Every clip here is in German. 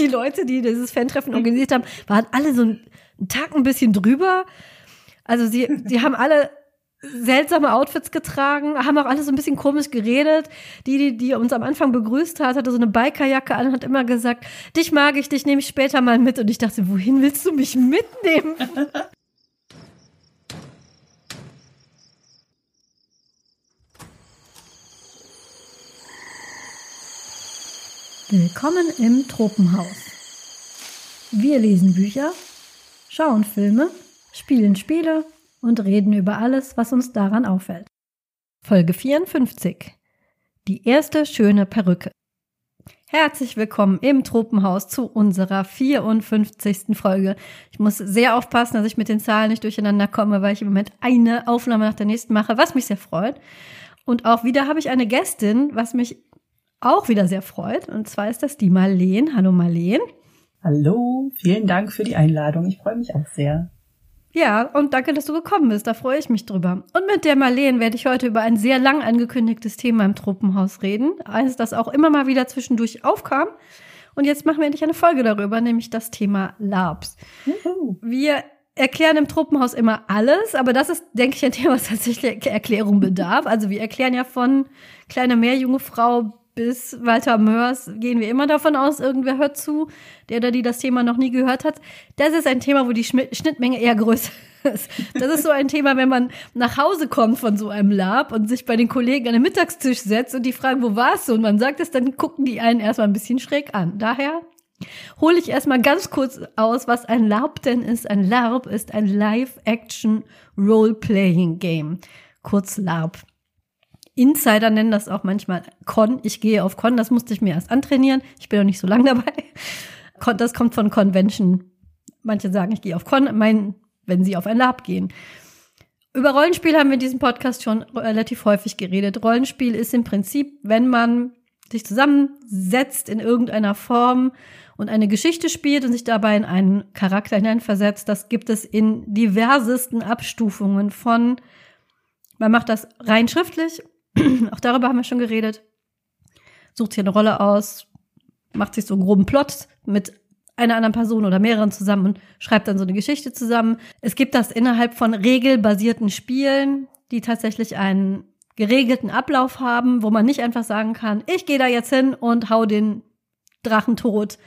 die Leute, die dieses Fan-Treffen organisiert haben, waren alle so einen Tag ein bisschen drüber. Also sie, sie haben alle seltsame Outfits getragen, haben auch alle so ein bisschen komisch geredet. Die, die, die uns am Anfang begrüßt hat, hatte so eine Bikerjacke an und hat immer gesagt, dich mag ich, dich nehme ich später mal mit. Und ich dachte, wohin willst du mich mitnehmen? Willkommen im Tropenhaus. Wir lesen Bücher, schauen Filme, spielen Spiele und reden über alles, was uns daran auffällt. Folge 54. Die erste schöne Perücke. Herzlich willkommen im Tropenhaus zu unserer 54. Folge. Ich muss sehr aufpassen, dass ich mit den Zahlen nicht durcheinander komme, weil ich im Moment eine Aufnahme nach der nächsten mache, was mich sehr freut. Und auch wieder habe ich eine Gästin, was mich auch wieder sehr freut. Und zwar ist das die Marleen. Hallo Marleen. Hallo, vielen Dank für die Einladung. Ich freue mich auch sehr. Ja, und danke, dass du gekommen bist. Da freue ich mich drüber. Und mit der Marleen werde ich heute über ein sehr lang angekündigtes Thema im Tropenhaus reden. Eines, das auch immer mal wieder zwischendurch aufkam. Und jetzt machen wir endlich eine Folge darüber, nämlich das Thema LARPs. Juhu. Wir erklären im Tropenhaus immer alles, aber das ist, denke ich, ein Thema, was tatsächlich Erklärung bedarf. Also wir erklären ja von kleiner Meerjunge Frau bis Walter Mörs gehen wir immer davon aus, irgendwer hört zu, der oder die das Thema noch nie gehört hat. Das ist ein Thema, wo die Schnittmenge eher größer ist. Das ist so ein Thema, wenn man nach Hause kommt von so einem Lab und sich bei den Kollegen an den Mittagstisch setzt und die fragen, wo warst du? Und man sagt es, dann gucken die einen erstmal ein bisschen schräg an. Daher hole ich erstmal ganz kurz aus, was ein LARP denn ist. Ein LARP ist ein Live-Action Role-Playing Game. Kurz LARP. Insider nennen das auch manchmal Con. Ich gehe auf Con, das musste ich mir erst antrainieren. Ich bin noch nicht so lange dabei. Das kommt von Convention. Manche sagen, ich gehe auf Con, meinen, wenn sie auf ein Lab gehen. Über Rollenspiel haben wir in diesem Podcast schon relativ häufig geredet. Rollenspiel ist im Prinzip, wenn man sich zusammensetzt in irgendeiner Form und eine Geschichte spielt und sich dabei in einen Charakter hineinversetzt. Das gibt es in diversesten Abstufungen von, man macht das rein schriftlich Auch darüber haben wir schon geredet. Sucht sich eine Rolle aus, macht sich so einen groben Plot mit einer anderen Person oder mehreren zusammen und schreibt dann so eine Geschichte zusammen. Es gibt das innerhalb von regelbasierten Spielen, die tatsächlich einen geregelten Ablauf haben, wo man nicht einfach sagen kann, ich gehe da jetzt hin und hau den Drachen tot,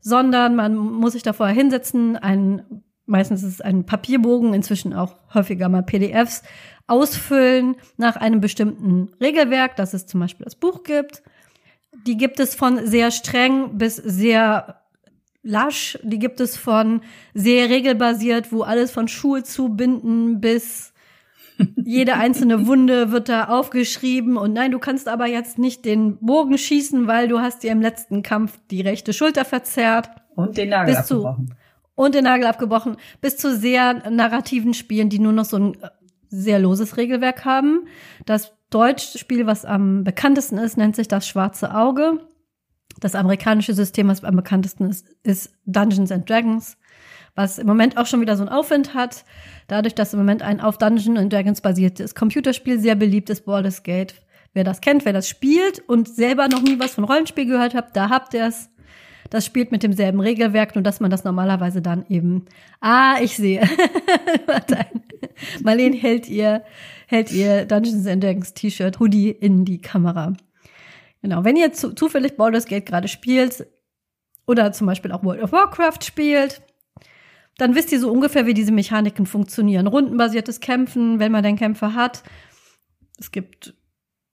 sondern man muss sich da vorher hinsetzen, ein, meistens ist es ein Papierbogen, inzwischen auch häufiger mal PDFs, ausfüllen nach einem bestimmten Regelwerk, das es zum Beispiel das Buch gibt. Die gibt es von sehr streng bis sehr lasch. Die gibt es von sehr regelbasiert, wo alles von Schuhe zubinden bis jede einzelne Wunde wird da aufgeschrieben und nein, du kannst aber jetzt nicht den Bogen schießen, weil du hast dir im letzten Kampf die rechte Schulter verzerrt. Und den Nagel abgebrochen. Und den Nagel abgebrochen. Bis zu sehr narrativen Spielen, die nur noch so ein sehr loses Regelwerk haben. Das deutsche Spiel, was am bekanntesten ist, nennt sich das Schwarze Auge. Das amerikanische System, was am bekanntesten ist, ist Dungeons and Dragons, was im Moment auch schon wieder so einen Aufwind hat. Dadurch, dass im Moment ein auf Dungeons and Dragons basiertes Computerspiel sehr beliebt ist, Baldur's Gate. Wer das kennt, wer das spielt und selber noch nie was von Rollenspiel gehört hat, da habt ihr es. Das spielt mit demselben Regelwerk, nur dass man das normalerweise dann eben. Ah, ich sehe. Marlene hält ihr, hält ihr Dungeons Dragons T-Shirt, Hoodie in die Kamera. Genau. Wenn ihr zu, zufällig Baldur's Gate gerade spielt oder zum Beispiel auch World of Warcraft spielt, dann wisst ihr so ungefähr, wie diese Mechaniken funktionieren. Rundenbasiertes Kämpfen, wenn man den Kämpfer hat. Es gibt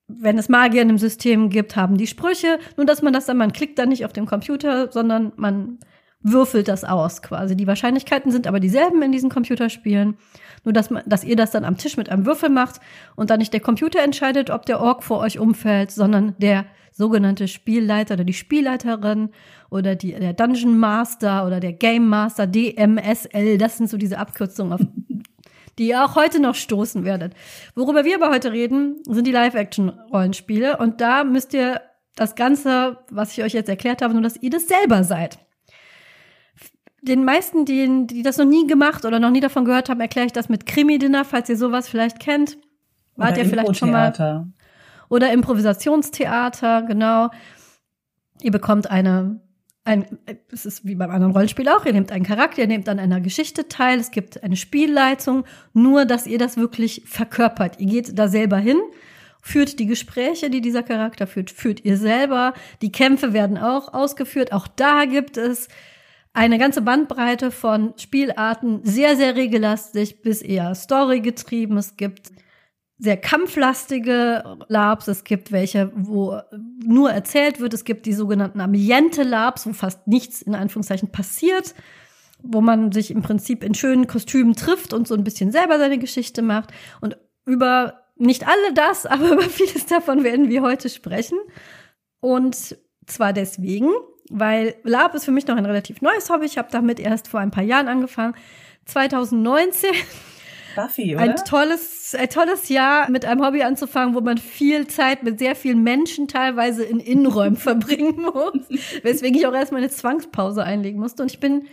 wenn es Magier in dem System gibt, haben die Sprüche. Nur, dass man das dann, man klickt dann nicht auf dem Computer, sondern man würfelt das aus quasi. Die Wahrscheinlichkeiten sind aber dieselben in diesen Computerspielen. Nur, dass, man, dass ihr das dann am Tisch mit einem Würfel macht und dann nicht der Computer entscheidet, ob der Ork vor euch umfällt, sondern der sogenannte Spielleiter oder die Spielleiterin oder die, der Dungeon Master oder der Game Master, DMSL. Das sind so diese Abkürzungen, auf die ihr auch heute noch stoßen werdet. Worüber wir aber heute reden, sind die Live-Action-Rollenspiele. Und da müsst ihr das Ganze, was ich euch jetzt erklärt habe, nur dass ihr das selber seid. Den meisten, die, die das noch nie gemacht oder noch nie davon gehört haben, erkläre ich das mit Krimi-Dinner, falls ihr sowas vielleicht kennt. Wart oder ihr vielleicht schon mal. Oder Improvisationstheater, genau. Ihr bekommt eine ein, es ist wie beim anderen Rollenspiel auch, ihr nehmt einen Charakter, ihr nehmt an einer Geschichte teil, es gibt eine Spielleitung, nur dass ihr das wirklich verkörpert. Ihr geht da selber hin, führt die Gespräche, die dieser Charakter führt, führt ihr selber. Die Kämpfe werden auch ausgeführt. Auch da gibt es eine ganze Bandbreite von Spielarten, sehr, sehr regellastig bis eher Story getrieben. Es gibt sehr kampflastige Labs, es gibt welche, wo nur erzählt wird, es gibt die sogenannten Ambiente Labs, wo fast nichts in Anführungszeichen passiert, wo man sich im Prinzip in schönen Kostümen trifft und so ein bisschen selber seine Geschichte macht. Und über nicht alle das, aber über vieles davon werden wir heute sprechen. Und zwar deswegen, weil Lab ist für mich noch ein relativ neues Hobby. Ich habe damit erst vor ein paar Jahren angefangen. 2019 Buffy, oder? Ein tolles, ein tolles Jahr mit einem Hobby anzufangen, wo man viel Zeit mit sehr vielen Menschen teilweise in Innenräumen verbringen muss. Weswegen ich auch erstmal eine Zwangspause einlegen musste. Und ich bin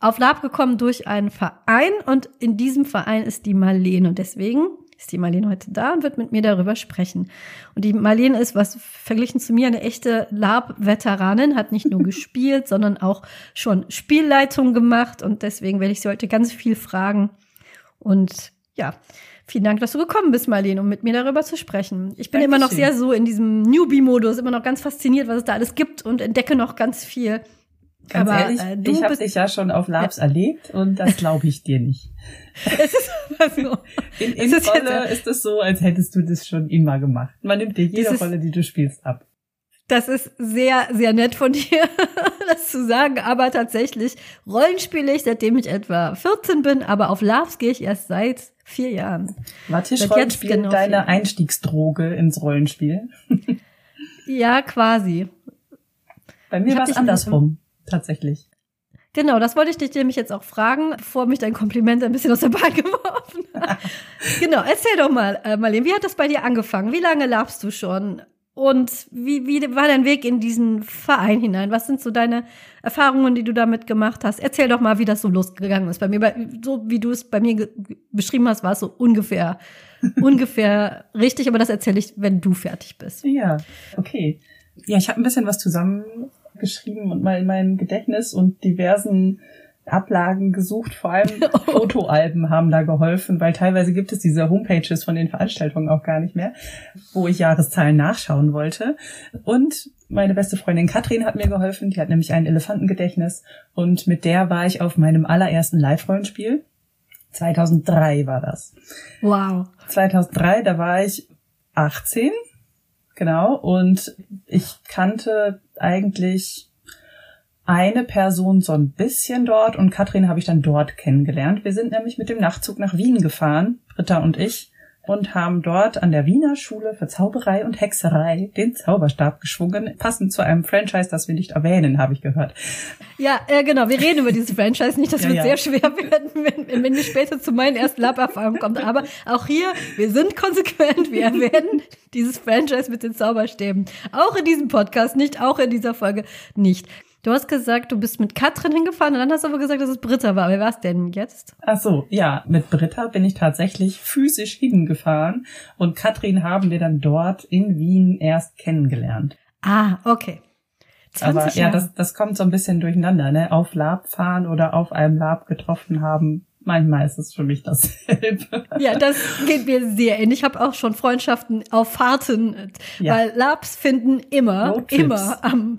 auf Lab gekommen durch einen Verein und in diesem Verein ist die Marlene. Und deswegen ist die Marlene heute da und wird mit mir darüber sprechen. Und die Marlene ist, was verglichen zu mir, eine echte Lab-Veteranin, hat nicht nur gespielt, sondern auch schon Spielleitung gemacht. Und deswegen werde ich sie heute ganz viel fragen, und ja, vielen Dank, dass du gekommen bist, Marlene, um mit mir darüber zu sprechen. Ich bin Dankeschön. immer noch sehr so in diesem Newbie-Modus, immer noch ganz fasziniert, was es da alles gibt und entdecke noch ganz viel. Ganz Aber, ehrlich, äh, ich habe dich ja schon auf Labs ja. erlebt und das glaube ich dir nicht. es ist so. In, in es ist Rolle ist es so, als hättest du das schon immer gemacht. Man nimmt dir jede Rolle, die du spielst, ab. Das ist sehr, sehr nett von dir, das zu sagen. Aber tatsächlich rollenspiele ich, seitdem ich etwa 14 bin. Aber auf Loves gehe ich erst seit vier Jahren. War Tischrollenspiel genau deine Einstiegsdroge ins Rollenspiel? ja, quasi. Bei mir war es andersrum, tatsächlich. Genau, das wollte ich dich nämlich jetzt auch fragen, bevor mich dein Kompliment ein bisschen aus der Bahn geworfen hat. genau, erzähl doch mal, äh, Marlene, wie hat das bei dir angefangen? Wie lange labst du schon? Und wie, wie war dein Weg in diesen Verein hinein? Was sind so deine Erfahrungen, die du damit gemacht hast? Erzähl doch mal, wie das so losgegangen ist. Bei mir, bei, so wie du es bei mir beschrieben hast, war es so ungefähr, ungefähr richtig, aber das erzähle ich, wenn du fertig bist. Ja, okay. Ja, ich habe ein bisschen was zusammengeschrieben und mal in meinem Gedächtnis und diversen Ablagen gesucht, vor allem Fotoalben haben da geholfen, weil teilweise gibt es diese Homepages von den Veranstaltungen auch gar nicht mehr, wo ich Jahreszahlen nachschauen wollte. Und meine beste Freundin Katrin hat mir geholfen, die hat nämlich ein Elefantengedächtnis und mit der war ich auf meinem allerersten Live-Rollenspiel. 2003 war das. Wow. 2003, da war ich 18, genau, und ich kannte eigentlich eine Person so ein bisschen dort und Katrin habe ich dann dort kennengelernt. Wir sind nämlich mit dem Nachtzug nach Wien gefahren, Britta und ich, und haben dort an der Wiener Schule für Zauberei und Hexerei den Zauberstab geschwungen, passend zu einem Franchise, das wir nicht erwähnen, habe ich gehört. Ja, äh, genau, wir reden über dieses Franchise nicht, das ja, wird ja. sehr schwer werden, wenn, wenn wir später zu meinen ersten Lab-Erfahrungen kommen. Aber auch hier, wir sind konsequent, wir erwähnen dieses Franchise mit den Zauberstäben. Auch in diesem Podcast nicht, auch in dieser Folge nicht. Du hast gesagt, du bist mit Katrin hingefahren und dann hast du aber gesagt, dass es Britta war. Wer war es denn jetzt? Ach so, ja, mit Britta bin ich tatsächlich physisch hingefahren und Katrin haben wir dann dort in Wien erst kennengelernt. Ah, okay. aber ja, das, das kommt so ein bisschen durcheinander, ne? Auf Lab fahren oder auf einem Lab getroffen haben Manchmal ist es für mich dasselbe. Ja, das geht mir sehr ähnlich. Ich habe auch schon Freundschaften auf Fahrten, ja. weil Labs finden immer, immer am,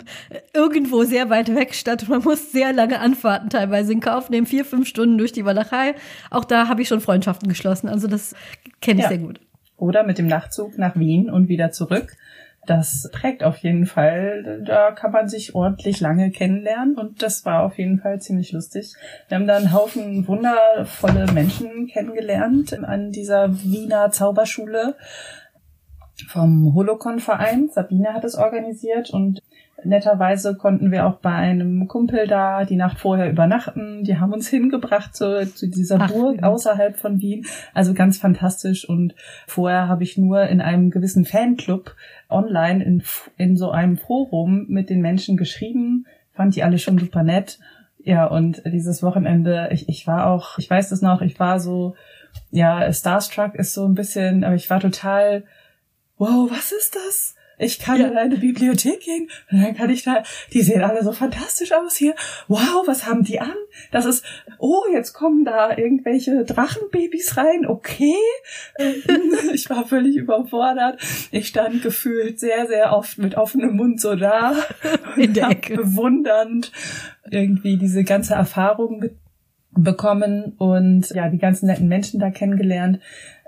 irgendwo sehr weit weg statt. Man muss sehr lange Anfahrten teilweise in Kauf nehmen, vier, fünf Stunden durch die Walachei. Auch da habe ich schon Freundschaften geschlossen. Also das kenne ich ja. sehr gut. Oder mit dem Nachtzug nach Wien und wieder zurück das prägt auf jeden Fall. Da kann man sich ordentlich lange kennenlernen und das war auf jeden Fall ziemlich lustig. Wir haben da einen Haufen wundervolle Menschen kennengelernt an dieser Wiener Zauberschule vom Holocon-Verein. Sabine hat es organisiert und netterweise konnten wir auch bei einem Kumpel da die Nacht vorher übernachten. Die haben uns hingebracht zu, zu dieser Ach, Burg außerhalb von Wien. Also ganz fantastisch. Und vorher habe ich nur in einem gewissen Fanclub online in, in so einem Forum mit den Menschen geschrieben. Fand die alle schon super nett. Ja, und dieses Wochenende, ich, ich war auch, ich weiß das noch, ich war so, ja, Starstruck ist so ein bisschen, aber ich war total wow, was ist das? Ich kann ja. in eine Bibliothek gehen und dann kann ich da, die sehen alle so fantastisch aus hier. Wow, was haben die an? Das ist, oh, jetzt kommen da irgendwelche Drachenbabys rein. Okay. ich war völlig überfordert. Ich stand gefühlt sehr, sehr oft mit offenem Mund so da. Der Ecke. Bewundernd irgendwie diese ganze Erfahrung bekommen und ja, die ganzen netten Menschen da kennengelernt.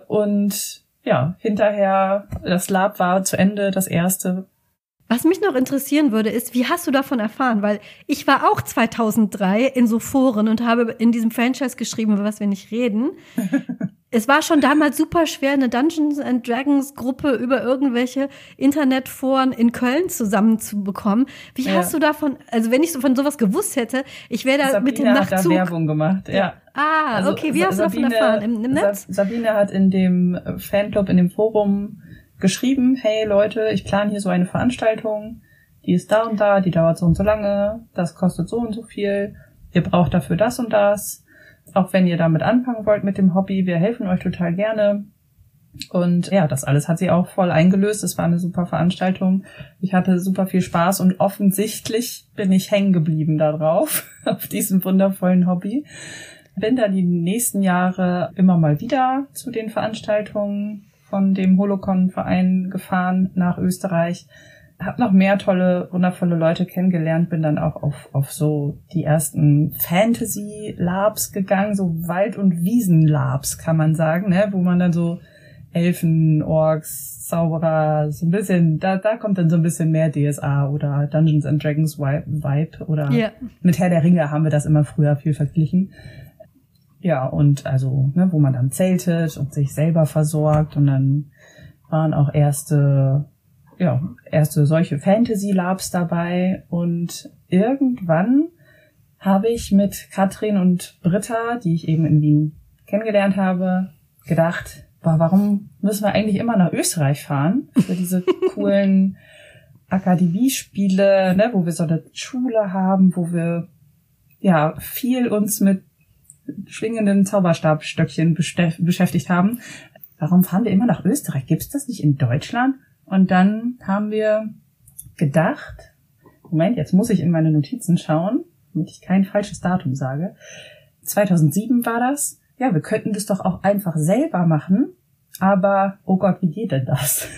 Und ja, hinterher, das Lab war zu Ende, das erste. Was mich noch interessieren würde, ist, wie hast du davon erfahren? Weil ich war auch 2003 in so Foren und habe in diesem Franchise geschrieben, über was wir nicht reden. es war schon damals super schwer, eine Dungeons and Dragons Gruppe über irgendwelche Internetforen in Köln zusammenzubekommen. Wie ja. hast du davon, also wenn ich so von sowas gewusst hätte, ich wäre da Sabine mit dem Nachtzug. Hat da Werbung gemacht, ja. Ah, also, okay, wie hast Sabine, du davon erfahren? Im, Im Netz? Sabine hat in dem Fanclub, in dem Forum geschrieben, hey Leute, ich plane hier so eine Veranstaltung, die ist da und da, die dauert so und so lange, das kostet so und so viel, ihr braucht dafür das und das auch wenn ihr damit anfangen wollt mit dem Hobby, wir helfen euch total gerne. Und ja, das alles hat sie auch voll eingelöst. Es war eine super Veranstaltung. Ich hatte super viel Spaß und offensichtlich bin ich hängen geblieben darauf, auf diesem wundervollen Hobby. Bin dann die nächsten Jahre immer mal wieder zu den Veranstaltungen von dem Holocon-Verein gefahren nach Österreich habe noch mehr tolle, wundervolle Leute kennengelernt, bin dann auch auf, auf so die ersten Fantasy-Labs gegangen, so Wald- und Wiesen-Labs, kann man sagen, ne, wo man dann so Elfen, Orks, Zauberer, so ein bisschen, da, da kommt dann so ein bisschen mehr DSA oder Dungeons and Dragons Vibe oder yeah. mit Herr der Ringe haben wir das immer früher viel verglichen. Ja, und also, ne, wo man dann zeltet und sich selber versorgt. Und dann waren auch erste ja, erste solche Fantasy-Labs dabei. Und irgendwann habe ich mit Katrin und Britta, die ich eben in Wien kennengelernt habe, gedacht, warum müssen wir eigentlich immer nach Österreich fahren für diese coolen Akademiespiele, ne, wo wir so eine Schule haben, wo wir ja viel uns mit schwingenden Zauberstabstöckchen beschäftigt haben. Warum fahren wir immer nach Österreich? Gibt's das nicht in Deutschland? Und dann haben wir gedacht, Moment, jetzt muss ich in meine Notizen schauen, damit ich kein falsches Datum sage. 2007 war das. Ja, wir könnten das doch auch einfach selber machen. Aber, oh Gott, wie geht denn das?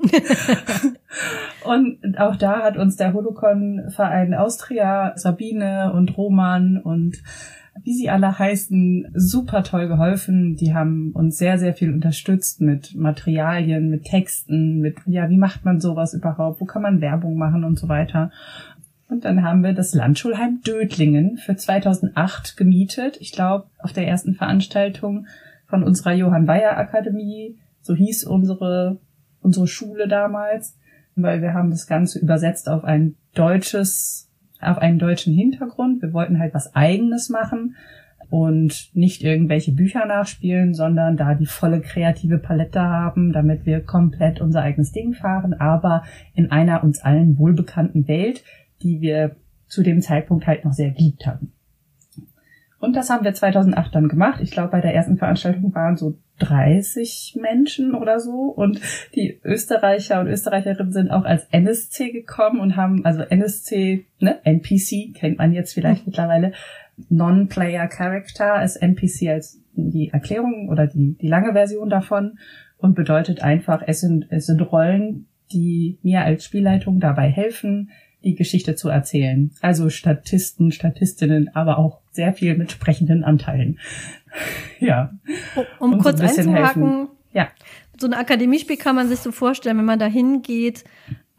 und auch da hat uns der Holocon-Verein Austria, Sabine und Roman und wie sie alle heißen, super toll geholfen. Die haben uns sehr, sehr viel unterstützt mit Materialien, mit Texten, mit, ja, wie macht man sowas überhaupt? Wo kann man Werbung machen und so weiter? Und dann haben wir das Landschulheim Dödlingen für 2008 gemietet. Ich glaube, auf der ersten Veranstaltung von unserer Johann Weyer Akademie. So hieß unsere, unsere Schule damals. Weil wir haben das Ganze übersetzt auf ein deutsches auf einen deutschen Hintergrund. Wir wollten halt was eigenes machen und nicht irgendwelche Bücher nachspielen, sondern da die volle kreative Palette haben, damit wir komplett unser eigenes Ding fahren, aber in einer uns allen wohlbekannten Welt, die wir zu dem Zeitpunkt halt noch sehr geliebt haben. Und das haben wir 2008 dann gemacht. Ich glaube, bei der ersten Veranstaltung waren so 30 Menschen oder so. Und die Österreicher und Österreicherinnen sind auch als NSC gekommen und haben, also NSC, ne, NPC kennt man jetzt vielleicht mhm. mittlerweile, Non-Player Character als NPC als die Erklärung oder die, die lange Version davon und bedeutet einfach, es sind, es sind Rollen, die mir als Spielleitung dabei helfen, die Geschichte zu erzählen. Also Statisten, Statistinnen, aber auch sehr viel mit sprechenden Anteilen. ja. Um, um kurz so ein einzuhaken, helfen. ja. so ein Akademiespiel kann man sich so vorstellen, wenn man da hingeht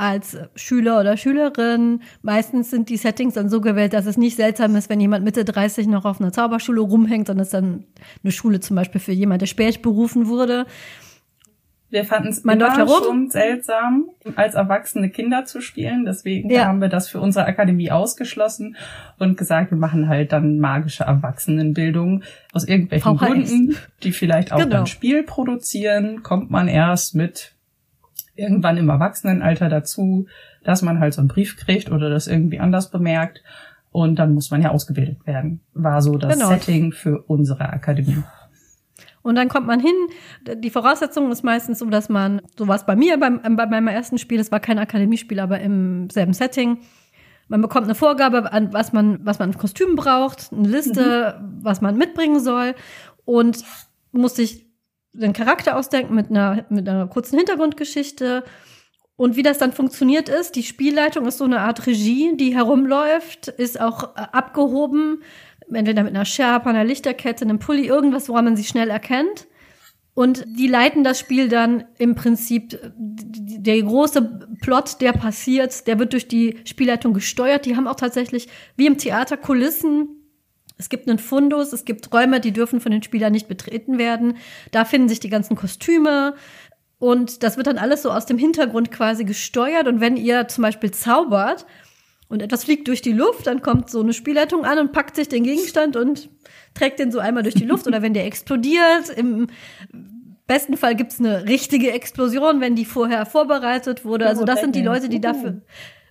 als Schüler oder Schülerin. Meistens sind die Settings dann so gewählt, dass es nicht seltsam ist, wenn jemand Mitte 30 noch auf einer Zauberschule rumhängt, sondern es ist dann eine Schule zum Beispiel für jemand, der spät berufen wurde. Wir fanden es immer schon seltsam, als erwachsene Kinder zu spielen. Deswegen ja. haben wir das für unsere Akademie ausgeschlossen und gesagt, wir machen halt dann magische Erwachsenenbildung. Aus irgendwelchen VHS. Gründen, die vielleicht auch genau. dann Spiel produzieren, kommt man erst mit irgendwann im Erwachsenenalter dazu, dass man halt so einen Brief kriegt oder das irgendwie anders bemerkt. Und dann muss man ja ausgebildet werden. War so das genau. Setting für unsere Akademie. Und dann kommt man hin. Die Voraussetzung ist meistens so, dass man, so war es bei mir beim, bei meinem ersten Spiel, es war kein Akademiespiel, aber im selben Setting. Man bekommt eine Vorgabe, an was man, was man an Kostümen braucht, eine Liste, mhm. was man mitbringen soll und muss sich den Charakter ausdenken mit einer, mit einer kurzen Hintergrundgeschichte. Und wie das dann funktioniert ist, die Spielleitung ist so eine Art Regie, die herumläuft, ist auch äh, abgehoben, entweder mit einer Schärpe, einer Lichterkette, einem Pulli, irgendwas, woran man sie schnell erkennt. Und die leiten das Spiel dann im Prinzip, der große Plot, der passiert, der wird durch die Spielleitung gesteuert. Die haben auch tatsächlich, wie im Theater, Kulissen. Es gibt einen Fundus, es gibt Räume, die dürfen von den Spielern nicht betreten werden. Da finden sich die ganzen Kostüme. Und das wird dann alles so aus dem Hintergrund quasi gesteuert. Und wenn ihr zum Beispiel zaubert, und etwas fliegt durch die Luft, dann kommt so eine Spielleitung an und packt sich den Gegenstand und trägt den so einmal durch die Luft. Oder wenn der explodiert, im besten Fall gibt's eine richtige Explosion, wenn die vorher vorbereitet wurde. Also das sind die Leute, die dafür.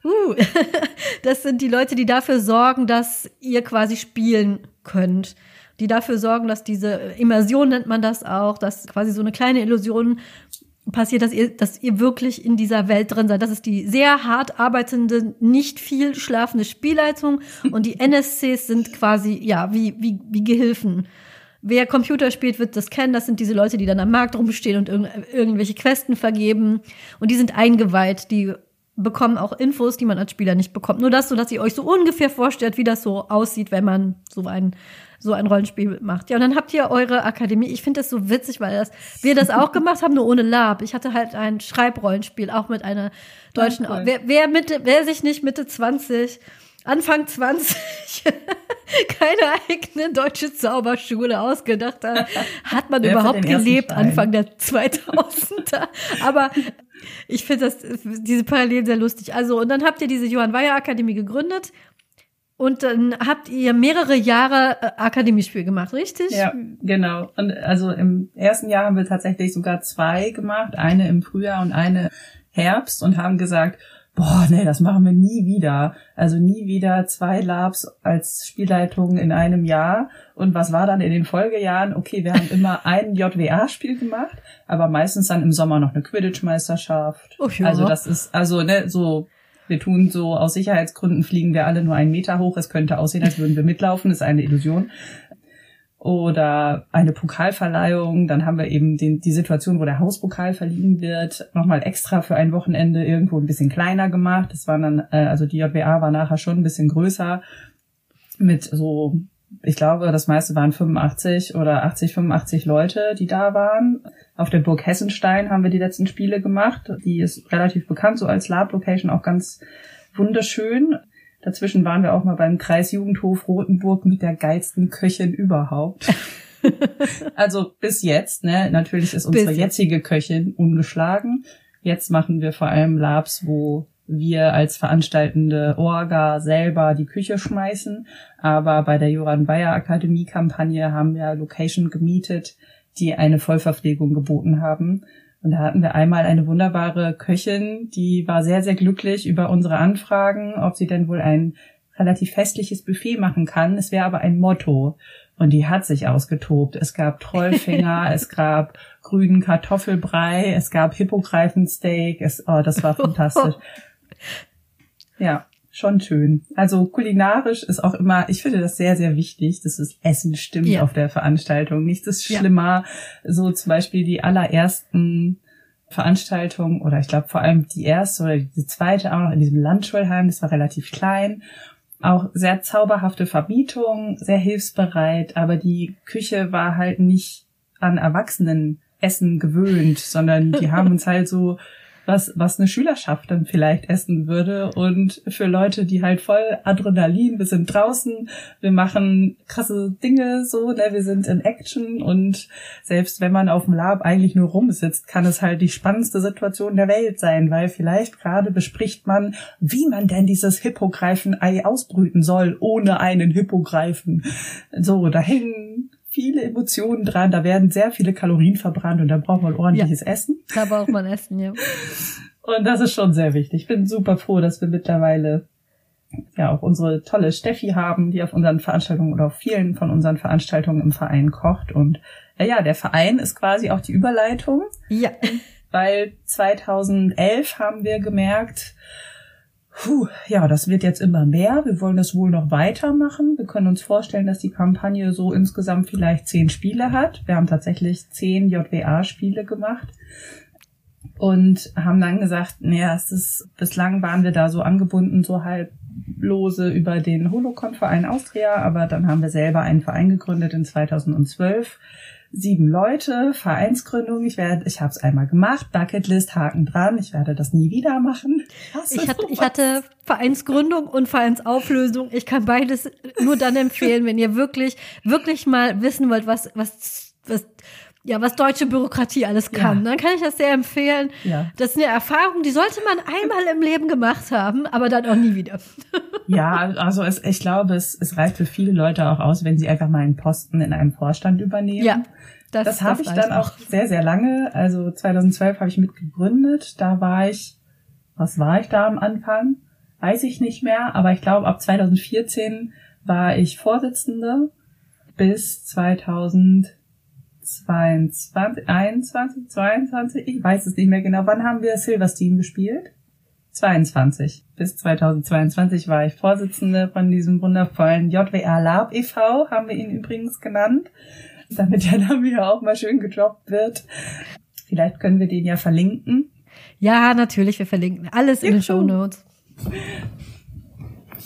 Uh, das sind die Leute, die dafür sorgen, dass ihr quasi spielen könnt. Die dafür sorgen, dass diese Immersion nennt man das auch, dass quasi so eine kleine Illusion passiert, dass ihr, dass ihr wirklich in dieser Welt drin seid. Das ist die sehr hart arbeitende, nicht viel schlafende Spielleitung und die NSCs sind quasi, ja, wie, wie, wie Gehilfen. Wer Computer spielt, wird das kennen. Das sind diese Leute, die dann am Markt rumstehen und irg irgendwelche Questen vergeben. Und die sind eingeweiht. Die bekommen auch Infos, die man als Spieler nicht bekommt. Nur das, so dass ihr euch so ungefähr vorstellt, wie das so aussieht, wenn man so ein so ein Rollenspiel macht. Ja, und dann habt ihr eure Akademie. Ich finde das so witzig, weil das, wir das auch gemacht haben, nur ohne Lab. Ich hatte halt ein Schreibrollenspiel, auch mit einer deutschen, ja, cool. wer, wer Mitte, wer sich nicht Mitte 20 Anfang 20 keine eigene deutsche Zauberschule ausgedacht hat, hat man überhaupt gelebt Anfang der 2000er. Aber ich finde das diese Parallelen sehr lustig. Also und dann habt ihr diese Johann Weyer Akademie gegründet und dann habt ihr mehrere Jahre äh, Akademiespiel gemacht, richtig? Ja, genau. Und also im ersten Jahr haben wir tatsächlich sogar zwei gemacht, eine im Frühjahr und eine Herbst und haben gesagt, boah, nee, das machen wir nie wieder. Also nie wieder zwei Labs als Spielleitung in einem Jahr. Und was war dann in den Folgejahren? Okay, wir haben immer ein JWA-Spiel gemacht, aber meistens dann im Sommer noch eine Quidditch-Meisterschaft. Oh, ja. Also das ist, also ne, so wir tun so, aus Sicherheitsgründen fliegen wir alle nur einen Meter hoch. Es könnte aussehen, als würden wir mitlaufen. Das ist eine Illusion. Oder eine Pokalverleihung. Dann haben wir eben den, die Situation, wo der Hauspokal verliehen wird, nochmal extra für ein Wochenende irgendwo ein bisschen kleiner gemacht. Das waren dann, äh, also die JWA war nachher schon ein bisschen größer mit so ich glaube, das meiste waren 85 oder 80, 85 Leute, die da waren. Auf der Burg Hessenstein haben wir die letzten Spiele gemacht. Die ist relativ bekannt, so als Lab-Location auch ganz wunderschön. Dazwischen waren wir auch mal beim Kreisjugendhof Rotenburg mit der geilsten Köchin überhaupt. also bis jetzt, ne? Natürlich ist unsere bis jetzige Köchin ungeschlagen. Jetzt machen wir vor allem Labs, wo wir als veranstaltende Orga selber die Küche schmeißen. Aber bei der Joran Bayer Akademie Kampagne haben wir Location gemietet, die eine Vollverpflegung geboten haben. Und da hatten wir einmal eine wunderbare Köchin, die war sehr, sehr glücklich über unsere Anfragen, ob sie denn wohl ein relativ festliches Buffet machen kann. Es wäre aber ein Motto. Und die hat sich ausgetobt. Es gab Trollfinger, es gab grünen Kartoffelbrei, es gab Hippogreifensteak. Es, oh, das war fantastisch. Ja, schon schön. Also kulinarisch ist auch immer, ich finde das sehr, sehr wichtig, dass das Essen stimmt ja. auf der Veranstaltung. Nichts ist schlimmer. Ja. So zum Beispiel die allerersten Veranstaltungen oder ich glaube vor allem die erste oder die zweite auch noch in diesem Landschulheim, das war relativ klein. Auch sehr zauberhafte Verbietung, sehr hilfsbereit, aber die Küche war halt nicht an Erwachsenen Essen gewöhnt, sondern die haben uns halt so was, was eine Schülerschaft dann vielleicht essen würde. Und für Leute, die halt voll Adrenalin, wir sind draußen, wir machen krasse Dinge so, ne, wir sind in Action und selbst wenn man auf dem Lab eigentlich nur rumsitzt, kann es halt die spannendste Situation der Welt sein, weil vielleicht gerade bespricht man, wie man denn dieses Hippogreifen-Ei ausbrüten soll, ohne einen Hippogreifen. So, da hängen viele Emotionen dran, da werden sehr viele Kalorien verbrannt und da braucht man ordentliches ja, Essen. Da braucht man Essen, ja. Und das ist schon sehr wichtig. Ich bin super froh, dass wir mittlerweile ja auch unsere tolle Steffi haben, die auf unseren Veranstaltungen oder auf vielen von unseren Veranstaltungen im Verein kocht und ja, der Verein ist quasi auch die Überleitung. Ja. Weil 2011 haben wir gemerkt, puh, ja, das wird jetzt immer mehr. Wir wollen das wohl noch weitermachen. Wir können uns vorstellen, dass die Kampagne so insgesamt vielleicht zehn Spiele hat. Wir haben tatsächlich zehn JWA-Spiele gemacht und haben dann gesagt, naja, es ist, bislang waren wir da so angebunden, so halblose über den Holocon-Verein Austria, aber dann haben wir selber einen Verein gegründet in 2012. Sieben Leute, Vereinsgründung. Ich werde, ich habe es einmal gemacht, Bucketlist, Haken dran. Ich werde das nie wieder machen. Ich hatte, ich hatte Vereinsgründung und Vereinsauflösung. Ich kann beides nur dann empfehlen, wenn ihr wirklich, wirklich mal wissen wollt, was, was, was ja, was deutsche Bürokratie alles kann. Ja. Dann kann ich das sehr empfehlen. Ja. Das ist eine Erfahrung, die sollte man einmal im Leben gemacht haben, aber dann auch nie wieder. ja, also es, ich glaube, es, es reicht für viele Leute auch aus, wenn sie einfach mal einen Posten in einem Vorstand übernehmen. Ja. Das, das habe ich dann auch sehr, sehr lange. Also 2012 habe ich mitgegründet. Da war ich, was war ich da am Anfang? Weiß ich nicht mehr, aber ich glaube, ab 2014 war ich Vorsitzende bis 2000 22, 21, 22, ich weiß es nicht mehr genau. Wann haben wir Silverstein gespielt? 22. Bis 2022 war ich Vorsitzende von diesem wundervollen JWR Lab e.V., haben wir ihn übrigens genannt, damit der Name hier auch mal schön gedroppt wird. Vielleicht können wir den ja verlinken. Ja, natürlich, wir verlinken alles in den Show Notes.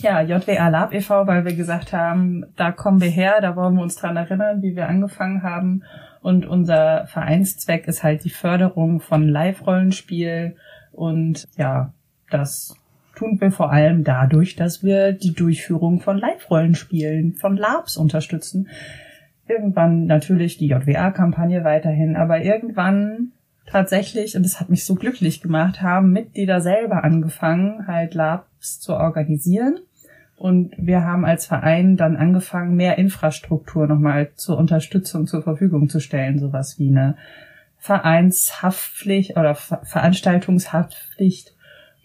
Ja, JWR Lab e.V., weil wir gesagt haben, da kommen wir her, da wollen wir uns dran erinnern, wie wir angefangen haben und unser Vereinszweck ist halt die Förderung von Live-Rollenspiel. Und ja, das tun wir vor allem dadurch, dass wir die Durchführung von Live-Rollenspielen, von LARPs unterstützen. Irgendwann natürlich die JWA-Kampagne weiterhin, aber irgendwann tatsächlich, und das hat mich so glücklich gemacht, haben Mitglieder selber angefangen, halt LARPs zu organisieren. Und wir haben als Verein dann angefangen, mehr Infrastruktur nochmal zur Unterstützung zur Verfügung zu stellen, sowas wie eine Vereinshaftpflicht oder Ver Veranstaltungshaftpflicht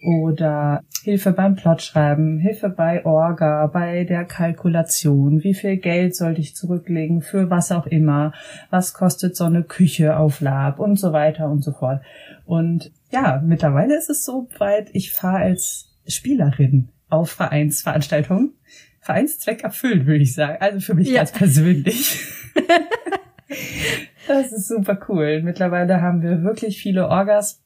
oder Hilfe beim Plotschreiben, Hilfe bei Orga, bei der Kalkulation, wie viel Geld sollte ich zurücklegen für was auch immer, was kostet so eine Küche auf Lab und so weiter und so fort. Und ja, mittlerweile ist es so weit, ich fahre als Spielerin auf Vereinsveranstaltungen. Vereinszweck erfüllt, würde ich sagen. Also für mich ja. ganz persönlich. das ist super cool. Mittlerweile haben wir wirklich viele Orgas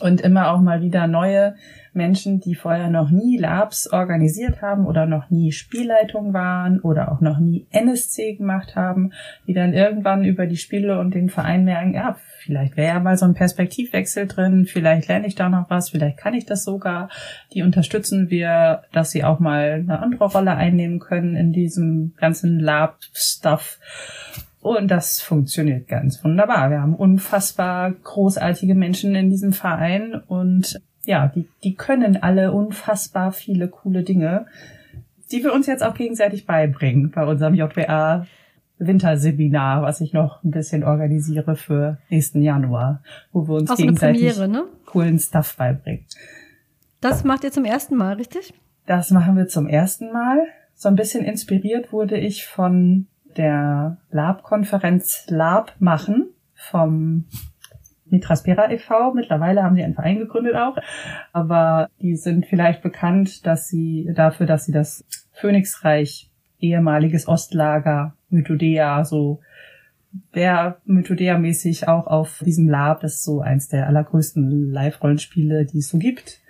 und immer auch mal wieder neue Menschen, die vorher noch nie Labs organisiert haben oder noch nie Spielleitung waren oder auch noch nie NSC gemacht haben, die dann irgendwann über die Spiele und den Verein merken, ja, vielleicht wäre ja mal so ein Perspektivwechsel drin, vielleicht lerne ich da noch was, vielleicht kann ich das sogar. Die unterstützen wir, dass sie auch mal eine andere Rolle einnehmen können in diesem ganzen Lab-Stuff. Und das funktioniert ganz wunderbar. Wir haben unfassbar großartige Menschen in diesem Verein und ja, die, die können alle unfassbar viele coole Dinge, die wir uns jetzt auch gegenseitig beibringen bei unserem JWA Winterseminar, was ich noch ein bisschen organisiere für nächsten Januar, wo wir uns auch gegenseitig Premiere, ne? coolen Stuff beibringen. Das macht ihr zum ersten Mal, richtig? Das machen wir zum ersten Mal. So ein bisschen inspiriert wurde ich von der Lab-Konferenz Lab machen vom Mitraspera e.V. Mittlerweile haben sie einen Verein gegründet auch, aber die sind vielleicht bekannt, dass sie dafür, dass sie das Phönixreich ehemaliges Ostlager Mythodea so wer Mythodea-mäßig auch auf diesem Lab, das ist so eins der allergrößten Live-Rollenspiele, die es so gibt.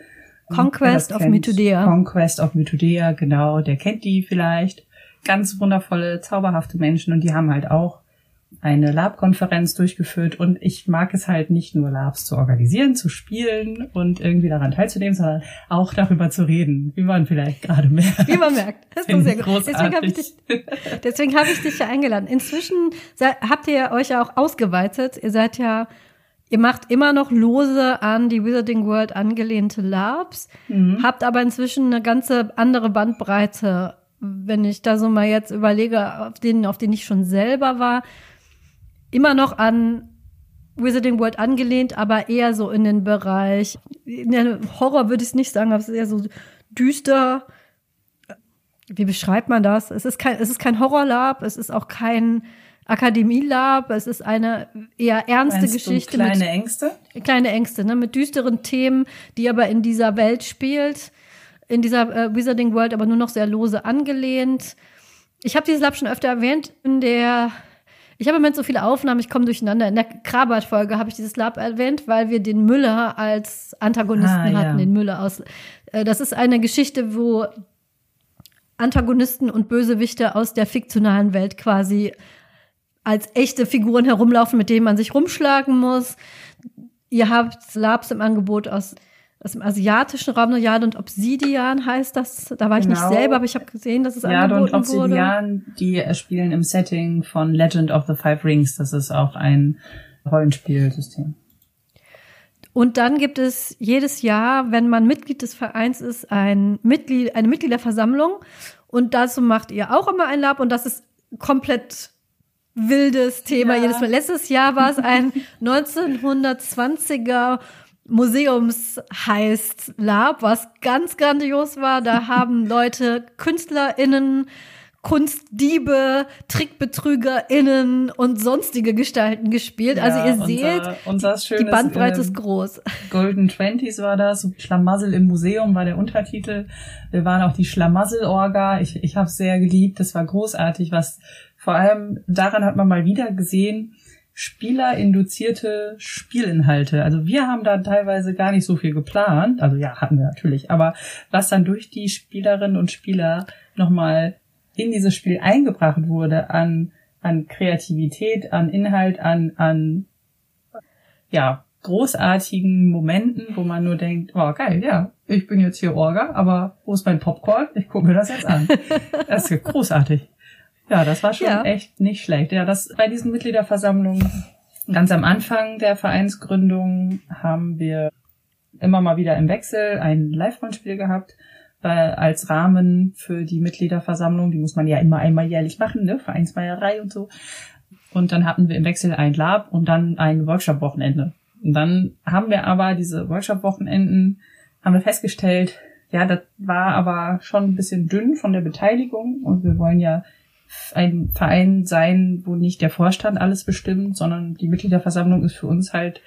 Conquest of Mythodea. Conquest of Mythodea, genau, der kennt die vielleicht. Ganz wundervolle, zauberhafte Menschen und die haben halt auch eine Lab-Konferenz durchgeführt und ich mag es halt nicht nur Labs zu organisieren, zu spielen und irgendwie daran teilzunehmen, sondern auch darüber zu reden, wie man vielleicht gerade merkt. Wie man merkt. Das ist sehr gut. Deswegen habe ich, dich, deswegen hab ich dich ja eingeladen. Inzwischen habt ihr euch ja auch ausgeweitet. Ihr seid ja, ihr macht immer noch lose an die Wizarding World angelehnte Labs, mhm. habt aber inzwischen eine ganze andere Bandbreite wenn ich da so mal jetzt überlege, auf denen, auf denen ich schon selber war, immer noch an Wizarding World angelehnt, aber eher so in den Bereich, in der Horror würde ich es nicht sagen, aber es ist eher so düster. Wie beschreibt man das? Es ist kein, es ist kein Horrorlab, es ist auch kein Akademie Lab. Es ist eine eher ernste Meinst Geschichte. Kleine mit, Ängste? Kleine Ängste, ne? Mit düsteren Themen, die aber in dieser Welt spielt. In dieser äh, Wizarding World aber nur noch sehr lose angelehnt. Ich habe dieses Lab schon öfter erwähnt. In der ich habe im Moment so viele Aufnahmen, ich komme durcheinander. In der Krabat-Folge habe ich dieses Lab erwähnt, weil wir den Müller als Antagonisten ah, hatten, den Müller aus. Äh, das ist eine Geschichte, wo Antagonisten und Bösewichte aus der fiktionalen Welt quasi als echte Figuren herumlaufen, mit denen man sich rumschlagen muss. Ihr habt Labs im Angebot aus aus dem asiatischen Raum, Jade und Obsidian heißt das. Da war ich genau. nicht selber, aber ich habe gesehen, dass es Jade angeboten und Obsidian, wurde. die spielen im Setting von Legend of the Five Rings. Das ist auch ein Rollenspielsystem. Und dann gibt es jedes Jahr, wenn man Mitglied des Vereins ist, ein Mitglied, eine Mitgliederversammlung. Und dazu macht ihr auch immer ein Lab und das ist komplett wildes Thema ja. jedes Mal. Letztes Jahr war es ein 1920er Museums heißt Lab, was ganz grandios war. Da haben Leute, KünstlerInnen, Kunstdiebe, TrickbetrügerInnen und sonstige Gestalten gespielt. Also ja, ihr seht, unser, unser die Bandbreite ähm, ist groß. Golden Twenties war das, Schlamassel im Museum war der Untertitel. Wir waren auch die Schlamassel-Orga. Ich, ich habe es sehr geliebt, das war großartig. Was vor allem daran hat man mal wieder gesehen, spielerinduzierte Spielinhalte. Also wir haben da teilweise gar nicht so viel geplant. Also ja, hatten wir natürlich. Aber was dann durch die Spielerinnen und Spieler nochmal in dieses Spiel eingebracht wurde an, an Kreativität, an Inhalt, an, an, ja, großartigen Momenten, wo man nur denkt, oh geil, ja, ich bin jetzt hier Orga, aber wo ist mein Popcorn? Ich gucke mir das jetzt an. Das ist großartig. Ja, das war schon ja. echt nicht schlecht. Ja, das bei diesen Mitgliederversammlungen ganz am Anfang der Vereinsgründung haben wir immer mal wieder im Wechsel ein Live-Rollenspiel gehabt weil als Rahmen für die Mitgliederversammlung. Die muss man ja immer einmal jährlich machen, ne? Vereinsmeierei und so. Und dann hatten wir im Wechsel ein Lab und dann ein Workshop-Wochenende. Und dann haben wir aber diese Workshop-Wochenenden, haben wir festgestellt, ja, das war aber schon ein bisschen dünn von der Beteiligung und wir wollen ja ein Verein sein, wo nicht der Vorstand alles bestimmt, sondern die Mitgliederversammlung ist für uns halt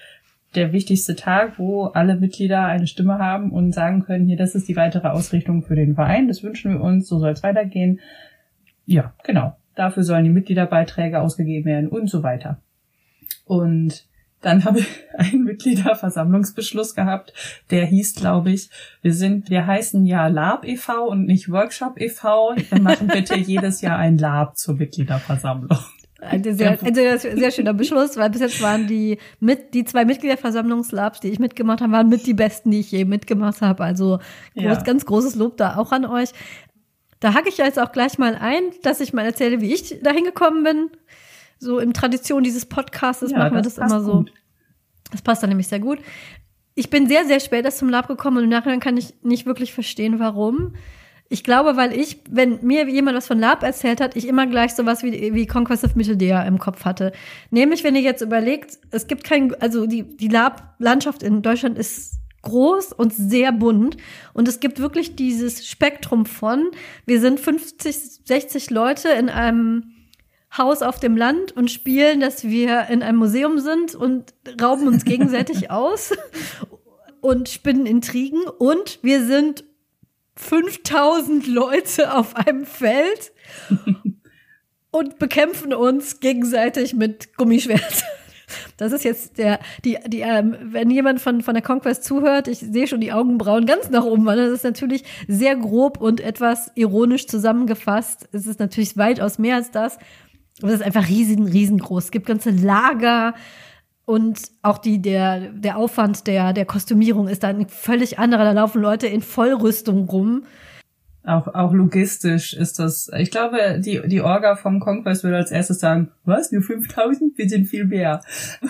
der wichtigste Tag, wo alle Mitglieder eine Stimme haben und sagen können, hier, das ist die weitere Ausrichtung für den Verein, das wünschen wir uns, so soll es weitergehen. Ja, genau. Dafür sollen die Mitgliederbeiträge ausgegeben werden und so weiter. Und dann habe ich einen Mitgliederversammlungsbeschluss gehabt, der hieß, glaube ich, wir sind, wir heißen ja Lab e.V. und nicht Workshop e.V. Wir machen bitte jedes Jahr ein Lab zur Mitgliederversammlung. Ein sehr, ein sehr, sehr schöner Beschluss, weil bis jetzt waren die mit die zwei Mitgliederversammlungslabs, die ich mitgemacht habe, waren mit die besten, die ich je mitgemacht habe. Also groß, ja. ganz großes Lob da auch an euch. Da hacke ich jetzt auch gleich mal ein, dass ich mal erzähle, wie ich da hingekommen bin. So in Tradition dieses Podcasts ja, machen wir das, das immer so. Gut. Das passt dann nämlich sehr gut. Ich bin sehr, sehr spät erst zum Lab gekommen und im Nachhinein kann ich nicht wirklich verstehen, warum. Ich glaube, weil ich, wenn mir jemand was von Lab erzählt hat, ich immer gleich sowas wie, wie Conquest of Mitteldea im Kopf hatte. Nämlich, wenn ihr jetzt überlegt, es gibt kein, also die, die Lab-Landschaft in Deutschland ist groß und sehr bunt. Und es gibt wirklich dieses Spektrum von, wir sind 50, 60 Leute in einem Haus auf dem Land und spielen, dass wir in einem Museum sind und rauben uns gegenseitig aus und spinnen Intrigen und wir sind 5000 Leute auf einem Feld und bekämpfen uns gegenseitig mit Gummischwert. Das ist jetzt der, die, die, ähm, wenn jemand von, von der Conquest zuhört, ich sehe schon die Augenbrauen ganz nach oben, weil das ist natürlich sehr grob und etwas ironisch zusammengefasst. Es ist natürlich weitaus mehr als das. Aber es ist einfach riesen, riesengroß. Es gibt ganze Lager, und auch die, der, der Aufwand der, der Kostümierung ist dann völlig anderer. Da laufen Leute in Vollrüstung rum. Auch, auch logistisch ist das, ich glaube, die, die Orga vom Conquest würde als erstes sagen, was, nur 5000? Wir sind viel mehr.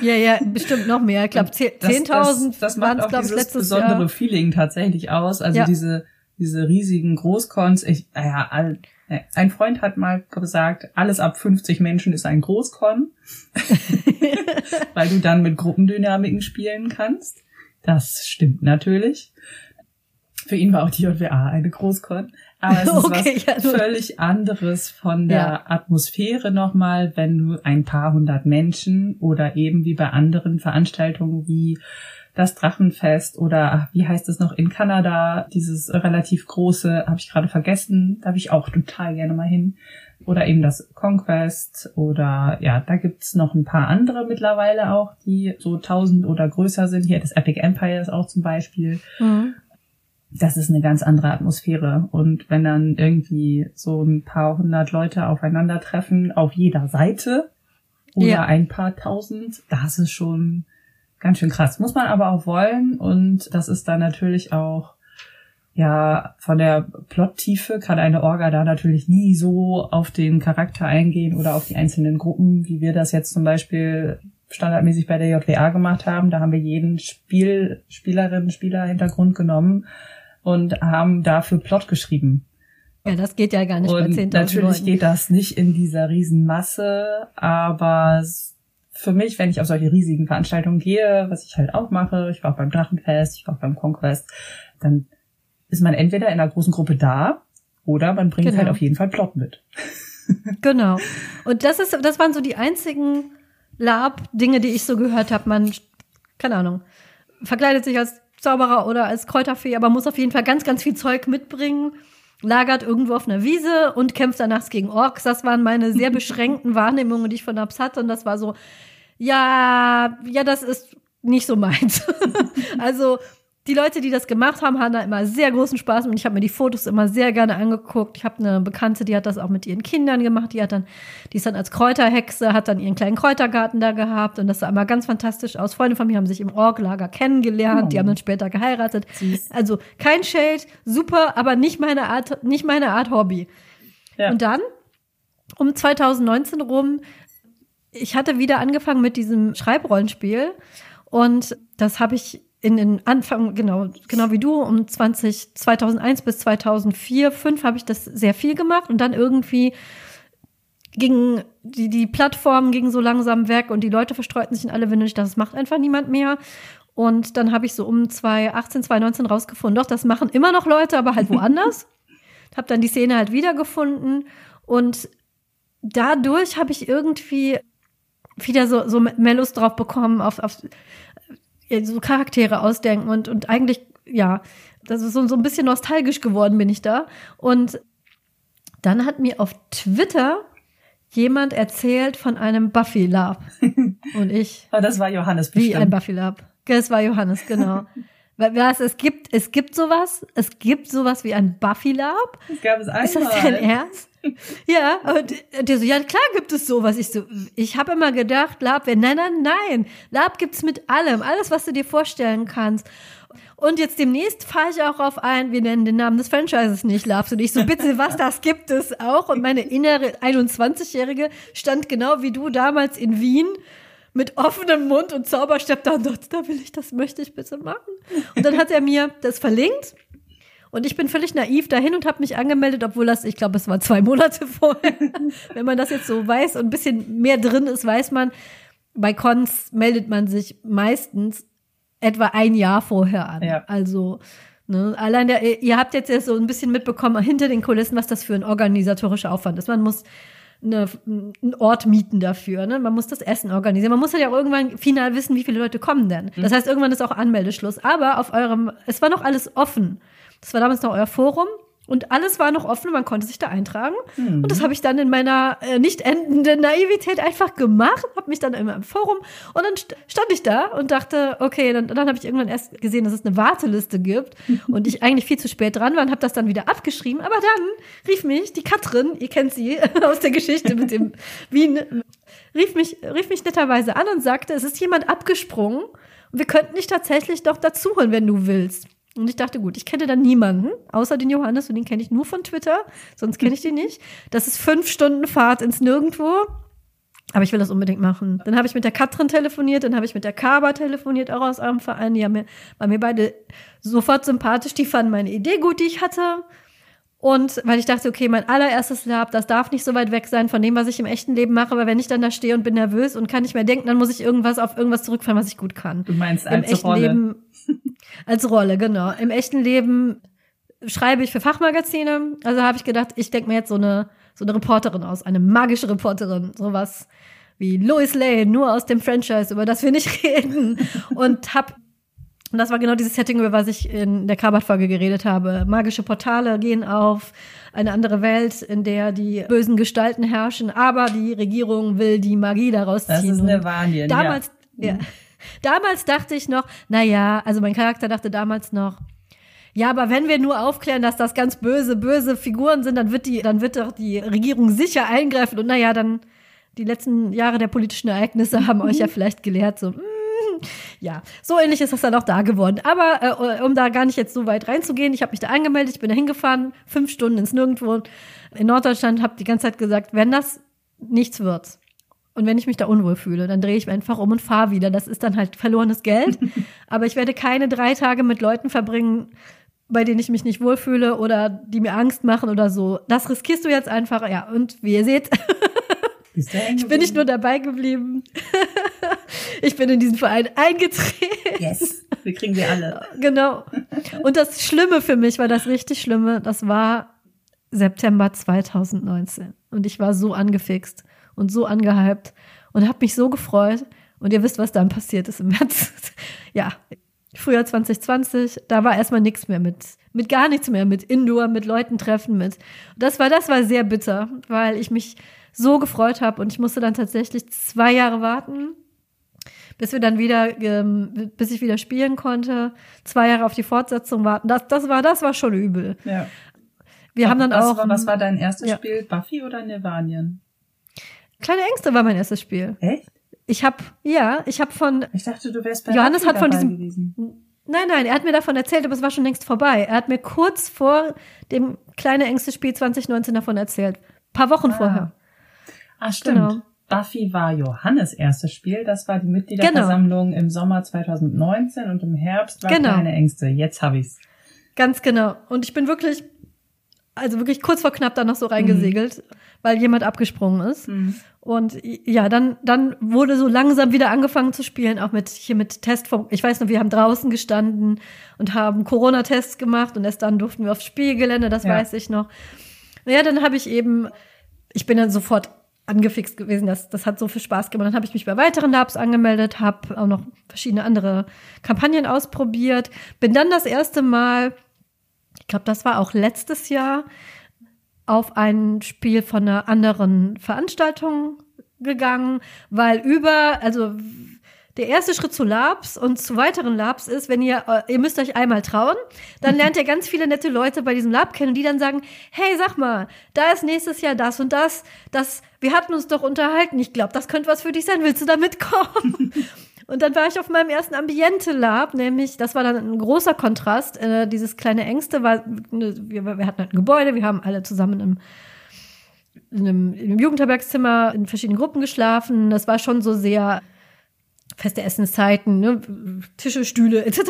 Ja, ja, bestimmt noch mehr. Ich glaube, 10.000 das, das, das macht auch dieses besondere Jahr. Feeling tatsächlich aus. Also ja. diese, diese riesigen Großcons, ich, naja, all, ein Freund hat mal gesagt, alles ab 50 Menschen ist ein Großkon, weil du dann mit Gruppendynamiken spielen kannst. Das stimmt natürlich. Für ihn war auch die JWA eine Großkon. Aber es ist okay, was ja, also völlig anderes von der ja. Atmosphäre nochmal, wenn du ein paar hundert Menschen oder eben wie bei anderen Veranstaltungen wie das Drachenfest oder wie heißt es noch in Kanada, dieses relativ große, habe ich gerade vergessen, da habe ich auch total gerne mal hin. Oder eben das Conquest oder ja, da gibt's noch ein paar andere mittlerweile auch, die so tausend oder größer sind. Hier das Epic Empire ist auch zum Beispiel. Mhm. Das ist eine ganz andere Atmosphäre. Und wenn dann irgendwie so ein paar hundert Leute aufeinandertreffen, auf jeder Seite oder ja. ein paar tausend, das ist schon ganz schön krass. Muss man aber auch wollen und das ist dann natürlich auch ja, von der Plottiefe kann eine Orga da natürlich nie so auf den Charakter eingehen oder auf die einzelnen Gruppen, wie wir das jetzt zum Beispiel standardmäßig bei der JWA gemacht haben. Da haben wir jeden Spiel, Spielerin, Spieler Hintergrund genommen und haben dafür Plot geschrieben. Ja, das geht ja gar nicht und bei 10.000 Natürlich Leuten. geht das nicht in dieser Riesenmasse, aber für mich, wenn ich auf solche riesigen Veranstaltungen gehe, was ich halt auch mache, ich war auch beim Drachenfest, ich war auch beim Conquest, dann ist man entweder in einer großen Gruppe da oder man bringt halt genau. halt auf jeden Fall Plot mit. genau. Und das ist, das waren so die einzigen Lab-Dinge, die ich so gehört habe. Man, keine Ahnung, verkleidet sich als Zauberer oder als Kräuterfee, aber muss auf jeden Fall ganz, ganz viel Zeug mitbringen, lagert irgendwo auf einer Wiese und kämpft danach gegen Orks. Das waren meine sehr beschränkten Wahrnehmungen, die ich von Abs hatte. Und das war so, ja, ja, das ist nicht so meins. also die Leute, die das gemacht haben, haben da immer sehr großen Spaß und ich habe mir die Fotos immer sehr gerne angeguckt. Ich habe eine Bekannte, die hat das auch mit ihren Kindern gemacht. Die hat dann, die ist dann als Kräuterhexe, hat dann ihren kleinen Kräutergarten da gehabt und das sah immer ganz fantastisch aus. Freunde von mir haben sich im Orglager kennengelernt, oh. die haben dann später geheiratet. Süß. Also kein Shade, super, aber nicht meine Art, nicht meine Art Hobby. Ja. Und dann um 2019 rum, ich hatte wieder angefangen mit diesem Schreibrollenspiel und das habe ich in den Anfang, genau, genau wie du, um 20, 2001 bis 2004, 2005 habe ich das sehr viel gemacht und dann irgendwie ging die, die Plattform ging so langsam weg und die Leute verstreuten sich in alle Winde. Ich dachte, das macht einfach niemand mehr. Und dann habe ich so um 2018, 2019 rausgefunden, doch, das machen immer noch Leute, aber halt woanders. habe dann die Szene halt wiedergefunden und dadurch habe ich irgendwie wieder so, so mehr Lust drauf bekommen, auf, auf so Charaktere ausdenken und, und eigentlich, ja, das ist so, so ein bisschen nostalgisch geworden bin ich da. Und dann hat mir auf Twitter jemand erzählt von einem Buffy Lab. Und ich. oh, das war Johannes bestimmt. Wie ein Buffy Lab. Das war Johannes, genau. Was, es gibt, es gibt sowas, es gibt sowas wie ein Buffy Lab. Das gab es einmal. Ist das dein Ernst? Ja, und der so, ja klar gibt es sowas. Ich so, ich habe immer gedacht, Lab wäre, nein, nein, nein. Lab gibt's mit allem, alles, was du dir vorstellen kannst. Und jetzt demnächst fahre ich auch auf ein, wir nennen den Namen des Franchises nicht Labs. Und ich so, bitte, was, das gibt es auch? Und meine innere 21-Jährige stand genau wie du damals in Wien mit offenem Mund und Zauberstab da und dachte, da will ich, das möchte ich bitte machen. Und dann hat er mir das verlinkt und ich bin völlig naiv dahin und habe mich angemeldet, obwohl das, ich glaube, es war zwei Monate vorher. Wenn man das jetzt so weiß und ein bisschen mehr drin ist, weiß man, bei Cons meldet man sich meistens etwa ein Jahr vorher an. Ja. Also Ne? Allein der, ihr habt jetzt erst so ein bisschen mitbekommen hinter den Kulissen, was das für ein organisatorischer Aufwand ist. Man muss eine, einen Ort mieten dafür. Ne? Man muss das Essen organisieren. Man muss halt ja auch irgendwann final wissen, wie viele Leute kommen denn. Das mhm. heißt, irgendwann ist auch Anmeldeschluss. Aber auf eurem, es war noch alles offen. Das war damals noch euer Forum. Und alles war noch offen, man konnte sich da eintragen. Mhm. Und das habe ich dann in meiner äh, nicht endenden Naivität einfach gemacht, habe mich dann immer im Forum und dann stand ich da und dachte, okay, dann, dann habe ich irgendwann erst gesehen, dass es eine Warteliste gibt und ich eigentlich viel zu spät dran war und habe das dann wieder abgeschrieben. Aber dann rief mich die Katrin, ihr kennt sie aus der Geschichte mit dem Wien, rief mich, rief mich netterweise an und sagte, es ist jemand abgesprungen und wir könnten dich tatsächlich doch dazuholen, wenn du willst. Und ich dachte, gut, ich kenne da niemanden, außer den Johannes, und den kenne ich nur von Twitter, sonst kenne ich den nicht. Das ist fünf Stunden Fahrt ins Nirgendwo. Aber ich will das unbedingt machen. Dann habe ich mit der Katrin telefoniert, dann habe ich mit der Kaba telefoniert, auch aus eurem Verein. Die haben mir, waren mir beide sofort sympathisch. Die fanden meine Idee gut, die ich hatte. Und weil ich dachte, okay, mein allererstes Lab, das darf nicht so weit weg sein von dem, was ich im echten Leben mache, weil wenn ich dann da stehe und bin nervös und kann nicht mehr denken, dann muss ich irgendwas auf irgendwas zurückfallen, was ich gut kann. Du meinst Im echten Rolle. Leben als Rolle, genau. Im echten Leben schreibe ich für Fachmagazine. Also habe ich gedacht, ich denke mir jetzt so eine, so eine Reporterin aus, eine magische Reporterin, sowas wie Lois Lane, nur aus dem Franchise, über das wir nicht reden. Und hab und das war genau dieses Setting, über was ich in der Krabat-Folge geredet habe. Magische Portale gehen auf, eine andere Welt, in der die bösen Gestalten herrschen, aber die Regierung will die Magie daraus ziehen. Das ist Nirvanien, damals, ja. ja. Damals dachte ich noch, na ja, also mein Charakter dachte damals noch, ja, aber wenn wir nur aufklären, dass das ganz böse, böse Figuren sind, dann wird die, dann wird doch die Regierung sicher eingreifen und naja, dann die letzten Jahre der politischen Ereignisse haben euch ja vielleicht gelehrt, so, mm, ja, so ähnlich ist das dann auch da geworden. Aber äh, um da gar nicht jetzt so weit reinzugehen, ich habe mich da angemeldet, ich bin da hingefahren, fünf Stunden ins Nirgendwo in Norddeutschland, habe die ganze Zeit gesagt, wenn das nichts wird und wenn ich mich da unwohl fühle, dann drehe ich mich einfach um und fahre wieder. Das ist dann halt verlorenes Geld. Aber ich werde keine drei Tage mit Leuten verbringen, bei denen ich mich nicht wohlfühle oder die mir Angst machen oder so. Das riskierst du jetzt einfach. Ja, und wie ihr seht, ich bin nicht nur dabei geblieben. ich bin in diesen Verein eingetreten. Yes, wir kriegen sie alle. Genau. Und das Schlimme für mich war das richtig Schlimme. Das war September 2019. Und ich war so angefixt und so angehypt und habe mich so gefreut. Und ihr wisst, was dann passiert ist im März. ja, Frühjahr 2020, da war erstmal nichts mehr mit, mit gar nichts mehr, mit Indoor, mit Leuten treffen, mit. Das war, das war sehr bitter, weil ich mich so gefreut habe und ich musste dann tatsächlich zwei Jahre warten, bis wir dann wieder, ähm, bis ich wieder spielen konnte, zwei Jahre auf die Fortsetzung warten. Das, das war, das war schon übel. Ja. Wir haben dann was, auch. War, was war dein erstes ja. Spiel? Buffy oder Nirvanien? Kleine Ängste war mein erstes Spiel. Echt? Ich habe, ja, ich habe von. Ich dachte, du wärst bei Johannes hat von diesem. Gewesen. Nein, nein, er hat mir davon erzählt, aber es war schon längst vorbei. Er hat mir kurz vor dem Kleine Ängste Spiel 2019 davon erzählt. Paar Wochen ah. vorher. Ah, stimmt. Genau. Buffy war Johannes erstes Spiel. Das war die Mitgliederversammlung genau. im Sommer 2019 und im Herbst war genau. Kleine Ängste. Jetzt habe ich's. Ganz genau. Und ich bin wirklich, also wirklich kurz vor knapp da noch so reingesegelt, mhm. weil jemand abgesprungen ist. Mhm. Und ja, dann, dann wurde so langsam wieder angefangen zu spielen, auch mit, hier mit Test vom, ich weiß noch, wir haben draußen gestanden und haben Corona-Tests gemacht und erst dann durften wir aufs Spielgelände, das ja. weiß ich noch. Ja, dann habe ich eben, ich bin dann sofort angefixt gewesen. Das, das hat so viel Spaß gemacht. Dann habe ich mich bei weiteren Labs angemeldet, habe auch noch verschiedene andere Kampagnen ausprobiert. Bin dann das erste Mal, glaube, das war auch letztes Jahr, auf ein Spiel von einer anderen Veranstaltung gegangen, weil über, also der erste Schritt zu Labs und zu weiteren Labs ist, wenn ihr, äh, ihr müsst euch einmal trauen, dann lernt ihr ganz viele nette Leute bei diesem Lab kennen, die dann sagen, hey, sag mal, da ist nächstes Jahr das und das, das, wir hatten uns doch unterhalten, ich glaube, das könnte was für dich sein, willst du da mitkommen? Und dann war ich auf meinem ersten Ambiente Lab, nämlich, das war dann ein großer Kontrast. Äh, dieses kleine Ängste war, wir, wir hatten halt ein Gebäude, wir haben alle zusammen im, in einem, in einem Jugendherbergszimmer in verschiedenen Gruppen geschlafen. Das war schon so sehr feste Essenszeiten, ne, Tische, Stühle etc.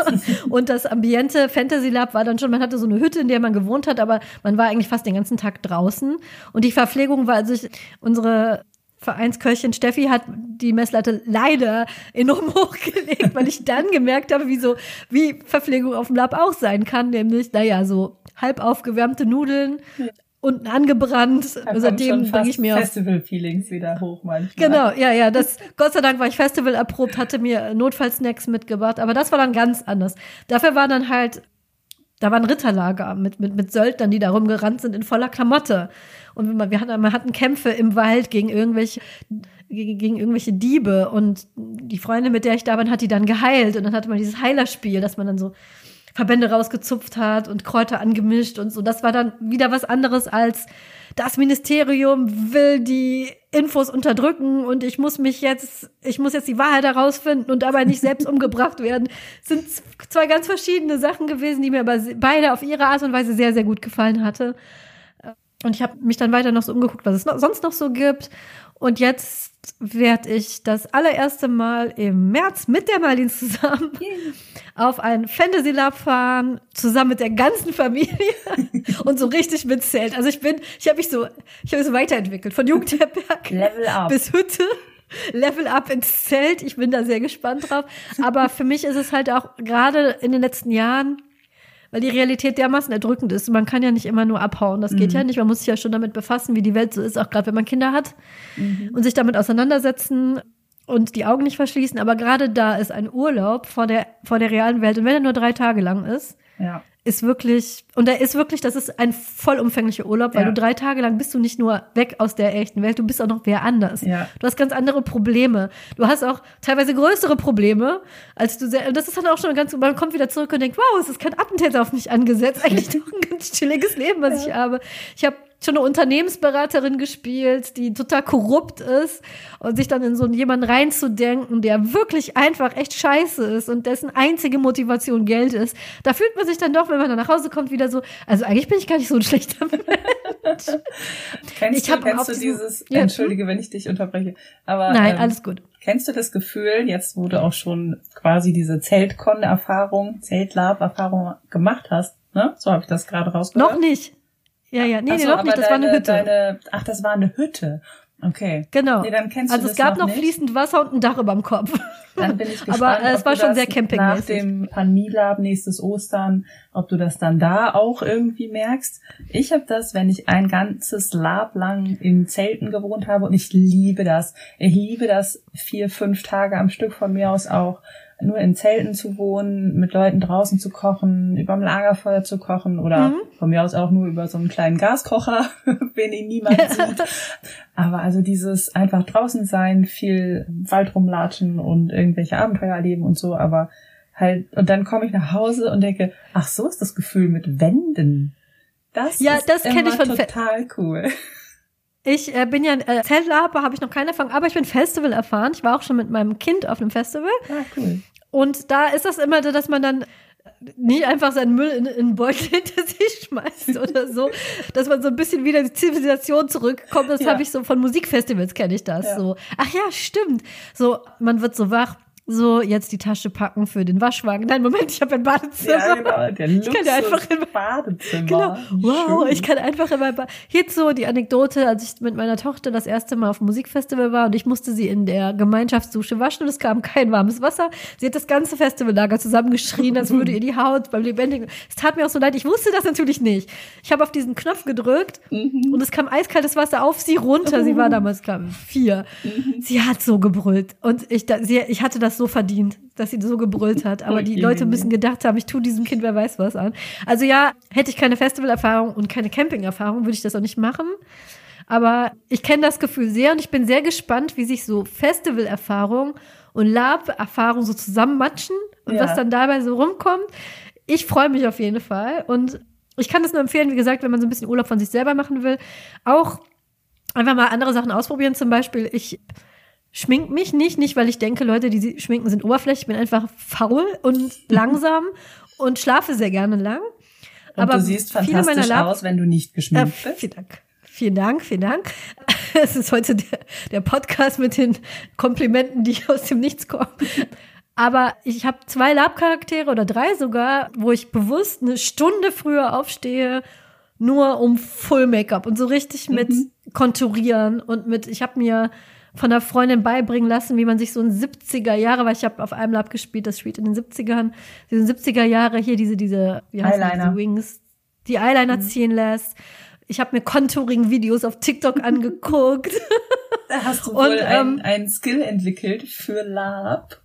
und das Ambiente Fantasy Lab war dann schon, man hatte so eine Hütte, in der man gewohnt hat, aber man war eigentlich fast den ganzen Tag draußen. Und die Verpflegung war, also ich, unsere Vereinsköchin Steffi hat die Messlatte leider enorm hochgelegt, weil ich dann gemerkt habe, wie so, wie Verpflegung auf dem Lab auch sein kann, nämlich, naja, so halb aufgewärmte Nudeln, unten angebrannt. Seitdem bringe ich mir Festival-Feelings wieder hoch manchmal. Genau, ja, ja. Das, Gott sei Dank war ich Festival erprobt, hatte mir Notfallsnacks mitgebracht, aber das war dann ganz anders. Dafür war dann halt, da war ein Ritterlager mit, mit, mit Söldnern, die da rumgerannt sind in voller Klamotte. Und wir hatten, wir hatten Kämpfe im Wald gegen irgendwelche, gegen irgendwelche Diebe und die Freundin, mit der ich da bin, hat die dann geheilt und dann hatte man dieses Heilerspiel, dass man dann so Verbände rausgezupft hat und Kräuter angemischt und so. Das war dann wieder was anderes als das Ministerium will die Infos unterdrücken und ich muss mich jetzt, ich muss jetzt die Wahrheit herausfinden und dabei nicht selbst umgebracht werden. Das sind zwei ganz verschiedene Sachen gewesen, die mir aber beide auf ihre Art und Weise sehr, sehr gut gefallen hatte. Und ich habe mich dann weiter noch so umgeguckt, was es noch, sonst noch so gibt. Und jetzt werde ich das allererste Mal im März mit der Marlene zusammen auf ein Fantasy Lab fahren, zusammen mit der ganzen Familie und so richtig mitzählt. Also ich bin, ich habe mich so, ich habe mich so weiterentwickelt von Jugendherberg bis Hütte. Level up ins Zelt. Ich bin da sehr gespannt drauf. Aber für mich ist es halt auch gerade in den letzten Jahren weil die Realität dermaßen erdrückend ist. Man kann ja nicht immer nur abhauen. Das geht Mhm. ja nicht. Man muss sich ja schon damit befassen, wie die Welt so ist, auch gerade wenn man Kinder hat Mhm. und sich damit auseinandersetzen und die Augen nicht verschließen. Aber gerade da ist ein Urlaub vor der, vor der realen Welt. Und wenn er nur drei Tage lang ist, Ja. Ist wirklich, und er ist wirklich, das ist ein vollumfänglicher Urlaub, weil Ja. du drei Tage lang bist du nicht nur weg aus der echten Welt, du bist auch noch wer anders. Ja. Du hast ganz andere Probleme. Du hast auch teilweise größere Probleme, als du sehr, und das ist dann auch schon ganz, man kommt wieder zurück und denkt, wow, es ist kein Attentäter auf mich angesetzt. Eigentlich doch ein ganz chilliges Leben, was ich habe. Ich habe schon eine Unternehmensberaterin gespielt, die total korrupt ist und sich dann in so einen jemanden reinzudenken, der wirklich einfach echt scheiße ist und dessen einzige Motivation Geld ist. Da fühlt man sich dann doch, wenn man dann nach Hause kommt, wieder so, also eigentlich bin ich gar nicht so ein schlechter Mensch. Kennst Ich du, kennst du dieses, Ja. entschuldige, wenn ich dich unterbreche, aber Nein, ähm, alles gut. kennst du das Gefühl, jetzt wo du auch schon quasi diese Zeltkon-Erfahrung, Zeltlab-Erfahrung gemacht hast, ne? So habe ich das gerade rausgehört. Noch nicht. Ja, ja, nee, Ach nee, so, noch nicht, das war eine deine- Hütte. Deine, ach, das war eine Hütte. Okay. Genau. Nee, dann kennst du also es gab noch nicht. fließend Wasser und ein Dach über dem Kopf. Dann bin ich gespannt, Aber äh, es ob war du schon sehr campingmäßig. Nach dem Pandemielab nächstes Ostern, ob du das dann da auch irgendwie merkst. Ich habe das, wenn ich ein ganzes Lab lang in Zelten gewohnt habe und ich liebe das. Ich liebe das vier, fünf Tage am Stück von mir aus auch nur in Zelten zu wohnen, mit Leuten draußen zu kochen, überm Lagerfeuer zu kochen oder Mhm. von mir aus auch nur über so einen kleinen Gaskocher, wenn ihn niemand sieht. Aber also dieses einfach draußen sein, viel Wald rumlatschen und irgendwelche Abenteuer erleben und so, aber halt, und dann komme ich nach Hause und denke, ach so ist das Gefühl mit Wänden. Das Ja, ist das kenn immer ich von total cool. Ich äh, bin ja äh, Zeltlaber, habe ich noch keine Erfahrung, aber ich bin Festival erfahren. Ich war auch schon mit meinem Kind auf einem Festival. Ah, cool. Und da ist das immer so, dass man dann nicht einfach seinen Müll in, in einen Beutel hinter sich schmeißt oder so, dass man so ein bisschen wieder in die Zivilisation zurückkommt. Das Ja. habe ich so von Musikfestivals kenne ich das Ja. so. Ach ja, stimmt. So, man wird so wach. So, jetzt die Tasche packen für den Waschwagen. Nein, Moment, ich habe ein Badezimmer. Ja, genau, der Ich kann ja einfach in Luxus Badezimmer. Genau. Wow, Schön. ich kann einfach immer. Ba Hierzu so die Anekdote, als ich mit meiner Tochter das erste Mal auf dem Musikfestival war und ich musste sie in der Gemeinschaftsdusche waschen und es kam kein warmes Wasser. Sie hat das ganze Festivallager zusammengeschrien, als würde ihr die Haut beim Lebendigen. Es tat mir auch so leid, ich wusste das natürlich nicht. Ich habe auf diesen Knopf gedrückt Mhm. und es kam eiskaltes Wasser auf sie runter. Sie war damals, glaube ich, vier. Mhm. Sie hat so gebrüllt und ich, da, sie, ich hatte das so verdient, dass sie so gebrüllt hat. Aber die. Leute müssen gedacht haben, ich tue diesem Kind wer weiß was an. Also ja, hätte ich keine Festivalerfahrung und keine Campingerfahrung, würde ich das auch nicht machen. Aber ich kenne das Gefühl sehr und ich bin sehr gespannt, wie sich so Festivalerfahrung und Lab-Erfahrung so zusammenmatschen und Ja. was dann dabei so rumkommt. Ich freue mich auf jeden Fall und ich kann das nur empfehlen, wie gesagt, wenn man so ein bisschen Urlaub von sich selber machen will, auch einfach mal andere Sachen ausprobieren. Zum Beispiel, ich schmink mich nicht, nicht weil ich denke, Leute, die schminken, sind oberflächlich. Ich bin einfach faul und langsam und schlafe sehr gerne lang. Und aber du siehst fantastisch aus, wenn du nicht Äh, geschminkt bist. vielen Dank. Vielen Dank, vielen Dank. Es ist heute der, der Podcast mit den Komplimenten, die aus dem Nichts kommen. Aber ich habe zwei Lab-Charaktere oder drei sogar, wo ich bewusst eine Stunde früher aufstehe, nur um Full Make-up und so richtig mit Konturieren und mit, ich habe mir von einer Freundin beibringen lassen, wie man sich so in 70er Jahre, weil ich habe auf einem Lab gespielt, das spielt in den 70ern, diese 70er Jahre hier diese, diese, wie die, Eyeliner. diese Wings, die Eyeliner ziehen lässt. Ich habe mir Contouring-Videos auf TikTok angeguckt. Da hast du Und, wohl ähm, ein, ein Skill entwickelt für Lab.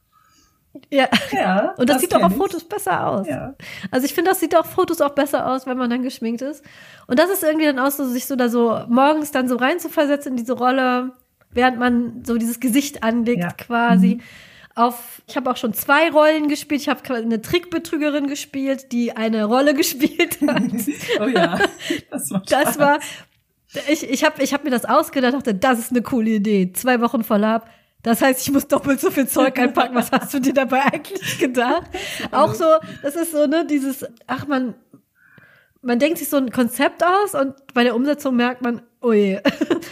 ja. Ja. Und das, sieht auch auf. Fotos besser aus. Ja. Also ich finde, das sieht auf Fotos auch besser aus, wenn man dann geschminkt ist. Und das ist irgendwie dann auch so, sich so da so morgens dann so reinzuversetzen in diese Rolle, während man so dieses Gesicht anlegt Ja. quasi. Mhm. Auf, ich habe auch schon zwei Rollen gespielt. Ich habe eine Trickbetrügerin gespielt, die eine Rolle gespielt hat. Oh ja. Das, macht Das war, ich, ich habe ich hab mir das ausgedacht, dachte, das ist eine coole Idee. Zwei Wochen vor Lab. Das heißt, ich muss doppelt so viel Zeug einpacken. Was hast du dir dabei eigentlich gedacht? Auch so, das ist so, ne, dieses, ach man, man denkt sich so ein Konzept aus und bei der Umsetzung merkt man, ui.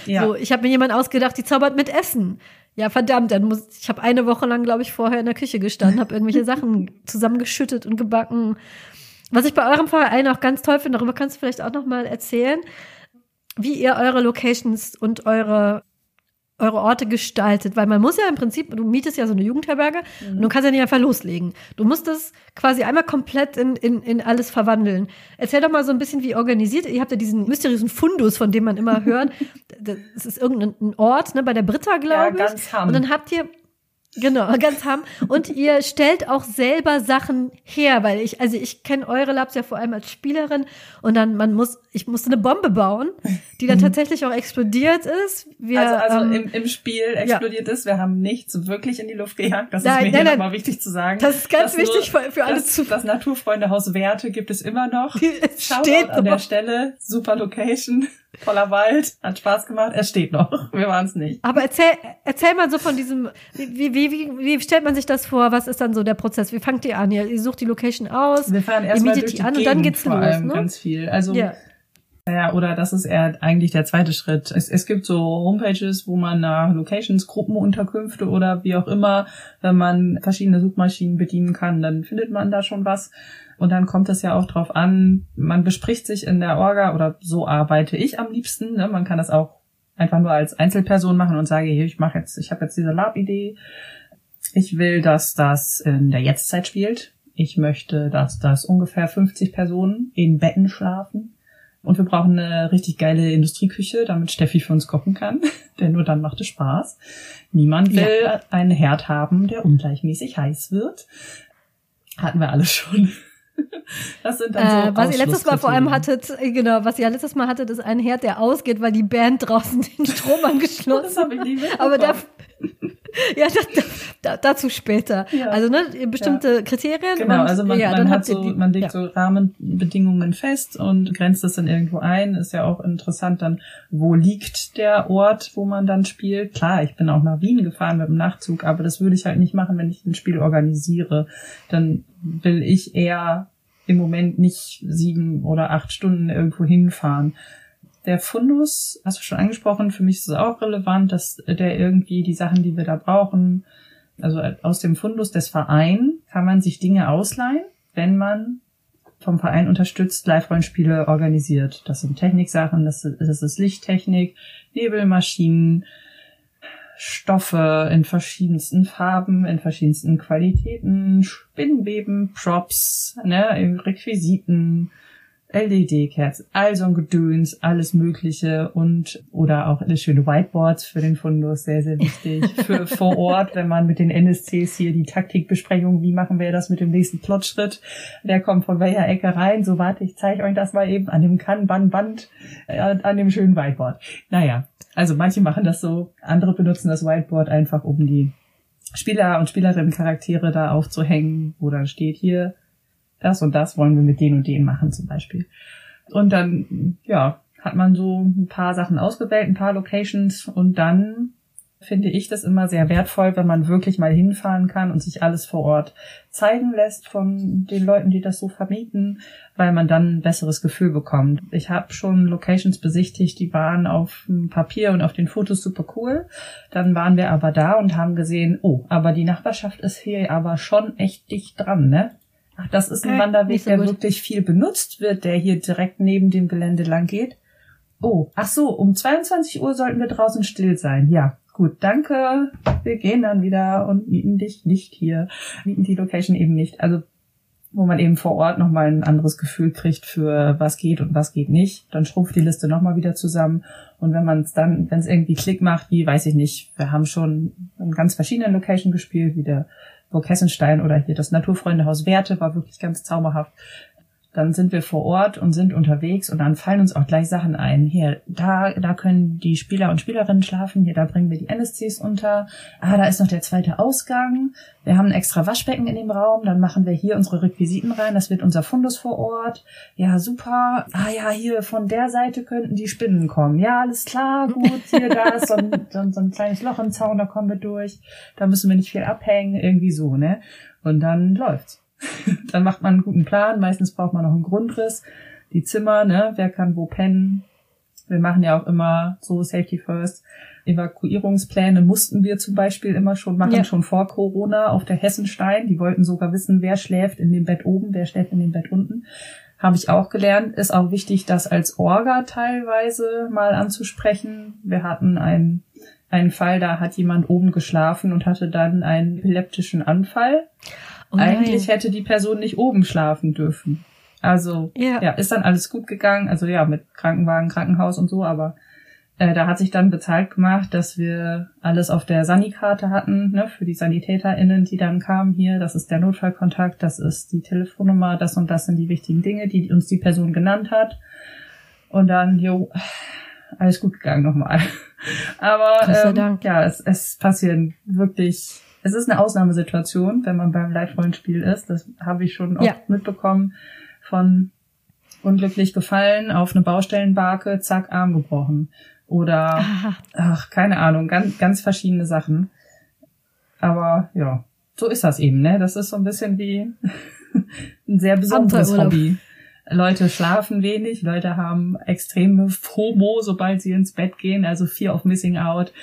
Ja. So, ich habe mir jemand ausgedacht, die zaubert mit Essen. Ja, verdammt, dann muss ich habe eine Woche lang, glaube ich, vorher in der Küche gestanden, habe irgendwelche Sachen zusammengeschüttet und gebacken. Was ich bei eurem Verein auch ganz toll finde, darüber kannst du vielleicht auch noch mal erzählen, wie ihr eure Locations und eure eure Orte gestaltet? Weil man muss ja im Prinzip, du mietest ja so eine Jugendherberge mhm. und du kannst ja nicht einfach loslegen. Du musst das quasi einmal komplett in, in, in alles verwandeln. Erzähl doch mal so ein bisschen, wie organisiert. Ihr habt ja diesen mysteriösen Fundus, von dem man immer hört. Das ist irgendein Ort, ne, bei der Britta, glaube ja, ganz ich. Und dann habt ihr Genau, ganz ham. Und ihr stellt auch selber Sachen her, weil ich, also ich kenne eure Labs ja vor allem als Spielerin und dann, man muss, ich musste eine Bombe bauen, die dann mhm. tatsächlich auch explodiert ist. Wir, also also ähm, im, im Spiel explodiert ja. ist, wir haben nichts wirklich in die Luft gejagt, das nein, ist mir nein, hier nochmal wichtig zu sagen. Das ist ganz wichtig nur, für, für alle das, zu. Das Naturfreundehaus Werte gibt es immer noch. Steht an der Stelle, super Location voller Wald, hat Spaß gemacht, er steht noch. Wir waren es nicht. Aber erzähl, erzähl mal so von diesem, wie, wie, wie, wie stellt man sich das vor? Was ist dann so der Prozess? Wie fangt ihr an? Ihr, ihr sucht die Location aus, Wir fahren erst ihr mietet die, die an und dann geht's vor los, allem ne? ganz viel. Also ja. Ja, oder das ist eher eigentlich der zweite Schritt. Es, es gibt so Homepages, wo man nach Locations, Gruppenunterkünfte oder wie auch immer, wenn man verschiedene Suchmaschinen bedienen kann, dann findet man da schon was. Und dann kommt es ja auch drauf an, man bespricht sich in der Orga oder so arbeite ich am liebsten. Ne? Man kann das auch einfach nur als Einzelperson machen und sage, hier, ich mache jetzt, ich habe jetzt diese Lab-Idee. Ich will, dass das in der Jetztzeit spielt. Ich möchte, dass das ungefähr 50 Personen in Betten schlafen. Und wir brauchen eine richtig geile Industrieküche, damit Steffi für uns kochen kann. Denn nur dann macht es Spaß. Niemand will ja. einen Herd haben, der ungleichmäßig heiß wird. Hatten wir alle schon. Das sind dann so äh, Was ihr letztes Mal vor allem hattet, äh, genau, was ihr letztes Mal hattet, ist ein Herd, der ausgeht, weil die Band draußen den Strom angeschlossen hat. Das habe ich nie Aber da, ja, da, da, dazu später. Ja. Also ne, bestimmte ja. Kriterien. Genau, und, also man, ja, man hat so, die, man legt so Rahmenbedingungen fest und grenzt das dann irgendwo ein. Ist ja auch interessant dann, wo liegt der Ort, wo man dann spielt. Klar, ich bin auch nach Wien gefahren mit dem Nachtzug, aber das würde ich halt nicht machen, wenn ich ein Spiel organisiere. Dann will ich eher im Moment nicht sieben oder acht Stunden irgendwo hinfahren. Der Fundus, hast du schon angesprochen, für mich ist es auch relevant, dass der irgendwie die Sachen, die wir da brauchen, also aus dem Fundus des Vereins kann man sich Dinge ausleihen, wenn man vom Verein unterstützt Live-Rollenspiele organisiert. Das sind Techniksachen, das ist, das ist Lichttechnik, Nebelmaschinen, Stoffe in verschiedensten Farben, in verschiedensten Qualitäten, Spinnweben, Props, ne, Requisiten, LED-Kerzen, all so ein Gedöns, alles Mögliche und oder auch schöne Whiteboards für den Fundus, sehr, sehr wichtig. Für vor Ort, wenn man mit den NSCs hier die Taktikbesprechung, wie machen wir das mit dem nächsten Plotschritt, der kommt von welcher Ecke rein, so warte, ich zeige euch das mal eben an dem Kanban-Band, äh, an dem schönen Whiteboard. Naja, also manche machen das so, andere benutzen das Whiteboard einfach, um die Spieler und Spielerinnen Charaktere da aufzuhängen, wo dann steht hier, das und das wollen wir mit denen und denen machen zum Beispiel. Und dann, ja, hat man so ein paar Sachen ausgewählt, ein paar Locations und dann finde ich das immer sehr wertvoll, wenn man wirklich mal hinfahren kann und sich alles vor Ort zeigen lässt von den Leuten, die das so vermieten, weil man dann ein besseres Gefühl bekommt. Ich habe schon Locations besichtigt, die waren auf dem Papier und auf den Fotos super cool. Dann waren wir aber da und haben gesehen, oh, aber die Nachbarschaft ist hier aber schon echt dicht dran, ne? Ach, das ist ein okay, Wanderweg, so der wirklich viel benutzt wird, der hier direkt neben dem Gelände lang geht. Oh, ach so, um 22 Uhr sollten wir draußen still sein. Ja, gut, danke. Wir gehen dann wieder und mieten dich nicht hier. Mieten die Location eben nicht. Also, wo man eben vor Ort nochmal ein anderes Gefühl kriegt für was geht und was geht nicht. Dann schrumpft die Liste nochmal wieder zusammen. Und wenn man es dann, wenn es irgendwie Klick macht, wie weiß ich nicht, wir haben schon in ganz verschiedenen Locations gespielt, wie der Burg Hessenstein oder hier das Naturfreundehaus Werte war wirklich ganz zauberhaft dann sind wir vor Ort und sind unterwegs und dann fallen uns auch gleich Sachen ein. Hier, da, da können die Spieler und Spielerinnen schlafen. Hier, da bringen wir die NSCs unter. Ah, da ist noch der zweite Ausgang. Wir haben ein extra Waschbecken in dem Raum. Dann machen wir hier unsere Requisiten rein. Das wird unser Fundus vor Ort. Ja, super. Ah ja, hier von der Seite könnten die Spinnen kommen. Ja, alles klar, gut. Hier, da ist so ein, so, so ein kleines Loch im Zaun, da kommen wir durch. Da müssen wir nicht viel abhängen. Irgendwie so, ne? Und dann läuft's. dann macht man einen guten Plan. Meistens braucht man noch einen Grundriss. Die Zimmer, ne, wer kann wo pennen. Wir machen ja auch immer so Safety First. Evakuierungspläne mussten wir zum Beispiel immer schon machen, ja. schon vor Corona auf der Hessenstein. Die wollten sogar wissen, wer schläft in dem Bett oben, wer schläft in dem Bett unten. Habe ich auch gelernt. Ist auch wichtig, das als Orga teilweise mal anzusprechen. Wir hatten ein einen Fall, da hat jemand oben geschlafen und hatte dann einen epileptischen Anfall. Oh Eigentlich hätte die Person nicht oben schlafen dürfen. Also ja. ja, ist dann alles gut gegangen. Also ja, mit Krankenwagen, Krankenhaus und so, aber äh, da hat sich dann bezahlt gemacht, dass wir alles auf der Sani-Karte hatten, ne, für die SanitäterInnen, die dann kamen hier. Das ist der Notfallkontakt, das ist die Telefonnummer, das und das sind die wichtigen Dinge, die uns die Person genannt hat. Und dann, jo, alles gut gegangen nochmal. Aber ähm, ja, es, es passieren wirklich, es ist eine Ausnahmesituation, wenn man beim Live-Rollenspiel ist. Das habe ich schon oft ja. mitbekommen von unglücklich gefallen auf eine Baustellenbarke, zack, Arm gebrochen. Oder Aha. ach, keine Ahnung, ganz, ganz verschiedene Sachen. Aber ja, so ist das eben, ne? Das ist so ein bisschen wie ein sehr besonderes Hobby. Leute schlafen wenig, Leute haben extreme FOMO, sobald sie ins Bett gehen, also Fear of Missing Out,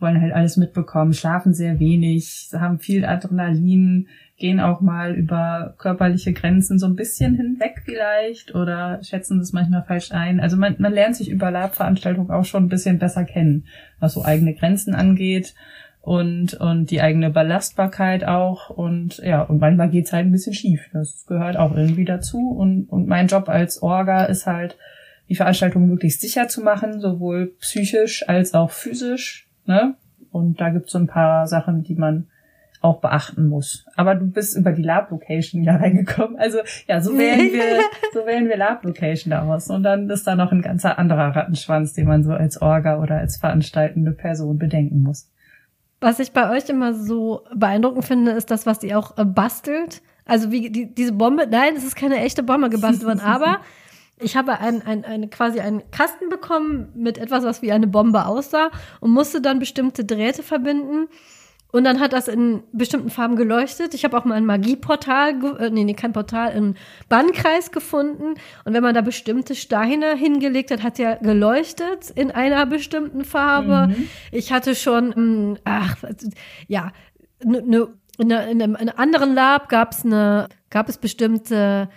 wollen halt alles mitbekommen, schlafen sehr wenig, haben viel Adrenalin, gehen auch mal über körperliche Grenzen so ein bisschen hinweg vielleicht oder schätzen das manchmal falsch ein. Also man, man lernt sich über Lab-Veranstaltungen auch schon ein bisschen besser kennen, was so eigene Grenzen angeht und, und die eigene Belastbarkeit auch. Und ja, und manchmal geht's halt ein bisschen schief. Das gehört auch irgendwie dazu. Und, und mein Job als Orga ist halt, die Veranstaltung möglichst sicher zu machen, sowohl psychisch als auch physisch. Ne? Und da gibt's so ein paar Sachen, die man auch beachten muss. Aber du bist über die Lab Location ja reingekommen. Also ja, so wählen wir, so wählen wir Lab Location daraus. Und dann ist da noch ein ganzer anderer Rattenschwanz, den man so als Orga oder als veranstaltende Person bedenken muss. Was ich bei euch immer so beeindruckend finde, ist das, was ihr auch äh, bastelt. Also wie die, diese Bombe, nein, es ist keine echte Bombe gebastelt worden, aber ich habe ein, ein, eine, quasi einen Kasten bekommen mit etwas, was wie eine Bombe aussah und musste dann bestimmte Drähte verbinden und dann hat das in bestimmten Farben geleuchtet. Ich habe auch mal ein Magieportal, äh, nee, nee, kein Portal, einen Bannkreis gefunden. Und wenn man da bestimmte Steine hingelegt hat, hat der geleuchtet in einer bestimmten Farbe. Mhm. Ich hatte schon, hm, ach, ja, ne, ne, in, einem, in einem anderen Lab gab es eine, gab es bestimmte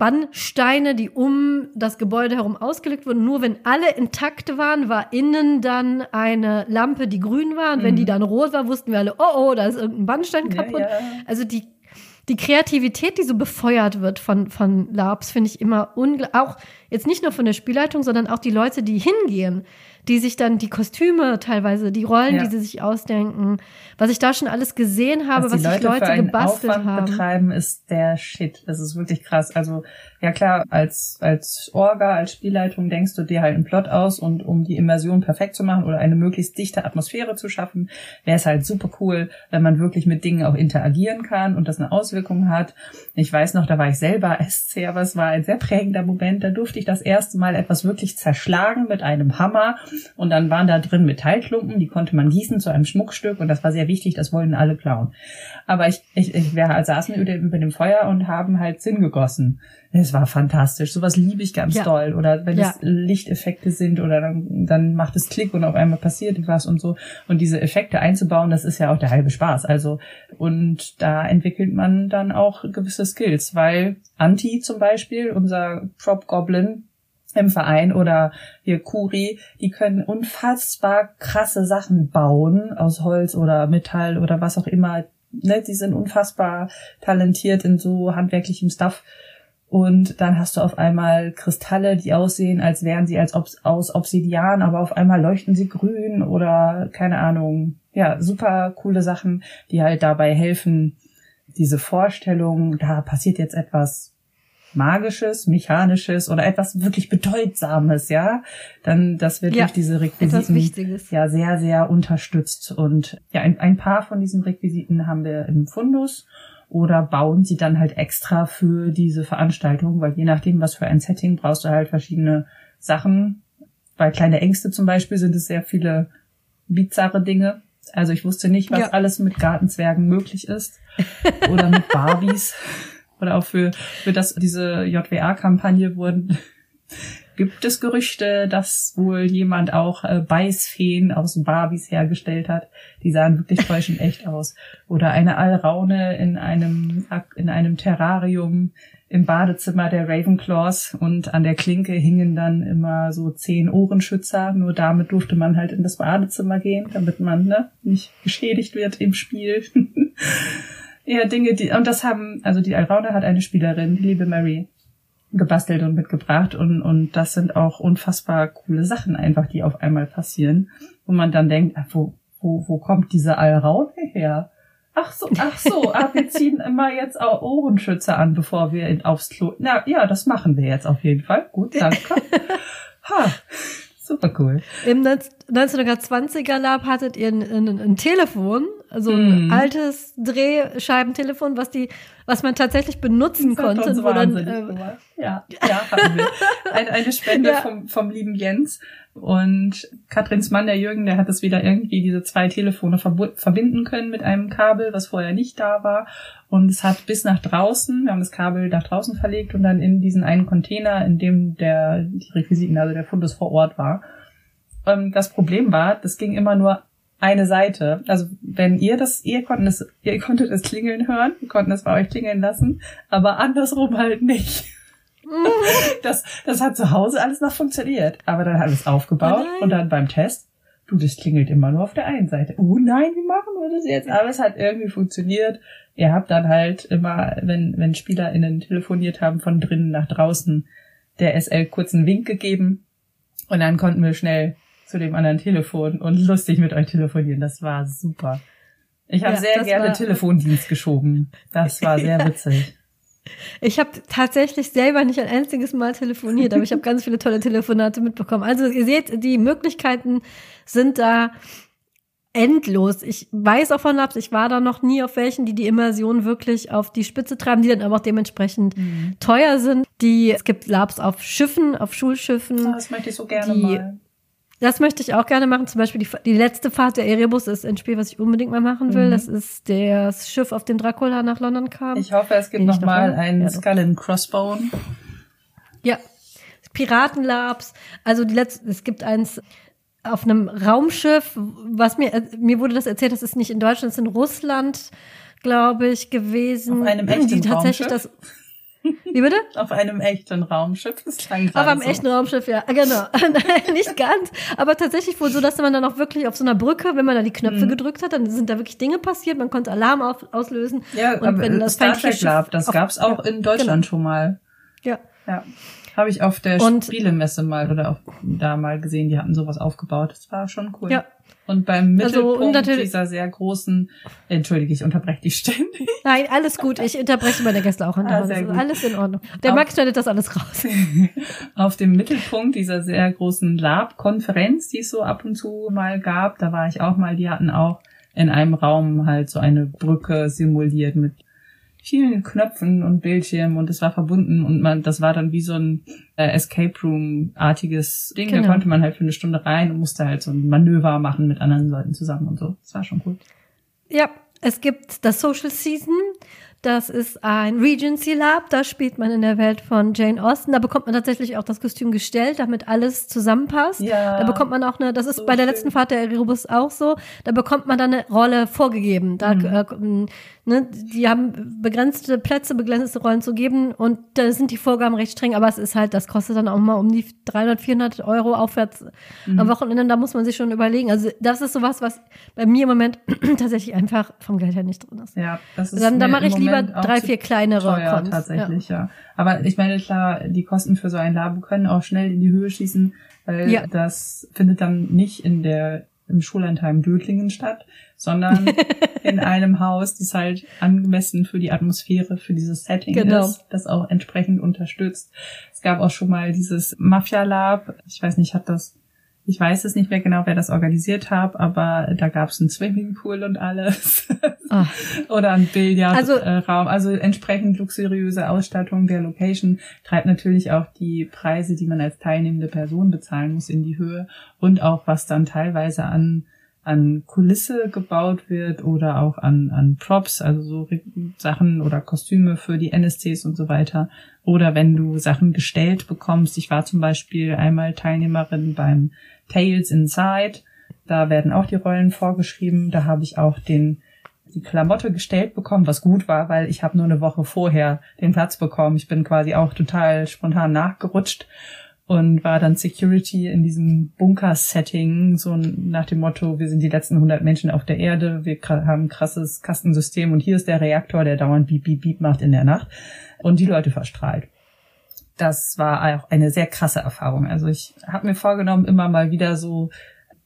Bannsteine, die um das Gebäude herum ausgelegt wurden. Nur wenn alle intakt waren, war innen dann eine Lampe, die grün war. Und mhm. wenn die mhm. dann rot war, wussten wir alle, oh, oh, da ist irgendein Bannstein kaputt. Ja, ja. Also die, die Kreativität, die so befeuert wird von, von Labs, finde ich immer unglaublich. Auch jetzt nicht nur von der Spielleitung, sondern auch die Leute, die hingehen die sich dann die Kostüme teilweise, die Rollen, ja. die sie sich ausdenken, was ich da schon alles gesehen habe, was, was sich Leute, Leute gebastelt Aufwand haben. betreiben, ist der Shit. Das ist wirklich krass. Also ja klar, als als Orga, als Spielleitung denkst du dir halt einen Plot aus und um die Immersion perfekt zu machen oder eine möglichst dichte Atmosphäre zu schaffen, wäre es halt super cool, wenn man wirklich mit Dingen auch interagieren kann und das eine Auswirkung hat. Ich weiß noch, da war ich selber SC, aber es war ein sehr prägender Moment. Da durfte ich das erste Mal etwas wirklich zerschlagen mit einem Hammer und dann waren da drin Metallklumpen, die konnte man gießen zu einem Schmuckstück und das war sehr wichtig, das wollten alle klauen. Aber ich, ich, ich wir saßen über dem, über dem Feuer und haben halt Zinn gegossen. Es war fantastisch. Sowas liebe ich ganz ja. doll. Oder wenn ja. es Lichteffekte sind oder dann, dann macht es Klick und auf einmal passiert was und so. Und diese Effekte einzubauen, das ist ja auch der halbe Spaß. Also, und da entwickelt man dann auch gewisse Skills, weil Anti zum Beispiel, unser Prop Goblin, im Verein oder hier Kuri, die können unfassbar krasse Sachen bauen aus Holz oder Metall oder was auch immer. Ne, die sind unfassbar talentiert in so handwerklichem Stuff. Und dann hast du auf einmal Kristalle, die aussehen, als wären sie als Obs aus Obsidian, aber auf einmal leuchten sie grün oder keine Ahnung. Ja, super coole Sachen, die halt dabei helfen, diese Vorstellung, da passiert jetzt etwas Magisches, Mechanisches oder etwas wirklich Bedeutsames, ja, dann das wird ja, durch diese Requisiten ja sehr, sehr unterstützt. Und ja, ein, ein paar von diesen Requisiten haben wir im Fundus oder bauen sie dann halt extra für diese Veranstaltung, weil je nachdem, was für ein Setting, brauchst du halt verschiedene Sachen. Bei kleine Ängste zum Beispiel sind es sehr viele bizarre Dinge. Also ich wusste nicht, was ja. alles mit Gartenzwergen möglich ist oder mit Barbies. oder auch für, für das, diese JWA-Kampagne wurden gibt es Gerüchte, dass wohl jemand auch äh, Beißfeen aus Barbies hergestellt hat. Die sahen wirklich täuschend echt aus. Oder eine Alraune in einem, in einem Terrarium im Badezimmer der Ravenclaws und an der Klinke hingen dann immer so zehn Ohrenschützer. Nur damit durfte man halt in das Badezimmer gehen, damit man ne, nicht geschädigt wird im Spiel. ja, Dinge, die, und das haben, also die Alraune hat eine Spielerin, die liebe Mary, gebastelt und mitgebracht und, und das sind auch unfassbar coole Sachen einfach, die auf einmal passieren, wo man dann denkt, ach, wo, wo, wo kommt diese Alraune her? Ach so, ach so, ah, wir ziehen immer jetzt auch Ohrenschützer an, bevor wir aufs Klo. Na ja, das machen wir jetzt auf jeden Fall. Gut, danke. Ha, super cool. Im 1920er Lab hattet ihr ein, ein, ein Telefon, also ein mm. altes Drehscheibentelefon, was die, was man tatsächlich benutzen das konnte. Wo dann, äh, ja, ja, hatten wir. Eine, eine Spende ja. vom, vom lieben Jens. Und Katrins Mann, der Jürgen, der hat es wieder irgendwie diese zwei Telefone verbinden können mit einem Kabel, was vorher nicht da war. Und es hat bis nach draußen, wir haben das Kabel nach draußen verlegt und dann in diesen einen Container, in dem der, die Requisiten, also der Fundus vor Ort war. Ähm, das Problem war, das ging immer nur eine Seite. Also wenn ihr das, ihr konntet es, ihr konntet es klingeln hören, wir konnten es bei euch klingeln lassen, aber andersrum halt nicht. das, das hat zu Hause alles noch funktioniert. Aber dann hat es aufgebaut oh und dann beim Test, du, das klingelt immer nur auf der einen Seite. Oh nein, wie machen wir das jetzt? Aber es hat irgendwie funktioniert. Ihr habt dann halt immer, wenn, wenn SpielerInnen telefoniert haben, von drinnen nach draußen der SL kurzen Wink gegeben. Und dann konnten wir schnell zu dem anderen Telefon und lustig mit euch telefonieren. Das war super. Ich habe ja, sehr gerne Telefondienst geschoben. Das war sehr witzig. Ich habe tatsächlich selber nicht ein einziges Mal telefoniert, aber ich habe ganz viele tolle Telefonate mitbekommen. Also ihr seht, die Möglichkeiten sind da endlos. Ich weiß auch von Labs, ich war da noch nie auf welchen, die die Immersion wirklich auf die Spitze treiben, die dann aber auch dementsprechend mhm. teuer sind. Die es gibt Labs auf Schiffen, auf Schulschiffen. Oh, das möchte ich so gerne die, mal. Das möchte ich auch gerne machen. Zum Beispiel die, die letzte Fahrt der Erebus ist ein Spiel, was ich unbedingt mal machen will. Mhm. Das ist das Schiff, auf dem Dracula nach London kam. Ich hoffe, es gibt noch mal einen ja, Skull and Crossbone. Ja, Piratenlabs. Also die letzte, es gibt eins auf einem Raumschiff, was mir mir wurde das erzählt, das ist nicht in Deutschland, das ist in Russland, glaube ich, gewesen. Auf einem echten die tatsächlich Raumschiff? das wie bitte? Auf einem echten Raumschiff. Das klang Auf einem so. echten Raumschiff, ja, genau. Nein, nicht ganz. Aber tatsächlich wohl so, dass man dann auch wirklich auf so einer Brücke, wenn man da die Knöpfe mhm. gedrückt hat, dann sind da wirklich Dinge passiert. Man konnte Alarm auf, auslösen. Ja, und wenn das Star Trek Lab, das gab's auch ja, in Deutschland genau. schon mal. Ja. Ja. Habe ich auf der und, Spielemesse mal oder auch da mal gesehen, die hatten sowas aufgebaut. Das war schon cool. Ja. Und beim also, Mittelpunkt also, dieser sehr großen, entschuldige, ich unterbreche dich ständig. Nein, alles gut. Ich unterbreche meine Gäste auch. Ah, das ist alles in Ordnung. Der auf, Max schneidet das alles raus. auf dem Mittelpunkt dieser sehr großen Lab-Konferenz, die es so ab und zu mal gab, da war ich auch mal, die hatten auch in einem Raum halt so eine Brücke simuliert mit vielen Knöpfen und Bildschirmen und es war verbunden und man, das war dann wie so ein äh, Escape Room-artiges Ding. Genau. Da konnte man halt für eine Stunde rein und musste halt so ein Manöver machen mit anderen Leuten zusammen und so. Das war schon cool. Ja, es gibt das Social Season. Das ist ein Regency Lab, da spielt man in der Welt von Jane Austen. Da bekommt man tatsächlich auch das Kostüm gestellt, damit alles zusammenpasst. Ja, da bekommt man auch eine, das ist so bei der letzten Fahrt der Erebus auch so, da bekommt man dann eine Rolle vorgegeben. Da mhm. äh, Ne, die haben begrenzte Plätze, begrenzte Rollen zu geben und da sind die Vorgaben recht streng, aber es ist halt, das kostet dann auch mal um die 300, 400 Euro aufwärts mhm. am Wochenende, da muss man sich schon überlegen. Also das ist sowas, was bei mir im Moment tatsächlich einfach vom Geld her nicht drin ist. Ja, das ist Dann, dann mache ich lieber drei, vier kleinere teuer, Cons. tatsächlich, ja. ja. Aber ich meine, klar, die Kosten für so ein Labo können auch schnell in die Höhe schießen, weil ja. das findet dann nicht in der im Schullandheim Dötlingen statt, sondern in einem Haus, das halt angemessen für die Atmosphäre, für dieses Setting genau. ist, das auch entsprechend unterstützt. Es gab auch schon mal dieses Mafia Lab. Ich weiß nicht, hat das ich weiß es nicht mehr genau, wer das organisiert hat, aber da gab es einen Swimmingpool und alles. Oh. Oder ein Billardraum. Also, also entsprechend luxuriöse Ausstattung der Location treibt natürlich auch die Preise, die man als teilnehmende Person bezahlen muss, in die Höhe. Und auch was dann teilweise an an Kulisse gebaut wird oder auch an, an Props, also so Sachen oder Kostüme für die NSCs und so weiter. Oder wenn du Sachen gestellt bekommst. Ich war zum Beispiel einmal Teilnehmerin beim Tales Inside. Da werden auch die Rollen vorgeschrieben. Da habe ich auch den die Klamotte gestellt bekommen, was gut war, weil ich habe nur eine Woche vorher den Platz bekommen. Ich bin quasi auch total spontan nachgerutscht und war dann Security in diesem Bunker-Setting, so nach dem Motto, wir sind die letzten 100 Menschen auf der Erde, wir haben ein krasses Kastensystem und hier ist der Reaktor, der dauernd Beep, Beep, Beep macht in der Nacht und die Leute verstrahlt. Das war auch eine sehr krasse Erfahrung. Also ich habe mir vorgenommen, immer mal wieder so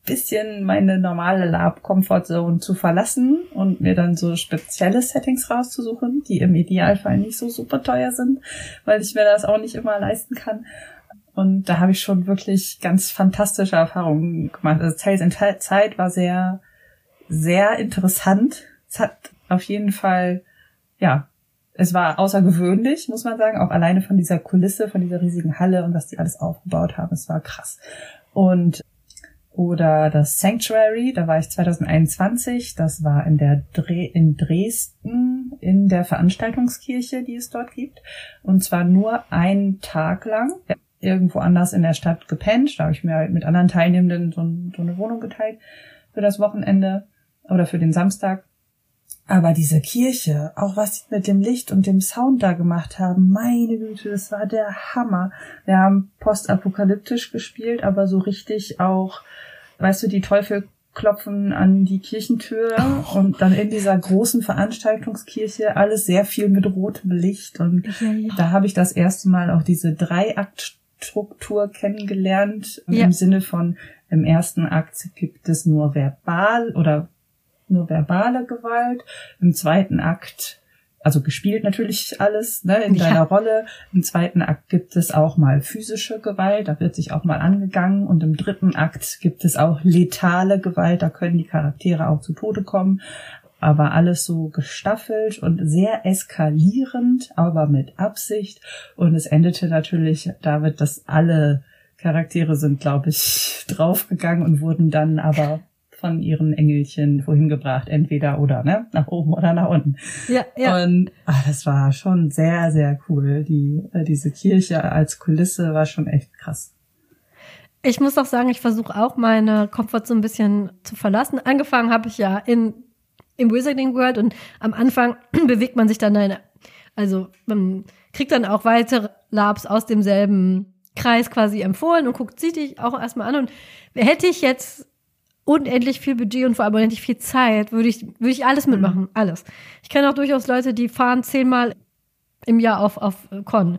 bisschen meine normale Lab-Comfort-Zone zu verlassen und mir dann so spezielle Settings rauszusuchen, die im Idealfall nicht so super teuer sind, weil ich mir das auch nicht immer leisten kann. Und da habe ich schon wirklich ganz fantastische Erfahrungen gemacht. Also Tales in Zeit war sehr, sehr interessant. Es hat auf jeden Fall, ja, es war außergewöhnlich, muss man sagen, auch alleine von dieser Kulisse, von dieser riesigen Halle und was die alles aufgebaut haben. Es war krass. Und oder das Sanctuary, da war ich 2021, das war in der Dre in Dresden in der Veranstaltungskirche, die es dort gibt. Und zwar nur einen Tag lang. Irgendwo anders in der Stadt gepennt. Da habe ich mir halt mit anderen Teilnehmenden so, so eine Wohnung geteilt für das Wochenende oder für den Samstag. Aber diese Kirche, auch was sie mit dem Licht und dem Sound da gemacht haben, meine Güte, das war der Hammer. Wir haben postapokalyptisch gespielt, aber so richtig auch weißt du, die Teufel klopfen an die Kirchentür oh. und dann in dieser großen Veranstaltungskirche alles sehr viel mit rotem Licht und ja, ja. da habe ich das erste Mal auch diese Dreiaktstruktur kennengelernt ja. im Sinne von im ersten Akt gibt es nur verbal oder nur verbale Gewalt, im zweiten Akt also gespielt natürlich alles, ne, in ja. deiner Rolle. Im zweiten Akt gibt es auch mal physische Gewalt, da wird sich auch mal angegangen. Und im dritten Akt gibt es auch letale Gewalt, da können die Charaktere auch zu Tode kommen. Aber alles so gestaffelt und sehr eskalierend, aber mit Absicht. Und es endete natürlich damit, dass alle Charaktere sind, glaube ich, draufgegangen und wurden dann aber von ihren Engelchen wohin gebracht, entweder oder, ne? Nach oben oder nach unten. Ja, ja. Und ach, das war schon sehr, sehr cool. Die, äh, diese Kirche als Kulisse war schon echt krass. Ich muss auch sagen, ich versuche auch meine Komfort so ein bisschen zu verlassen. Angefangen habe ich ja in im Wizarding World und am Anfang bewegt man sich dann eine, also man kriegt dann auch weitere Labs aus demselben Kreis quasi empfohlen und guckt, sieht dich auch erstmal an und hätte ich jetzt unendlich viel Budget und vor allem unendlich viel Zeit, würde ich, würde ich alles mitmachen. Mhm. Alles. Ich kenne auch durchaus Leute, die fahren zehnmal im Jahr auf, auf Con.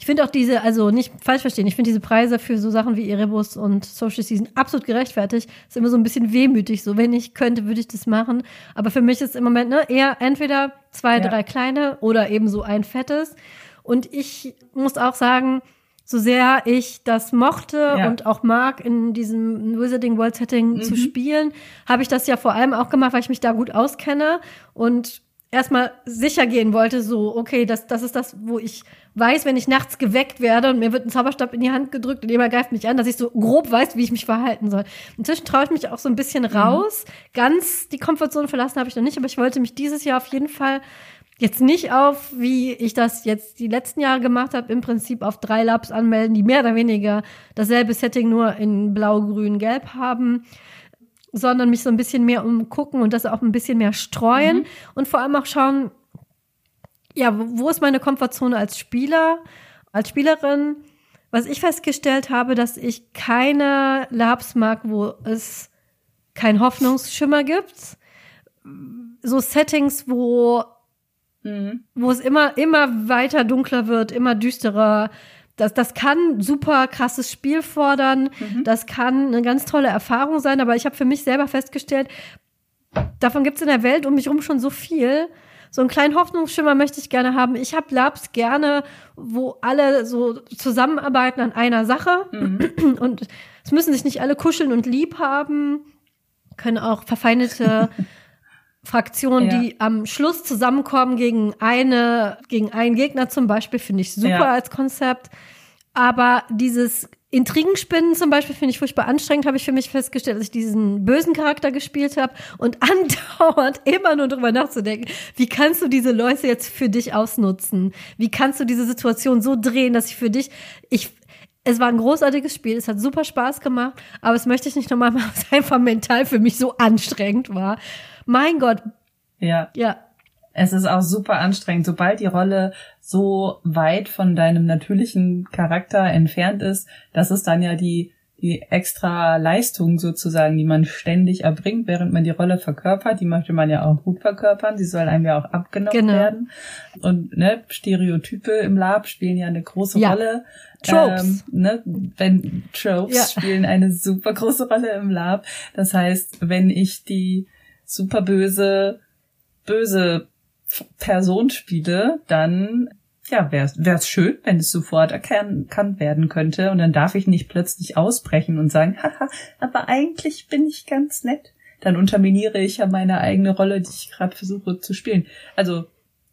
Ich finde auch diese, also nicht falsch verstehen, ich finde diese Preise für so Sachen wie Erebus und Social Season absolut gerechtfertigt. Ist immer so ein bisschen wehmütig. So, wenn ich könnte, würde ich das machen. Aber für mich ist im Moment ne, eher entweder zwei, ja. drei kleine oder eben so ein fettes. Und ich muss auch sagen, so sehr ich das mochte ja. und auch mag, in diesem Wizarding World Setting mhm. zu spielen, habe ich das ja vor allem auch gemacht, weil ich mich da gut auskenne und erstmal sicher gehen wollte, so, okay, das, das ist das, wo ich weiß, wenn ich nachts geweckt werde und mir wird ein Zauberstab in die Hand gedrückt und jemand greift mich an, dass ich so grob weiß, wie ich mich verhalten soll. Inzwischen traue ich mich auch so ein bisschen mhm. raus. Mhm. Ganz die Komfortzone verlassen habe ich noch nicht, aber ich wollte mich dieses Jahr auf jeden Fall jetzt nicht auf, wie ich das jetzt die letzten Jahre gemacht habe, im Prinzip auf drei Labs anmelden, die mehr oder weniger dasselbe Setting nur in blau, grün, gelb haben, sondern mich so ein bisschen mehr umgucken und das auch ein bisschen mehr streuen mhm. und vor allem auch schauen, ja, wo ist meine Komfortzone als Spieler, als Spielerin? Was ich festgestellt habe, dass ich keine Labs mag, wo es kein Hoffnungsschimmer gibt. So Settings, wo Mhm. Wo es immer, immer weiter dunkler wird, immer düsterer. Das, das kann super krasses Spiel fordern. Mhm. Das kann eine ganz tolle Erfahrung sein. Aber ich habe für mich selber festgestellt, davon gibt es in der Welt um mich herum schon so viel. So einen kleinen Hoffnungsschimmer möchte ich gerne haben. Ich habe Labs gerne, wo alle so zusammenarbeiten an einer Sache. Mhm. Und es müssen sich nicht alle kuscheln und lieb haben. Können auch verfeindete Fraktionen, ja. die am Schluss zusammenkommen gegen eine, gegen einen Gegner zum Beispiel, finde ich super ja. als Konzept. Aber dieses Intrigenspinnen zum Beispiel finde ich furchtbar anstrengend, habe ich für mich festgestellt, als ich diesen bösen Charakter gespielt habe und andauernd immer nur drüber nachzudenken, wie kannst du diese Leute jetzt für dich ausnutzen? Wie kannst du diese Situation so drehen, dass ich für dich, ich, es war ein großartiges Spiel, es hat super Spaß gemacht, aber es möchte ich nicht nochmal machen, weil es einfach mental für mich so anstrengend war. Mein Gott. Ja. Ja, es ist auch super anstrengend, sobald die Rolle so weit von deinem natürlichen Charakter entfernt ist, das ist dann ja die, die extra Leistung sozusagen, die man ständig erbringt, während man die Rolle verkörpert. Die möchte man ja auch gut verkörpern. Sie soll einem ja auch abgenommen genau. werden. Und ne, Stereotype im Lab spielen ja eine große ja. Rolle. Tropes. Ähm, ne, wenn Tropes ja. spielen eine super große Rolle im Lab. Das heißt, wenn ich die super böse, böse Person spiele, dann ja, wäre es schön, wenn es sofort erkannt werden könnte und dann darf ich nicht plötzlich ausbrechen und sagen, haha, aber eigentlich bin ich ganz nett. Dann unterminiere ich ja meine eigene Rolle, die ich gerade versuche zu spielen. Also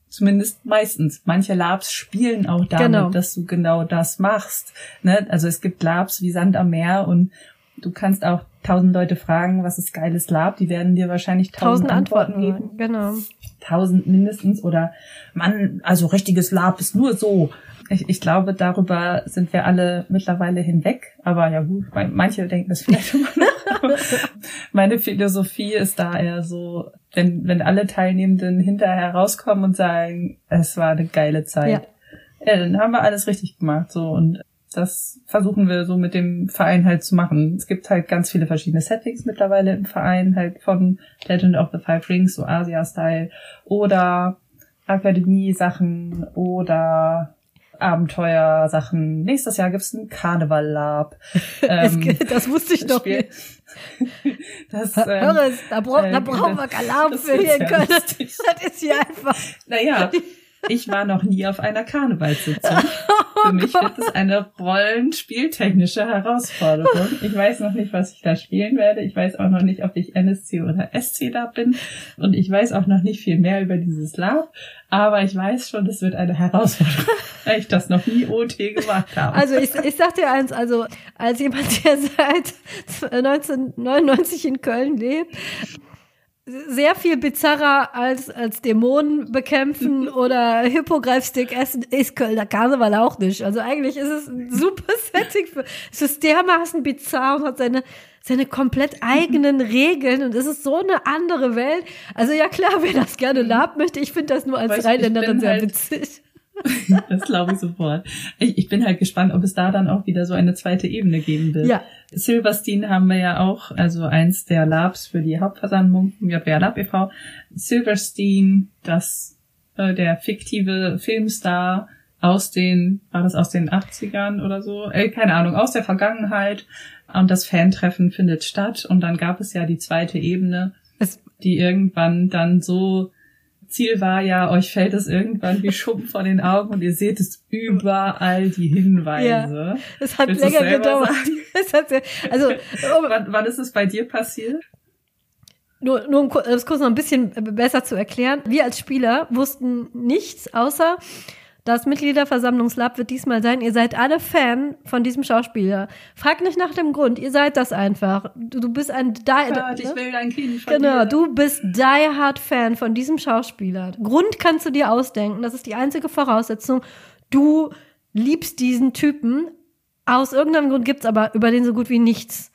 zumindest meistens. Manche Labs spielen auch damit, genau. dass du genau das machst. Ne? Also es gibt Labs wie Sand am Meer und du kannst auch tausend Leute fragen, was ist geiles Lab, die werden dir wahrscheinlich tausend, tausend Antworten, Antworten geben. Genau. Tausend mindestens oder man, also richtiges Lab ist nur so. Ich, ich glaube, darüber sind wir alle mittlerweile hinweg. Aber ja gut, manche denken das vielleicht immer noch. Meine Philosophie ist da eher so, wenn, wenn alle Teilnehmenden hinterher rauskommen und sagen, es war eine geile Zeit. Ja. ja dann haben wir alles richtig gemacht. So und das versuchen wir so mit dem Verein halt zu machen. Es gibt halt ganz viele verschiedene Settings mittlerweile im Verein, halt von Legend of the Five Rings, so Asia-Style, oder Akademie-Sachen oder Abenteuer-Sachen. Nächstes Jahr gibt's ein Karneval-Lab. Ähm, das wusste ich doch nicht. Das, ähm, Hör es, da, bra äh, da brauchen wir Alarm für hier in Köln. Das ist hier einfach. Naja, ich war noch nie auf einer Karnevalssitzung. Für mich wird es eine rollenspieltechnische Herausforderung. Ich weiß noch nicht, was ich da spielen werde. Ich weiß auch noch nicht, ob ich NSC oder SC da bin. Und ich weiß auch noch nicht viel mehr über dieses Lab. Aber ich weiß schon, es wird eine Herausforderung, weil ich das noch nie OT gemacht habe. Also ich, ich sag dir eins, also als jemand, der seit 1999 in Köln lebt, sehr viel bizarrer als, als Dämonen bekämpfen oder Hippogreifstick essen ist Kölner Karneval auch nicht. Also eigentlich ist es ein super Setting für, es ist dermaßen bizarr und hat seine, seine komplett eigenen Regeln und es ist so eine andere Welt. Also ja klar, wer das gerne labt möchte, ich finde das nur als Rheinländerin sehr halt witzig. das glaube ich sofort. Ich, ich, bin halt gespannt, ob es da dann auch wieder so eine zweite Ebene geben wird. Ja. Silverstein haben wir ja auch, also eins der Labs für die Hauptversammlung vom JWR Lab e.V. Silverstein, das äh, der fiktive Filmstar aus den, war das aus den 80ern oder so? Äh, keine Ahnung, aus der Vergangenheit. Und das Fantreffen findet statt. Und dann gab es ja die zweite Ebene, es die irgendwann dann so Ziel war ja, euch fällt es irgendwann wie Schuppen vor den Augen und ihr seht es überall die Hinweise. Ja, es hat Willst länger gedauert. Es hat sehr, also, um, wann, wann ist es bei dir passiert? Nur, nur um das kurz noch ein bisschen besser zu erklären. Wir als Spieler wussten nichts außer, das Mitgliederversammlungslab wird diesmal sein, ihr seid alle Fan von diesem Schauspieler. Frag nicht nach dem Grund, ihr seid das einfach. Du, du bist ein Die Gott, ich will dein Kind von Genau, dir. du bist Die Hard Fan von diesem Schauspieler. Grund kannst du dir ausdenken, das ist die einzige Voraussetzung. Du liebst diesen Typen. Aus irgendeinem Grund gibt's aber über den so gut wie nichts.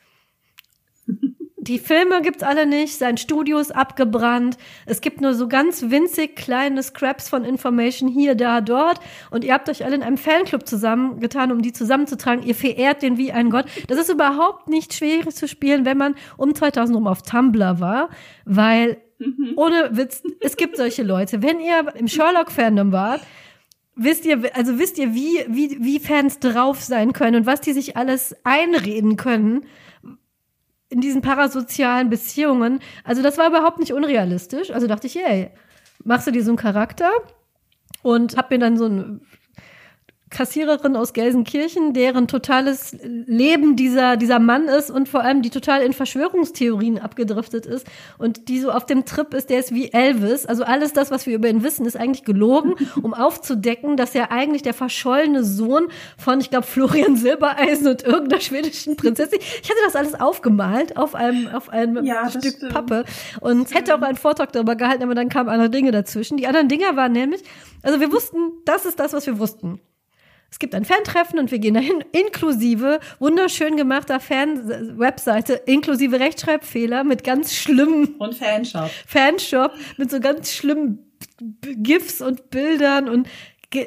Die Filme gibt's alle nicht, sein Studio ist abgebrannt. Es gibt nur so ganz winzig kleine Scraps von Information hier, da, dort. Und ihr habt euch alle in einem Fanclub zusammengetan, um die zusammenzutragen. Ihr verehrt den wie ein Gott. Das ist überhaupt nicht schwierig zu spielen, wenn man um 2000 rum auf Tumblr war, weil mhm. ohne Witz, es gibt solche Leute. Wenn ihr im Sherlock-Fandom wart, wisst ihr, also wisst ihr, wie, wie, wie Fans drauf sein können und was die sich alles einreden können in diesen parasozialen Beziehungen. Also das war überhaupt nicht unrealistisch. Also dachte ich, hey, machst du dir so einen Charakter und hab mir dann so ein Kassiererin aus Gelsenkirchen, deren totales Leben dieser, dieser Mann ist und vor allem die total in Verschwörungstheorien abgedriftet ist und die so auf dem Trip ist, der ist wie Elvis. Also alles das, was wir über ihn wissen, ist eigentlich gelogen, um aufzudecken, dass er eigentlich der verschollene Sohn von, ich glaube, Florian Silbereisen und irgendeiner schwedischen Prinzessin. Ich hatte das alles aufgemalt auf einem, auf einem Ja, Stück stimmt. Pappe und hätte auch einen Vortrag darüber gehalten, aber dann kamen andere Dinge dazwischen. Die anderen Dinger waren nämlich, also wir wussten, das ist das, was wir wussten. Es gibt ein Fan-Treffen und wir gehen dahin, inklusive wunderschön gemachter Fan-Webseite, inklusive Rechtschreibfehler mit ganz schlimmen Und Fanshop. Fanshop, mit so ganz schlimmen GIFs und Bildern und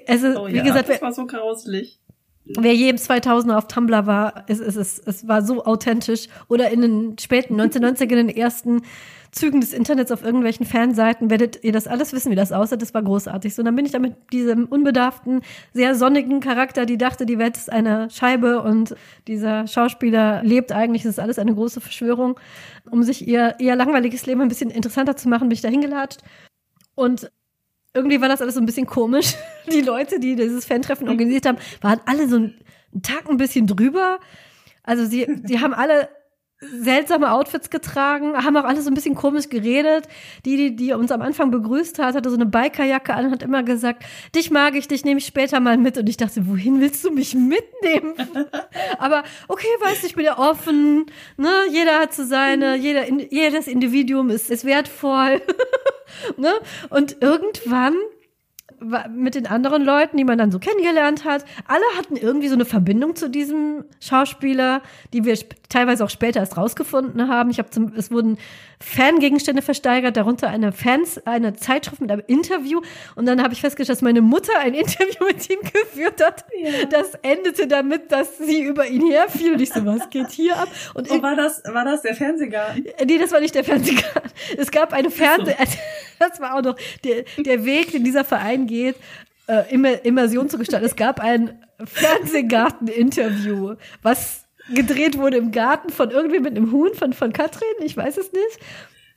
also Oh wie ja, gesagt, wer, das war so grauslich. wer je im 2000er auf Tumblr war, es, es, es, es war so authentisch oder in den späten 1990er, in den ersten Zügen des Internets auf irgendwelchen Fanseiten werdet ihr das alles wissen, wie das aussah. Das war großartig. So, und dann bin ich da mit diesem unbedarften, sehr sonnigen Charakter, die dachte, die Welt ist eine Scheibe und dieser Schauspieler lebt eigentlich, es ist alles eine große Verschwörung. Um sich ihr, ihr langweiliges Leben ein bisschen interessanter zu machen, bin ich da hingelatscht. Und irgendwie war das alles so ein bisschen komisch. Die Leute, die dieses Fan-Treffen organisiert haben, waren alle so einen Tag ein bisschen drüber. Also sie, sie haben alle seltsame Outfits getragen, haben auch alle so ein bisschen komisch geredet. Die, die, die uns am Anfang begrüßt hat, hatte so eine Bikerjacke an und hat immer gesagt, dich mag ich, dich nehme ich später mal mit. Und ich dachte, wohin willst du mich mitnehmen? Aber okay, weißt du, ich bin ja offen, ne? Jeder hat so seine, jeder, jedes Individuum ist, ist wertvoll. ne? Und irgendwann wa- mit den anderen Leuten, die man dann so kennengelernt hat, alle hatten irgendwie so eine Verbindung zu diesem Schauspieler, die wir teilweise auch später erst rausgefunden haben. Ich habe zum, es wurden Fangegenstände versteigert, darunter eine Fans, eine Zeitschrift mit einem Interview. Und dann habe ich festgestellt, dass meine Mutter ein Interview mit ihm geführt hat. Ja. Das endete damit, dass sie über ihn herfiel. Und ich so, was geht hier ab? Und Oh, war das, war das der Fernsehgarten? Nee, das war nicht der Fernsehgarten. Es gab eine Fernseh... Das war auch noch der, der Weg, den dieser Verein geht, äh, Immer- Immersion zu gestalten. Es gab ein Fernsehgarten-Interview, was gedreht wurde im Garten von irgendwem mit einem Huhn, von, von Katrin, ich weiß es nicht.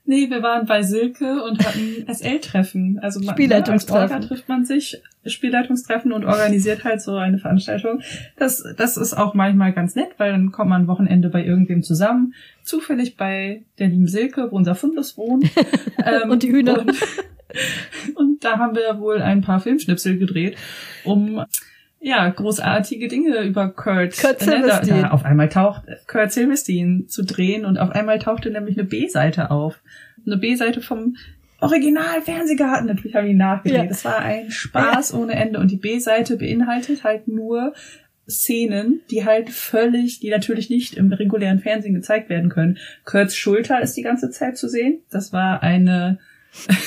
Nee, wir waren bei Silke und hatten SL-Treffen. Also man, Spielleitungstreffen. Als Orga trifft man sich, Spielleitungstreffen und organisiert halt so eine Veranstaltung. Das, das ist auch manchmal ganz nett, weil dann kommt man ein Wochenende bei irgendwem zusammen. Zufällig bei der lieben Silke, wo unser Fundus wohnt. Ähm, Und die Hühner. Und, und da haben wir wohl ein paar Filmschnipsel gedreht, um ja, großartige Dinge über Kurt, Kurt da, auf einmal taucht Kurt Silverstein zu drehen und auf einmal tauchte nämlich eine B-Seite auf. Eine B-Seite vom Original Fernsehgarten. Natürlich haben die nachgedreht. Ja. Das war ein Spaß ohne Ende. Und die B-Seite beinhaltet halt nur Szenen, die halt völlig, die natürlich nicht im regulären Fernsehen gezeigt werden können. Kurts Schulter ist die ganze Zeit zu sehen. Das war eine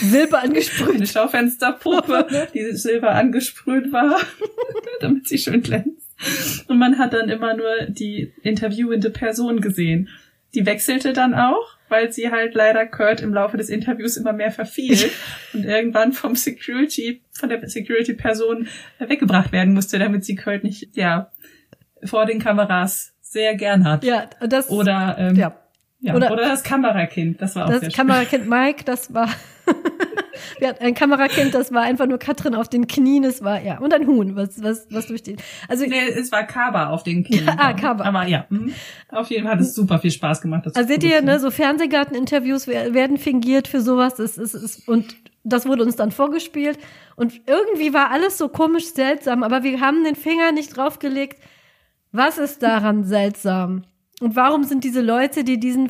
Silber eine angesprüht. Schaufensterpuppe, die silber angesprüht war, damit sie schön glänzt. Und man hat dann immer nur die interviewende Person gesehen. Die wechselte dann auch, weil sie halt leider Kurt im Laufe des Interviews immer mehr verfiel und irgendwann vom Security, von der Security-Person weggebracht werden musste, damit sie Kurt nicht, ja, vor den Kameras sehr gern hat. Ja, das, Oder, ähm, ja. ja, Oder- oder, das Kamerakind, das war auch sehr Das. Kamerakind Mike, das war, wir hatten ein Kamerakind, das war einfach nur Katrin auf den Knien, es war, ja, und ein Huhn, was, was, was durch den, also, Nee, es war Kaba auf den Knien. Ja, ah, Kaba. Aber ja, mhm. auf jeden Fall hat es super viel Spaß gemacht. Das Also seht ihr, ne, so Fernsehgarten-Interviews wer- werden fingiert für sowas. Es, es, es, und das wurde uns dann vorgespielt. Und irgendwie war alles so komisch seltsam, aber wir haben den Finger nicht draufgelegt. Was ist daran seltsam? Und warum sind diese Leute, die diesen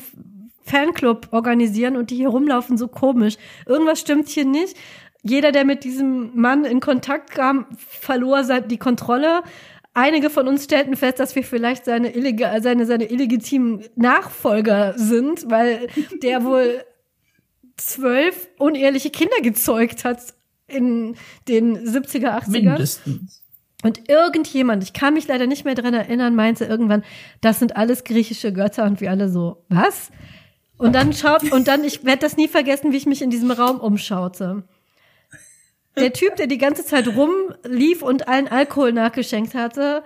Fanclub organisieren und die hier rumlaufen, so komisch? Irgendwas stimmt hier nicht. Jeder, der mit diesem Mann in Kontakt kam, verlor die Kontrolle. Einige von uns stellten fest, dass wir vielleicht seine, illega seine, seine illegitimen Nachfolger sind, weil der wohl zwölf uneheliche Kinder gezeugt hat in den 70er, 80er. Mindestens. Und irgendjemand, ich kann mich leider nicht mehr dran erinnern, meinte irgendwann, das sind alles griechische Götter und wir alle so, was? Und dann schaut, und dann, ich werde das nie vergessen, wie ich mich in diesem Raum umschaute. Der Typ, der die ganze Zeit rumlief und allen Alkohol nachgeschenkt hatte,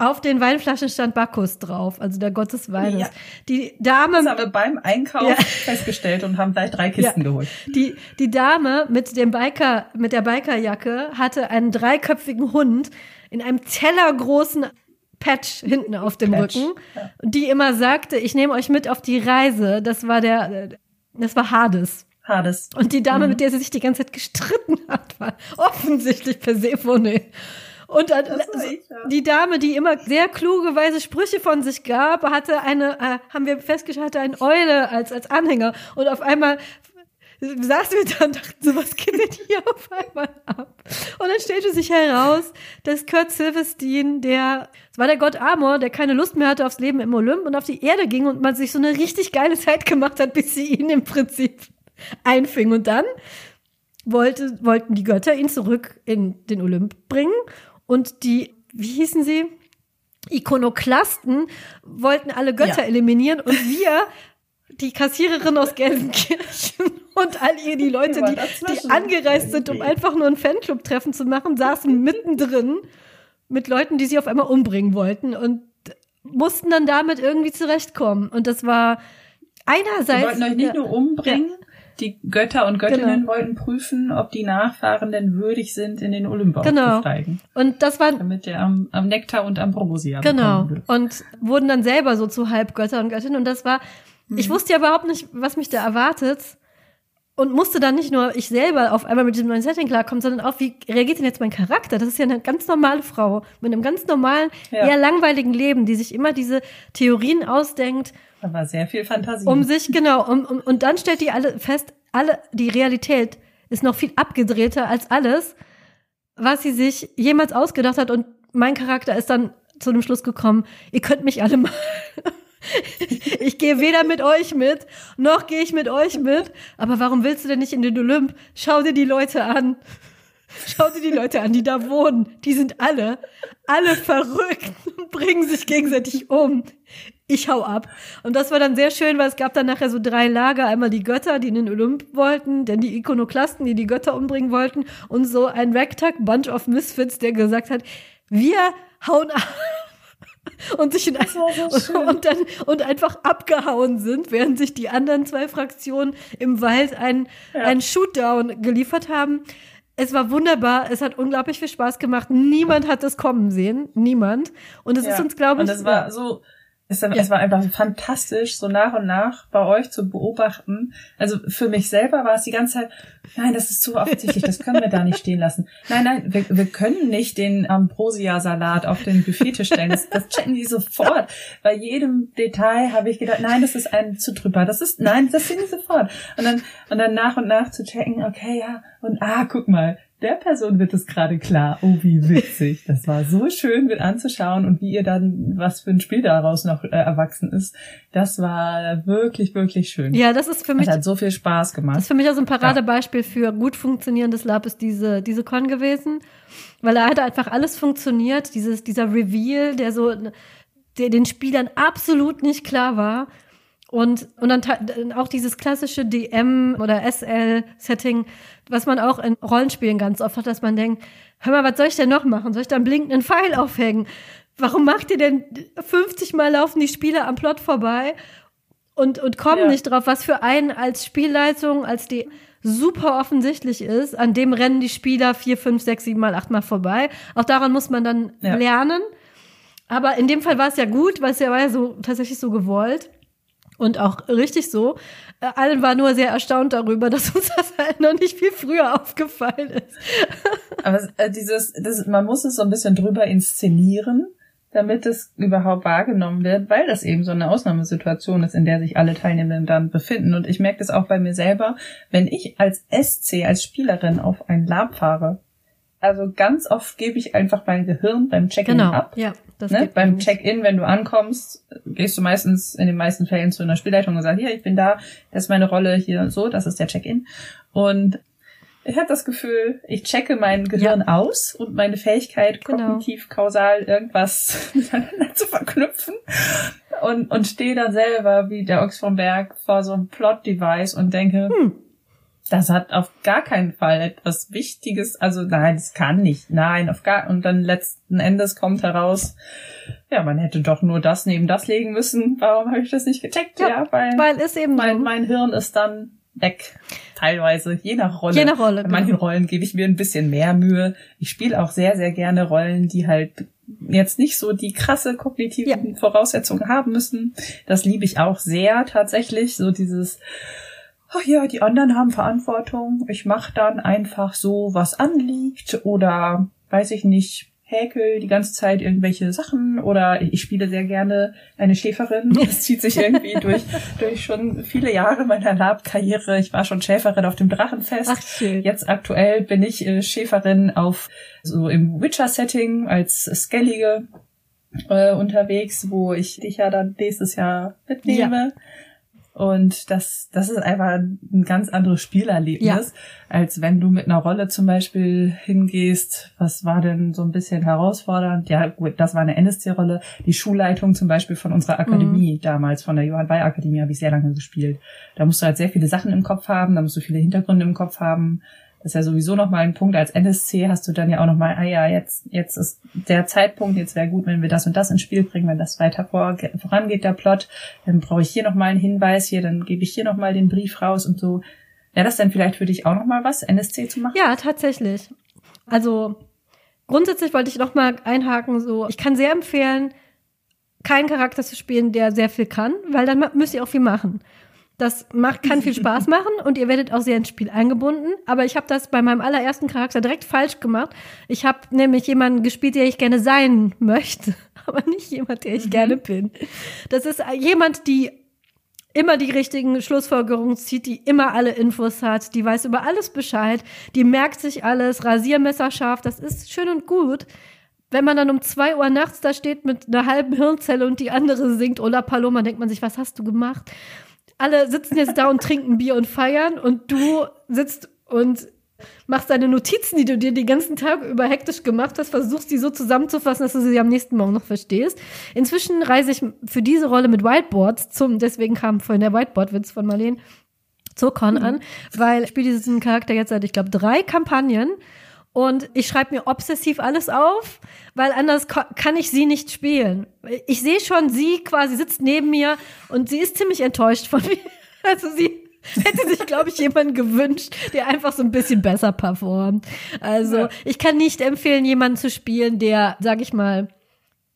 auf den Weinflaschen stand Bacchus drauf, also der Gott des Weines. Ja. Die Dame, Das haben wir beim Einkauf Ja. festgestellt und haben gleich drei Kisten Ja. geholt. Die, die Dame mit dem Biker, mit der Bikerjacke hatte einen dreiköpfigen Hund, in einem tellergroßen Patch hinten auf dem Patch, Rücken, die immer sagte, ich nehme euch mit auf die Reise. Das war der, das war Hades. Hades. Und die Dame, Mhm. mit der sie sich die ganze Zeit gestritten hat, war offensichtlich Persephone. Und dann, ich, ja. die Dame, die immer sehr kluge, weise Sprüche von sich gab, hatte eine, äh, haben wir festgestellt, hatte eine Eule als, als Anhänger. Und auf einmal saßen wir da und dachten so, was geht denn hier auf einmal ab? Und dann stellte sich heraus, dass Kurt Silverstein, der, es war der Gott Amor, der keine Lust mehr hatte aufs Leben im Olymp und auf die Erde ging und man sich so eine richtig geile Zeit gemacht hat, bis sie ihn im Prinzip einfing. Und dann wollte, wollten die Götter ihn zurück in den Olymp bringen und die, wie hießen sie? Ikonoklasten wollten alle Götter Ja. eliminieren und wir, die Kassiererin aus Gelsenkirchen und all ihr, die Leute, die, die angereist sind, um einfach nur ein Fanclub-Treffen zu machen, saßen mittendrin mit Leuten, die sie auf einmal umbringen wollten und mussten dann damit irgendwie zurechtkommen. Und das war einerseits. Sie wollten euch nicht nur umbringen, die Götter und Göttinnen Genau. wollten prüfen, ob die Nachfahren denn würdig sind, in den Olymp Genau. aufzusteigen. Und das war Damit ihr am, am Nektar und Ambrosia Genau. Und wurden dann selber so zu Halbgötter und Göttinnen. Und das war, Mhm. ich wusste ja überhaupt nicht, was mich da erwartet. Und musste dann nicht nur ich selber auf einmal mit diesem neuen Setting klarkommen, sondern auch, wie reagiert denn jetzt mein Charakter? Das ist ja eine ganz normale Frau mit einem ganz normalen, Ja. eher langweiligen Leben, die sich immer diese Theorien ausdenkt, Da war sehr viel Fantasie. um sich, genau, um, um, und dann stellt die alle fest, alle, die Realität ist noch viel abgedrehter als alles, was sie sich jemals ausgedacht hat. Und mein Charakter ist dann zu dem Schluss gekommen, ihr könnt mich alle mal. Ich gehe weder mit euch mit, noch gehe ich mit euch mit. Aber warum willst du denn nicht in den Olymp? Schau dir die Leute an. Schau dir die Leute an, die da wohnen. Die sind alle, alle verrückt und bringen sich gegenseitig um. Ich hau ab. Und das war dann sehr schön, weil es gab dann nachher so drei Lager. Einmal die Götter, die in den Olymp wollten, dann die Ikonoklasten, die die Götter umbringen wollten und so ein Ragtag Bunch of Misfits, der gesagt hat, wir hauen ab. Und sich in war so und, dann und einfach abgehauen sind, während sich die anderen zwei Fraktionen im Wald einen, Ja. einen Shootdown geliefert haben. Es war wunderbar, es hat unglaublich viel Spaß gemacht. Niemand hat es kommen sehen, niemand. Und es ist Ja. uns, glaube ich, Und es war so, es, es war einfach fantastisch, so nach und nach bei euch zu beobachten. Also für mich selber war es die ganze Zeit, nein, das ist zu offensichtlich, das können wir da nicht stehen lassen. Nein, nein, wir, wir können nicht den Ambrosia-Salat auf den Buffettisch stellen. Das, das checken die sofort. Bei jedem Detail habe ich gedacht, nein, das ist ein zu drüber. Das ist, nein, das sehen die sofort. Und dann, und dann nach und nach zu checken, okay, ja, und ah, guck mal, der Person wird es gerade klar. Oh, wie witzig. Das war so schön mit anzuschauen und wie ihr dann, was für ein Spiel daraus noch äh, erwachsen ist. Das war wirklich, wirklich schön. ja, das ist für mich Das hat so viel Spaß Das gemacht. ist für mich auch so ein Paradebeispiel für gut funktionierendes Lab ist diese, diese Con gewesen. Weil da hat einfach alles funktioniert. Dieses, dieser Reveal, der so, der den Spielern absolut nicht klar war. Und, und dann auch dieses klassische DM oder SL-Setting, was man auch in Rollenspielen ganz oft hat, dass man denkt, hör mal, was soll ich denn noch machen? Soll ich da einen blinkenden Pfeil aufhängen? Warum macht ihr denn 50 Mal laufen die Spieler am Plot vorbei und, und kommen Ja. nicht drauf, was für einen als Spielleitung, als die super offensichtlich ist, an dem rennen die Spieler vier, fünf, sechs, sieben Mal, acht Mal vorbei. Auch daran muss man dann Ja. lernen. Aber in dem Fall war es ja gut, weil es ja war ja so tatsächlich so gewollt und auch richtig so. Äh, Allen war nur sehr erstaunt darüber, dass uns das halt noch nicht viel früher aufgefallen ist. Aber äh, dieses, das, man muss es so ein bisschen drüber inszenieren, damit es überhaupt wahrgenommen wird, weil das eben so eine Ausnahmesituation ist, in der sich alle Teilnehmenden dann befinden. Und ich merke das auch bei mir selber, wenn ich als SC, als Spielerin auf ein Lab fahre. Also ganz oft gebe ich einfach mein Gehirn beim Check-in Genau. ab. Ja, das Ne? Beim. Check-in, wenn du ankommst, gehst du meistens in den meisten Fällen zu einer Spielleitung und sagst, hier, ich bin da, das ist meine Rolle hier so, das ist der Check-in. Und ich habe das Gefühl, ich checke mein Gehirn aus und meine Fähigkeit, Genau. kognitiv, kausal irgendwas miteinander zu verknüpfen. Und, und stehe dann selber wie der Ochs vom Berg vor so einem Plot-Device und denke, Hm. Das hat auf gar keinen Fall etwas Wichtiges, also nein, das kann nicht, nein, auf gar, und dann letzten Endes kommt heraus, ja, man hätte doch nur das neben das legen müssen, warum habe ich das nicht gecheckt? Ja, Ja, weil, Weil ist eben mein, mein Hirn ist dann weg, teilweise, je nach Rolle. Je nach Rolle, Bei manchen genau. Rollen gebe ich mir ein bisschen mehr Mühe. Ich spiele auch sehr, sehr gerne Rollen, die halt jetzt nicht so die krasse kognitiven Voraussetzungen haben müssen. Das liebe ich auch sehr tatsächlich. So dieses, ach ja, die anderen haben Verantwortung. Ich mache dann einfach so, was anliegt oder weiß ich nicht, häkel die ganze Zeit irgendwelche Sachen oder ich spiele sehr gerne eine Schäferin. Das zieht sich irgendwie durch, durch schon viele Jahre meiner Lab-Karriere. Ich war schon Schäferin auf dem Drachenfest. Ach, schön. Jetzt aktuell bin ich äh, Schäferin auf so im Witcher-Setting als Skellige äh, unterwegs, wo ich dich ja dann nächstes Jahr mitnehme. Und das, das ist einfach ein ganz anderes Spielerlebnis, als wenn du mit einer Rolle zum Beispiel hingehst. Was war denn so ein bisschen herausfordernd? Ja, gut, das war eine NSC-Rolle. Die Schulleitung zum Beispiel von unserer Akademie damals, von der Johann Bay Akademie, habe ich sehr lange gespielt. Da musst du halt sehr viele Sachen im Kopf haben, da musst du viele Hintergründe im Kopf haben. Das ist ja sowieso nochmal ein Punkt. Als NSC hast du dann ja auch nochmal, ah ja, jetzt, jetzt ist der Zeitpunkt, jetzt wäre gut, wenn wir das und das ins Spiel bringen, wenn das weiter vor, vorangeht, der Plot. Dann brauche ich hier nochmal einen Hinweis, hier, dann gebe ich hier nochmal den Brief raus und so. Wäre das denn vielleicht für dich auch nochmal was, NSC zu machen? Ja, tatsächlich. Also grundsätzlich wollte ich noch mal einhaken, so ich kann sehr empfehlen, keinen Charakter zu spielen, der sehr viel kann, weil dann müsst ihr auch viel machen. Das macht, kann viel Spaß machen und ihr werdet auch sehr ins Spiel eingebunden. Aber ich habe das bei meinem allerersten Charakter direkt falsch gemacht. Ich habe nämlich jemanden gespielt, der ich gerne sein möchte, aber nicht jemand, der ich gerne bin. Das ist jemand, die immer die richtigen Schlussfolgerungen zieht, die immer alle Infos hat, die weiß über alles Bescheid, die merkt sich alles, Rasiermesser scharf, das ist schön und gut. Wenn man dann um zwei Uhr nachts da steht mit einer halben Hirnzelle und die andere singt Ola Paloma, denkt man sich, was hast du gemacht? Alle sitzen jetzt da und trinken Bier und feiern und du sitzt und machst deine Notizen, die du dir den ganzen Tag über hektisch gemacht hast, versuchst die so zusammenzufassen, dass du sie am nächsten Morgen noch verstehst. Inzwischen reise ich für diese Rolle mit Whiteboards zum, deswegen kam vorhin der Whiteboard-Witz von Marlene, zur Con an, weil ich spiele diesen Charakter jetzt seit, ich glaube, drei Kampagnen und ich schreibe mir obsessiv alles auf, weil anders kann ich sie nicht spielen. Ich sehe schon, sie quasi sitzt neben mir und sie ist ziemlich enttäuscht von mir. Also sie hätte sich, glaube ich, jemanden gewünscht, der einfach so ein bisschen besser performt. Also Ja. ich kann nicht empfehlen, jemanden zu spielen, der, sag ich mal,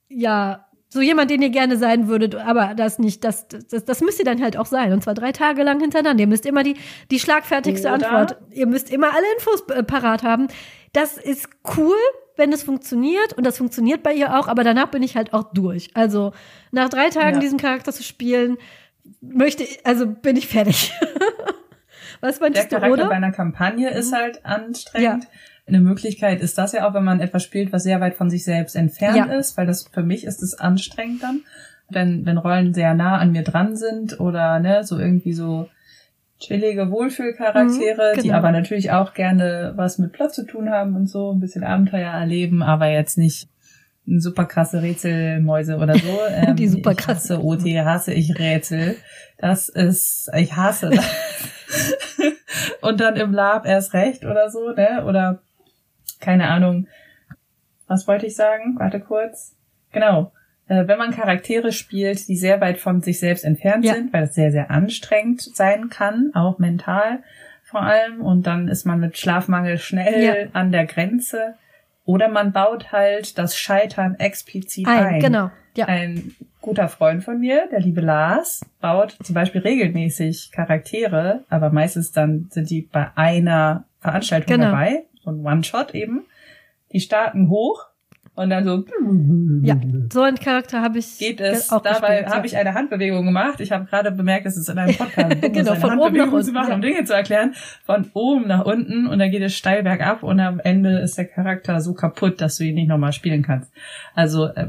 ja, so jemand, den ihr gerne sein würdet, aber das nicht, das, das, das müsst ihr dann halt auch sein. Und zwar drei Tage lang hintereinander. Ihr müsst immer die, die schlagfertigste Oder- Antwort. Ihr müsst immer alle Infos äh, parat haben. Das ist cool, wenn es funktioniert. Und das funktioniert bei ihr auch, aber danach bin ich halt auch durch. Also nach drei Tagen Ja. diesen Charakter zu spielen, möchte ich, also bin ich fertig. Was Der meintest du, Charakter bei oder? einer Kampagne ist Mhm. halt anstrengend. Eine Möglichkeit ist das ja auch, wenn man etwas spielt, was sehr weit von sich selbst entfernt Ja. ist, weil das für mich ist es anstrengend dann, wenn, wenn Rollen sehr nah an mir dran sind oder ne, so irgendwie so chillige Wohlfühlcharaktere, Mhm, die genau. aber natürlich auch gerne was mit Plot zu tun haben und so, ein bisschen Abenteuer erleben, aber jetzt nicht super krasse Rätselmäuse oder so. Ähm, Die super ich krasse hasse OT, hasse ich Rätsel. Das ist, ich hasse das. und dann im Lab erst recht oder so, ne? Oder keine Ahnung. Was wollte ich sagen? Warte kurz. Genau. Äh, wenn man Charaktere spielt, die sehr weit von sich selbst entfernt Ja. sind, weil das sehr, sehr anstrengend sein kann, auch mental vor allem, und dann ist man mit Schlafmangel schnell Ja. an der Grenze. Oder man baut halt das Scheitern explizit ein. Ein, genau. Ja. Ein guter Freund von mir, der liebe Lars, baut zum Beispiel regelmäßig Charaktere, aber meistens dann sind die bei einer Veranstaltung Genau. dabei, so ein One-Shot eben. Die starten hoch und dann so Ja, so einen Charakter habe ich geht es. auch Dabei habe ja. ich eine Handbewegung gemacht. Ich habe gerade bemerkt, dass es in einem Podcast Genau, ist, eine von oben nach unten, zu machen, ja. um Dinge zu erklären. Von oben nach unten und dann geht es steil bergab und am Ende ist der Charakter so kaputt, dass du ihn nicht nochmal spielen kannst. Also äh,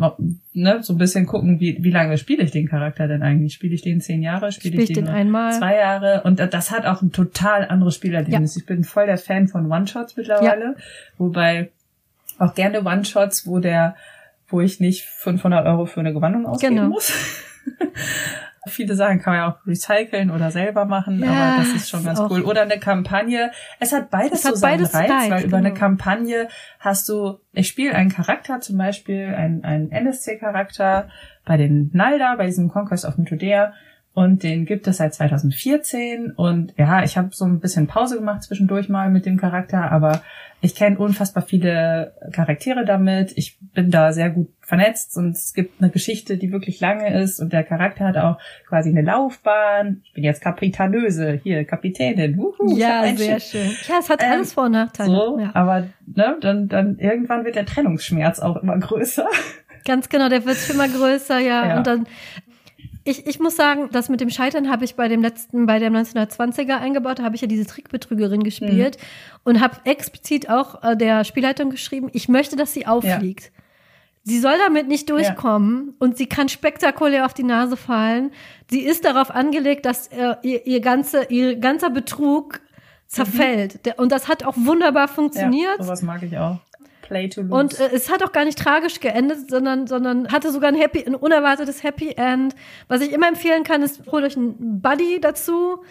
ne, so ein bisschen gucken, wie, wie lange spiele ich den Charakter denn eigentlich? Spiele ich den zehn Jahre? Spiele Spiel ich den den einmal? zwei Jahre? Und das hat auch ein total anderes Spielerlebnis. Ich bin voll der Fan von One-Shots mittlerweile, wobei auch gerne One-Shots, wo der wo ich nicht 500 Euro für eine Gewandung ausgeben Genau. muss. Viele Sachen kann man ja auch recyceln oder selber machen, Ja, aber das ist schon ganz cool. Oder eine Kampagne. Es hat beides Es hat so seinen beides Reiz, Reiz, weil über eine genau. Kampagne hast du, ich spiele einen Charakter, zum Beispiel einen, einen NSC-Charakter bei den Nalda, bei diesem Conquest of Mythodea. Und den gibt es seit 2014. Und ja, ich habe so ein bisschen Pause gemacht zwischendurch mal mit dem Charakter, aber ich kenne unfassbar viele Charaktere damit. Ich bin da sehr gut vernetzt und es gibt eine Geschichte, die wirklich lange ist und der Charakter hat auch quasi eine Laufbahn. Ich bin jetzt Kapitanöse, hier Kapitänin. Wuhu, ja, sehr Schiff. schön. Ja, es hat ähm, alles Vor- und Nachteile. So, ja. aber ne, dann, dann irgendwann wird der Trennungsschmerz auch immer größer. Ganz genau, der wird immer größer, ja. ja. Und dann ich, ich muss sagen, das mit dem Scheitern habe ich bei dem letzten, bei dem 1920er eingebaut, da habe ich ja diese Trickbetrügerin gespielt mhm. und habe explizit auch äh, der Spielleitung geschrieben, ich möchte, dass sie auffliegt. Ja. Sie soll damit nicht durchkommen ja. und sie kann spektakulär auf die Nase fallen. Sie ist darauf angelegt, dass äh, ihr, ihr, ganze, ihr ganzer Betrug zerfällt. Mhm. Und das hat auch wunderbar funktioniert. Ja, sowas mag ich auch. Play to lose. Und äh, es hat auch gar nicht tragisch geendet, sondern, sondern hatte sogar ein Happy, ein unerwartetes Happy End. Was ich immer empfehlen kann, ist, holt euch einen Buddy dazu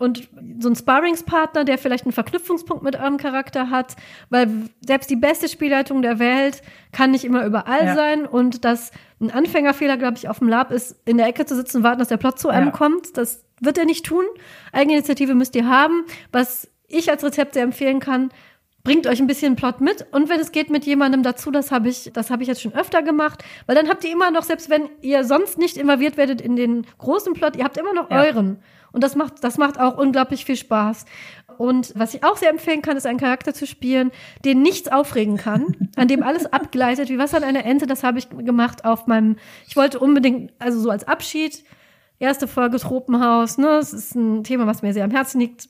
und so ein Sparringspartner, der vielleicht einen Verknüpfungspunkt mit eurem Charakter hat, weil selbst die beste Spielleitung der Welt kann nicht immer überall ja. sein und dass ein Anfängerfehler, glaube ich, auf dem Lab ist, in der Ecke zu sitzen und warten, dass der Plot zu einem ja. kommt. Das wird er nicht tun. Eigeninitiative müsst ihr haben. Was ich als Rezept sehr empfehlen kann, bringt euch ein bisschen Plot mit und wenn es geht mit jemandem dazu, das habe ich, das habe ich jetzt schon öfter gemacht, weil dann habt ihr immer noch, selbst wenn ihr sonst nicht involviert werdet in den großen Plot, ihr habt immer noch ja. euren und das macht, das macht auch unglaublich viel Spaß. Und was ich auch sehr empfehlen kann, ist einen Charakter zu spielen, den nichts aufregen kann, an dem alles abgleitet, wie was an einer Ente. Das habe ich gemacht auf meinem. Ich wollte unbedingt, also so als Abschied, erste Folge Tropenhaus. Ne, es ist ein Thema, was mir sehr am Herzen liegt.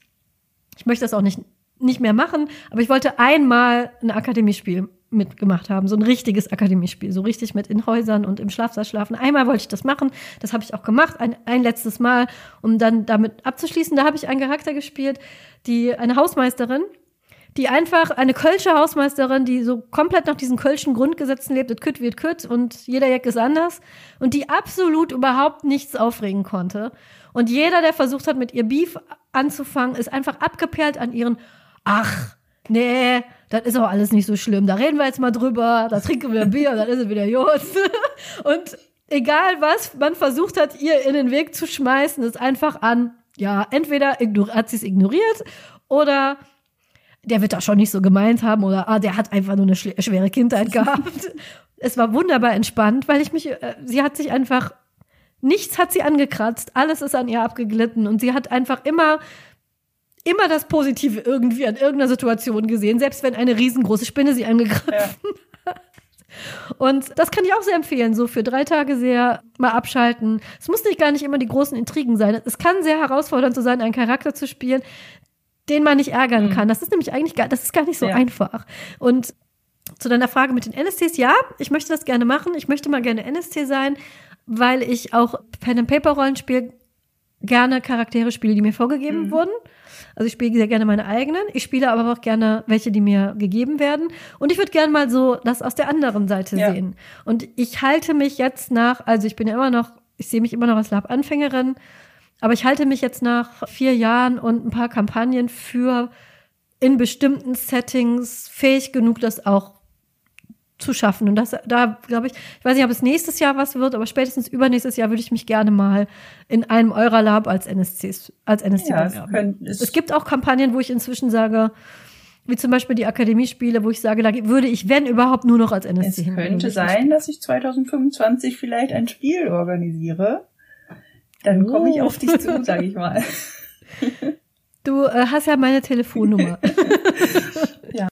Ich möchte das auch nicht nicht mehr machen, aber ich wollte einmal ein Akademiespiel mitgemacht haben, so ein richtiges Akademiespiel, so richtig mit in Häusern und im Schlafsaal schlafen. Einmal wollte ich das machen, das habe ich auch gemacht, ein, ein letztes Mal, um dann damit abzuschließen. Da habe ich einen Charakter gespielt, die eine Hausmeisterin, die einfach eine kölsche Hausmeisterin, die so komplett nach diesen kölschen Grundgesetzen lebt, et kütt wird kütt und jeder Jack ist anders und die absolut überhaupt nichts aufregen konnte. Und jeder, der versucht hat, mit ihr Beef anzufangen, ist einfach abgeperlt an ihren ach, nee, das ist auch alles nicht so schlimm. Da reden wir jetzt mal drüber, da trinken wir Bier, dann ist es wieder Jod. Und egal was man versucht hat, ihr in den Weg zu schmeißen, ist einfach an, ja, entweder hat sie es ignoriert oder der wird das schon nicht so gemeint haben oder ah, der hat einfach nur eine schwere Kindheit gehabt. es war wunderbar entspannt, weil ich mich, äh, sie hat sich einfach, nichts hat sie angekratzt, alles ist an ihr abgeglitten und sie hat einfach immer immer das Positive irgendwie an irgendeiner Situation gesehen, selbst wenn eine riesengroße Spinne sie angegriffen ja. hat. Und das kann ich auch sehr empfehlen, so für drei Tage sehr mal abschalten. Es muss nicht gar nicht immer die großen Intrigen sein. Es kann sehr herausfordernd zu sein, einen Charakter zu spielen, den man nicht ärgern mhm. kann. Das ist nämlich eigentlich gar, das ist gar nicht so ja. einfach. Und zu deiner Frage mit den NSCs, ja, ich möchte das gerne machen. Ich möchte mal gerne NSC sein, weil ich auch Pen and Paper Rollenspiel gerne Charaktere spiele, die mir vorgegeben mhm. wurden. Also ich spiele sehr gerne meine eigenen. Ich spiele aber auch gerne welche, die mir gegeben werden. Und ich würde gerne mal so das aus der anderen Seite ja. sehen. Und ich halte mich jetzt nach, also ich bin ja immer noch, ich sehe mich immer noch als Lab-Anfängerin, aber ich halte mich jetzt nach vier Jahren und ein paar Kampagnen für in bestimmten Settings fähig genug, das auch zu schaffen. Und das, da glaube ich, ich weiß nicht, ob es nächstes Jahr was wird, aber spätestens übernächstes Jahr würde ich mich gerne mal in einem eurer Lab als NSCs, als NSC ja, bewerben. Es, es gibt auch Kampagnen, wo ich inzwischen sage, wie zum Beispiel die Akademiespiele, wo ich sage, da würde ich, wenn überhaupt, nur noch als NSC Es könnte sein, dass ich 2025 vielleicht ein Spiel organisiere. Dann oh. komme ich auf dich zu, sage ich mal. Du äh, hast ja meine Telefonnummer. ja.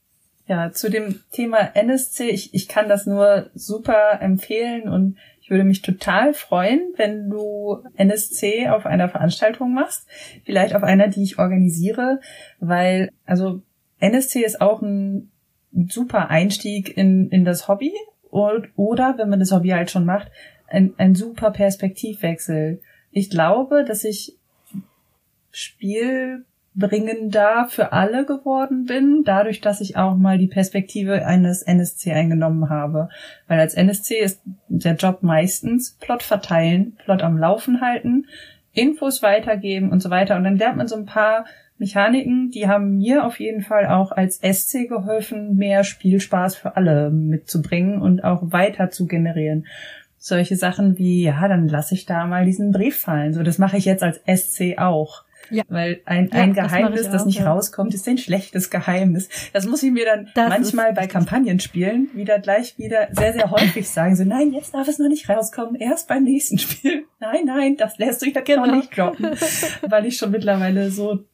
Ja, zu dem Thema NSC, ich, ich kann das nur super empfehlen und ich würde mich total freuen, wenn du NSC auf einer Veranstaltung machst, vielleicht auf einer, die ich organisiere, weil also NSC ist auch ein super Einstieg in, in das Hobby und, oder, wenn man das Hobby halt schon macht, ein, ein super Perspektivwechsel. Ich glaube, dass ich Spiel bringender für alle geworden bin, dadurch, dass ich auch mal die Perspektive eines NSC eingenommen habe. Weil als NSC ist der Job meistens Plot verteilen, Plot am Laufen halten, Infos weitergeben und so weiter. Und dann lernt man so ein paar Mechaniken, die haben mir auf jeden Fall auch als SC geholfen, mehr Spielspaß für alle mitzubringen und auch weiter zu generieren. solche Sachen wie, ja, dann lasse ich da mal diesen Brief fallen. So, das mache ich jetzt als SC auch. Ja. Weil ein, ein ja, Geheimnis, das, das nicht ja. rauskommt, ist ein schlechtes Geheimnis. Das muss ich mir dann das manchmal bei Kampagnenspielen wieder gleich wieder sehr, sehr häufig sagen. So, nein, jetzt darf es noch nicht rauskommen. Erst beim nächsten Spiel. Nein, nein, das lässt sich jetzt genau. noch nicht droppen. Weil ich schon mittlerweile so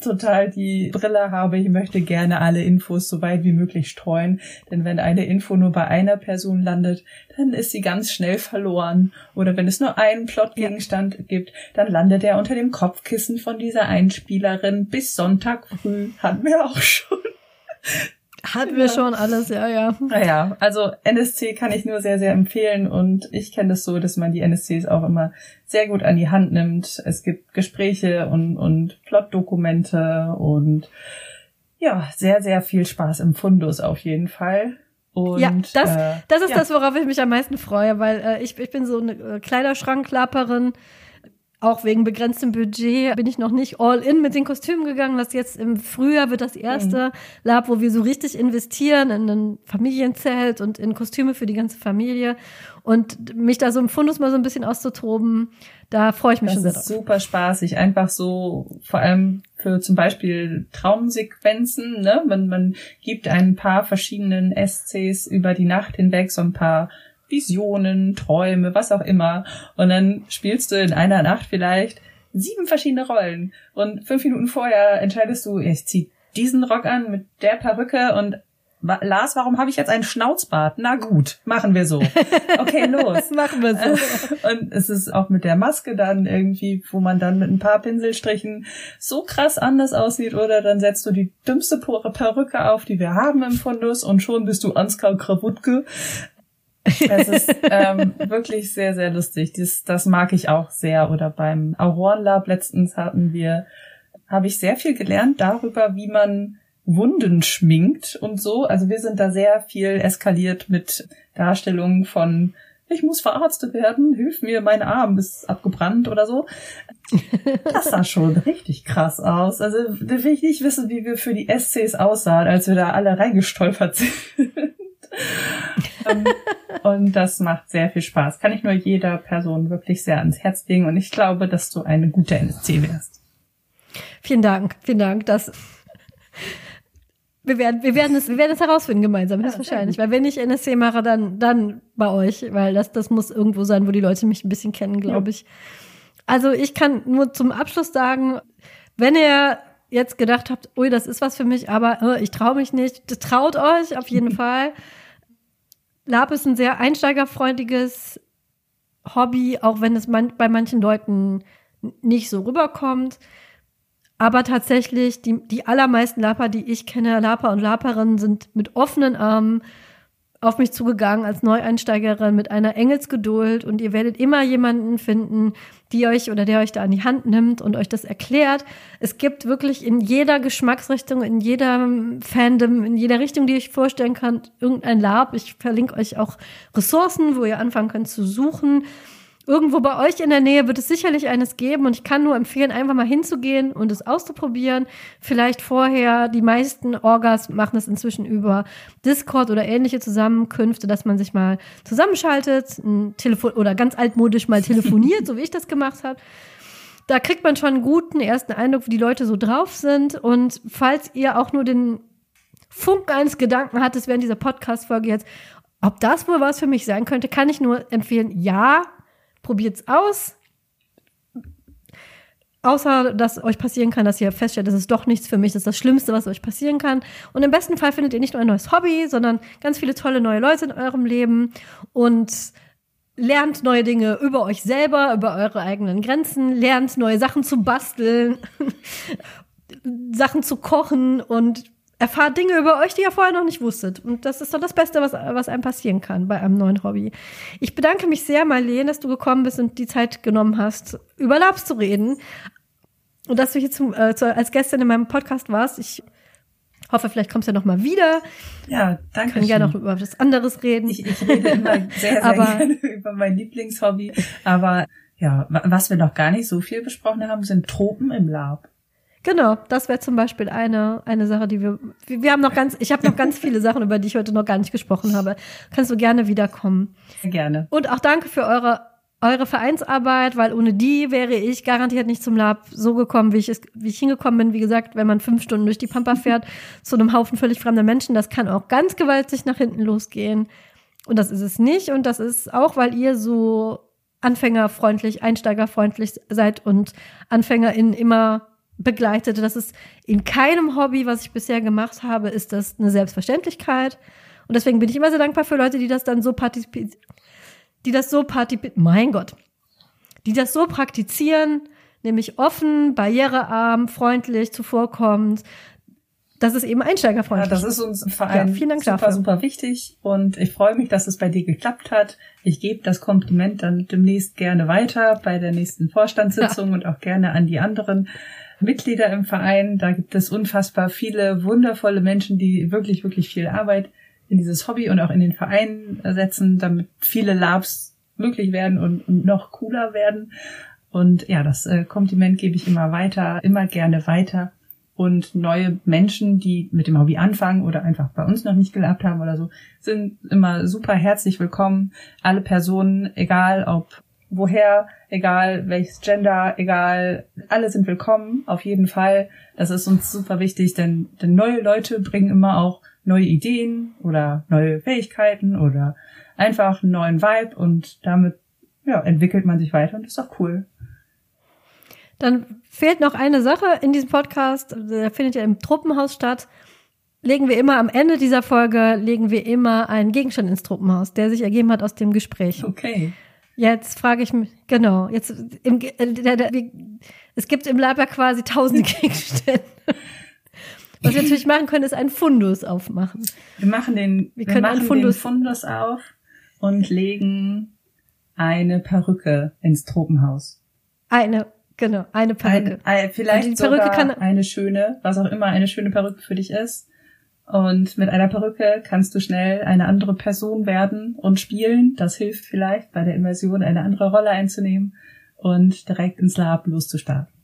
total die Brille habe, ich möchte gerne alle Infos so weit wie möglich streuen. Denn wenn eine Info nur bei einer Person landet, dann ist sie ganz schnell verloren. Oder wenn es nur einen Plotgegenstand ja. gibt, dann landet er unter dem Kopfkissen von dieser Einspielerin bis Sonntag früh. Hatten wir auch schon. Hatten wir schon alles, ja, ja. Naja, also NSC kann ich nur sehr, sehr empfehlen und ich kenne das so, dass man die NSCs auch immer sehr gut an die Hand nimmt. Es gibt Gespräche und, und Plotdokumente und ja, sehr, sehr viel Spaß im Fundus auf jeden Fall. Und, ja, das, äh, das ist ja. das, worauf ich mich am meisten freue, weil äh, ich, ich bin so eine äh, Kleiderschrankklapperin auch wegen begrenztem Budget bin ich noch nicht all in mit den Kostümen gegangen. Was jetzt im Frühjahr wird das erste. Lab, wo wir so richtig investieren in ein Familienzelt und in Kostüme für die ganze Familie. Und mich da so im Fundus mal so ein bisschen auszutoben, da freue ich mich das schon sehr drauf. Super spaßig, einfach so, vor allem für zum Beispiel Traumsequenzen, ne? Man, man gibt ein paar verschiedenen SCs über die Nacht hinweg so ein paar Visionen, Träume, was auch immer. Und dann spielst du in einer Nacht vielleicht sieben verschiedene Rollen. Und fünf Minuten vorher entscheidest du, ich zieh diesen Rock an mit der Perücke und Lars, warum habe ich jetzt einen Schnauzbart? Na gut, machen wir so. Okay, los. machen wir so. Und es ist auch mit der Maske dann irgendwie, wo man dann mit ein paar Pinselstrichen so krass anders aussieht oder dann setzt du die dümmste Perücke auf, die wir haben im Fundus und schon bist du Ansgar Krawutke. Es ist ähm, wirklich sehr, sehr lustig. Das, das mag ich auch sehr. Oder beim Auroren Lab letztens hatten wir, habe ich sehr viel gelernt darüber, wie man Wunden schminkt und so. Also wir sind da sehr viel eskaliert mit Darstellungen von ich muss verarztet werden, hilf mir, mein Arm ist abgebrannt oder so. Das sah schon richtig krass aus. Also da will ich nicht wissen, wie wir für die SCs aussahen, als wir da alle reingestolpert sind. Ähm, und das macht sehr viel Spaß. Kann ich nur jeder Person wirklich sehr ans Herz legen. Und ich glaube, dass du eine gute NSC wärst. Vielen Dank, vielen Dank. Das wir werden, wir werden es, wir werden es herausfinden gemeinsam, ja, höchstwahrscheinlich. Weil wenn ich NSC mache, dann, dann bei euch, weil das, das muss irgendwo sein, wo die Leute mich ein bisschen kennen, glaube ich. Also ich kann nur zum Abschluss sagen, wenn ihr jetzt gedacht habt, ui, das ist was für mich, aber äh, ich traue mich nicht, traut euch auf jeden Fall. Lab ist ein sehr einsteigerfreundliches Hobby, auch wenn es man bei manchen Leuten nicht so rüberkommt. Aber tatsächlich, die, die allermeisten Laper, die ich kenne, Laper und Laperinnen, sind mit offenen Armen auf mich zugegangen als Neueinsteigerin mit einer Engelsgeduld und ihr werdet immer jemanden finden, die euch oder der euch da an die Hand nimmt und euch das erklärt. Es gibt wirklich in jeder Geschmacksrichtung, in jeder Fandom, in jeder Richtung, die euch vorstellen könnt, irgendein Lab. Ich verlinke euch auch Ressourcen, wo ihr anfangen könnt zu suchen. Irgendwo bei euch in der Nähe wird es sicherlich eines geben und ich kann nur empfehlen, einfach mal hinzugehen und es auszuprobieren. Vielleicht vorher, die meisten Orgas machen es inzwischen über Discord oder ähnliche Zusammenkünfte, dass man sich mal zusammenschaltet, ein Telefon oder ganz altmodisch mal telefoniert, so wie ich das gemacht habe. Da kriegt man schon einen guten ersten Eindruck, wie die Leute so drauf sind. Und falls ihr auch nur den Funken eines Gedanken hattet während dieser Podcast-Folge jetzt, ob das wohl was für mich sein könnte, kann ich nur empfehlen, ja, probiert's aus. Außer, dass euch passieren kann, dass ihr feststellt, das ist doch nichts für mich, das ist das Schlimmste, was euch passieren kann. Und im besten Fall findet ihr nicht nur ein neues Hobby, sondern ganz viele tolle neue Leute in eurem Leben und lernt neue Dinge über euch selber, über eure eigenen Grenzen, lernt neue Sachen zu basteln, Sachen zu kochen und erfahrt Dinge über euch, die ihr vorher noch nicht wusstet. Und das ist doch das Beste, was, was einem passieren kann bei einem neuen Hobby. Ich bedanke mich sehr, Marlene, dass du gekommen bist und die Zeit genommen hast, über Labs zu reden. Und dass du hier zum, äh, zu, als Gästin in meinem Podcast warst. Ich hoffe, vielleicht kommst du ja noch mal wieder. Ja, danke. Wir können gerne noch über etwas anderes reden. Ich, ich rede immer sehr, sehr gerne über mein Lieblingshobby. Aber ja, was wir noch gar nicht so viel besprochen haben, sind Tropen im Lab. Genau, das wäre zum Beispiel eine, eine Sache, die wir, wir haben noch ganz, ich habe noch ganz viele Sachen, über die ich heute noch gar nicht gesprochen habe. Kannst du gerne wiederkommen. Sehr gerne. Und auch danke für eure, eure Vereinsarbeit, weil ohne die wäre ich garantiert nicht zum Lab so gekommen, wie ich es, wie ich hingekommen bin. Wie gesagt, wenn man fünf Stunden durch die Pampa fährt, zu einem Haufen völlig fremder Menschen, das kann auch ganz gewaltig nach hinten losgehen. Und das ist es nicht. Und das ist auch, weil ihr so anfängerfreundlich, einsteigerfreundlich seid und AnfängerInnen immer begleitet. Das ist in keinem Hobby, was ich bisher gemacht habe, ist das eine Selbstverständlichkeit. Und deswegen bin ich immer sehr dankbar für Leute, die das dann so partizipieren, die das so partizipieren, mein Gott, die das so praktizieren, nämlich offen, barrierearm, freundlich, zuvorkommend. Das ist eben einsteigerfreundlich. Ja, das ist uns im Verein Ja, vielen Dank super, dafür. super wichtig und ich freue mich, dass es bei dir geklappt hat. Ich gebe das Kompliment dann demnächst gerne weiter bei der nächsten Vorstandssitzung und auch gerne an die anderen Mitglieder im Verein. Da gibt es unfassbar viele wundervolle Menschen, die wirklich, wirklich viel Arbeit in dieses Hobby und auch in den Verein setzen, damit viele Labs möglich werden und, noch cooler werden. Und ja, das äh, Kompliment gebe ich immer weiter, immer gerne weiter. Und neue Menschen, die mit dem Hobby anfangen oder einfach bei uns noch nicht gelabt haben oder so, sind immer super herzlich willkommen. Alle Personen, egal ob woher, egal welches Gender, egal, alle sind willkommen, auf jeden Fall. Das ist uns super wichtig, denn, denn neue Leute bringen immer auch neue Ideen oder neue Fähigkeiten oder einfach einen neuen Vibe und damit ja, entwickelt man sich weiter und das ist auch cool. Dann fehlt noch eine Sache in diesem Podcast, der findet ja im Truppenhaus statt. Legen wir immer am Ende dieser Folge, legen wir immer einen Gegenstand ins Truppenhaus, der sich ergeben hat aus dem Gespräch. Okay. Jetzt frage ich mich, genau, jetzt im, äh, der, der, es gibt im ja quasi tausende Gegenstände. Was wir natürlich machen können, ist einen Fundus aufmachen. Wir machen den, Wir wir können einen machen Fundus- den Fundus auf und legen eine Perücke ins Tropenhaus. Eine, genau, eine Perücke. Ein, ein, vielleicht die Perücke sogar kann- eine schöne, was auch immer eine schöne Perücke für dich ist. Und mit einer Perücke kannst du schnell eine andere Person werden und spielen. Das hilft vielleicht bei der Immersion, eine andere Rolle einzunehmen und direkt ins Lab loszustarten.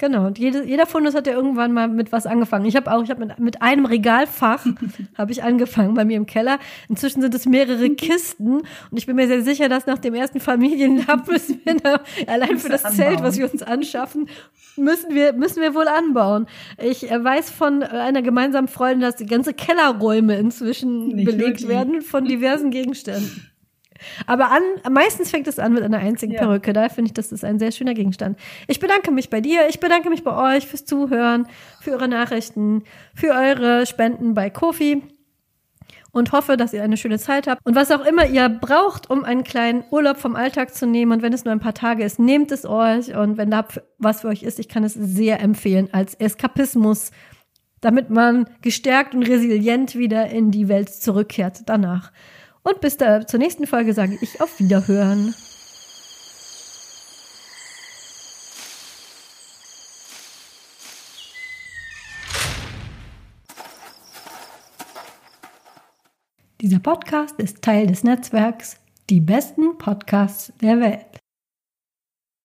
Genau, und jede, jeder Fundus hat ja irgendwann mal mit was angefangen. Ich habe auch, ich habe mit, mit einem Regalfach habe ich angefangen bei mir im Keller. Inzwischen sind es mehrere Kisten und ich bin mir sehr sicher, dass nach dem ersten Familienlab müssen wir da, allein für das Zelt, was wir uns anschaffen, müssen wir müssen wir wohl anbauen. Ich äh, weiß von einer gemeinsamen Freundin, dass die ganze Kellerräume inzwischen Nicht belegt wirklich. werden von diversen Gegenständen. Aber an, meistens fängt es an mit einer einzigen Ja. Perücke. Da finde ich, das ist ein sehr schöner Gegenstand. Ich bedanke mich bei dir, ich bedanke mich bei euch fürs Zuhören, für eure Nachrichten, für eure Spenden bei Kofi und hoffe, dass ihr eine schöne Zeit habt. Und was auch immer ihr braucht, um einen kleinen Urlaub vom Alltag zu nehmen und wenn es nur ein paar Tage ist, nehmt es euch und wenn da was für euch ist, ich kann es sehr empfehlen als Eskapismus, damit man gestärkt und resilient wieder in die Welt zurückkehrt danach. Und bis da, zur nächsten Folge sage ich auf Wiederhören. Dieser Podcast ist Teil des Netzwerks Die besten Podcasts der Welt.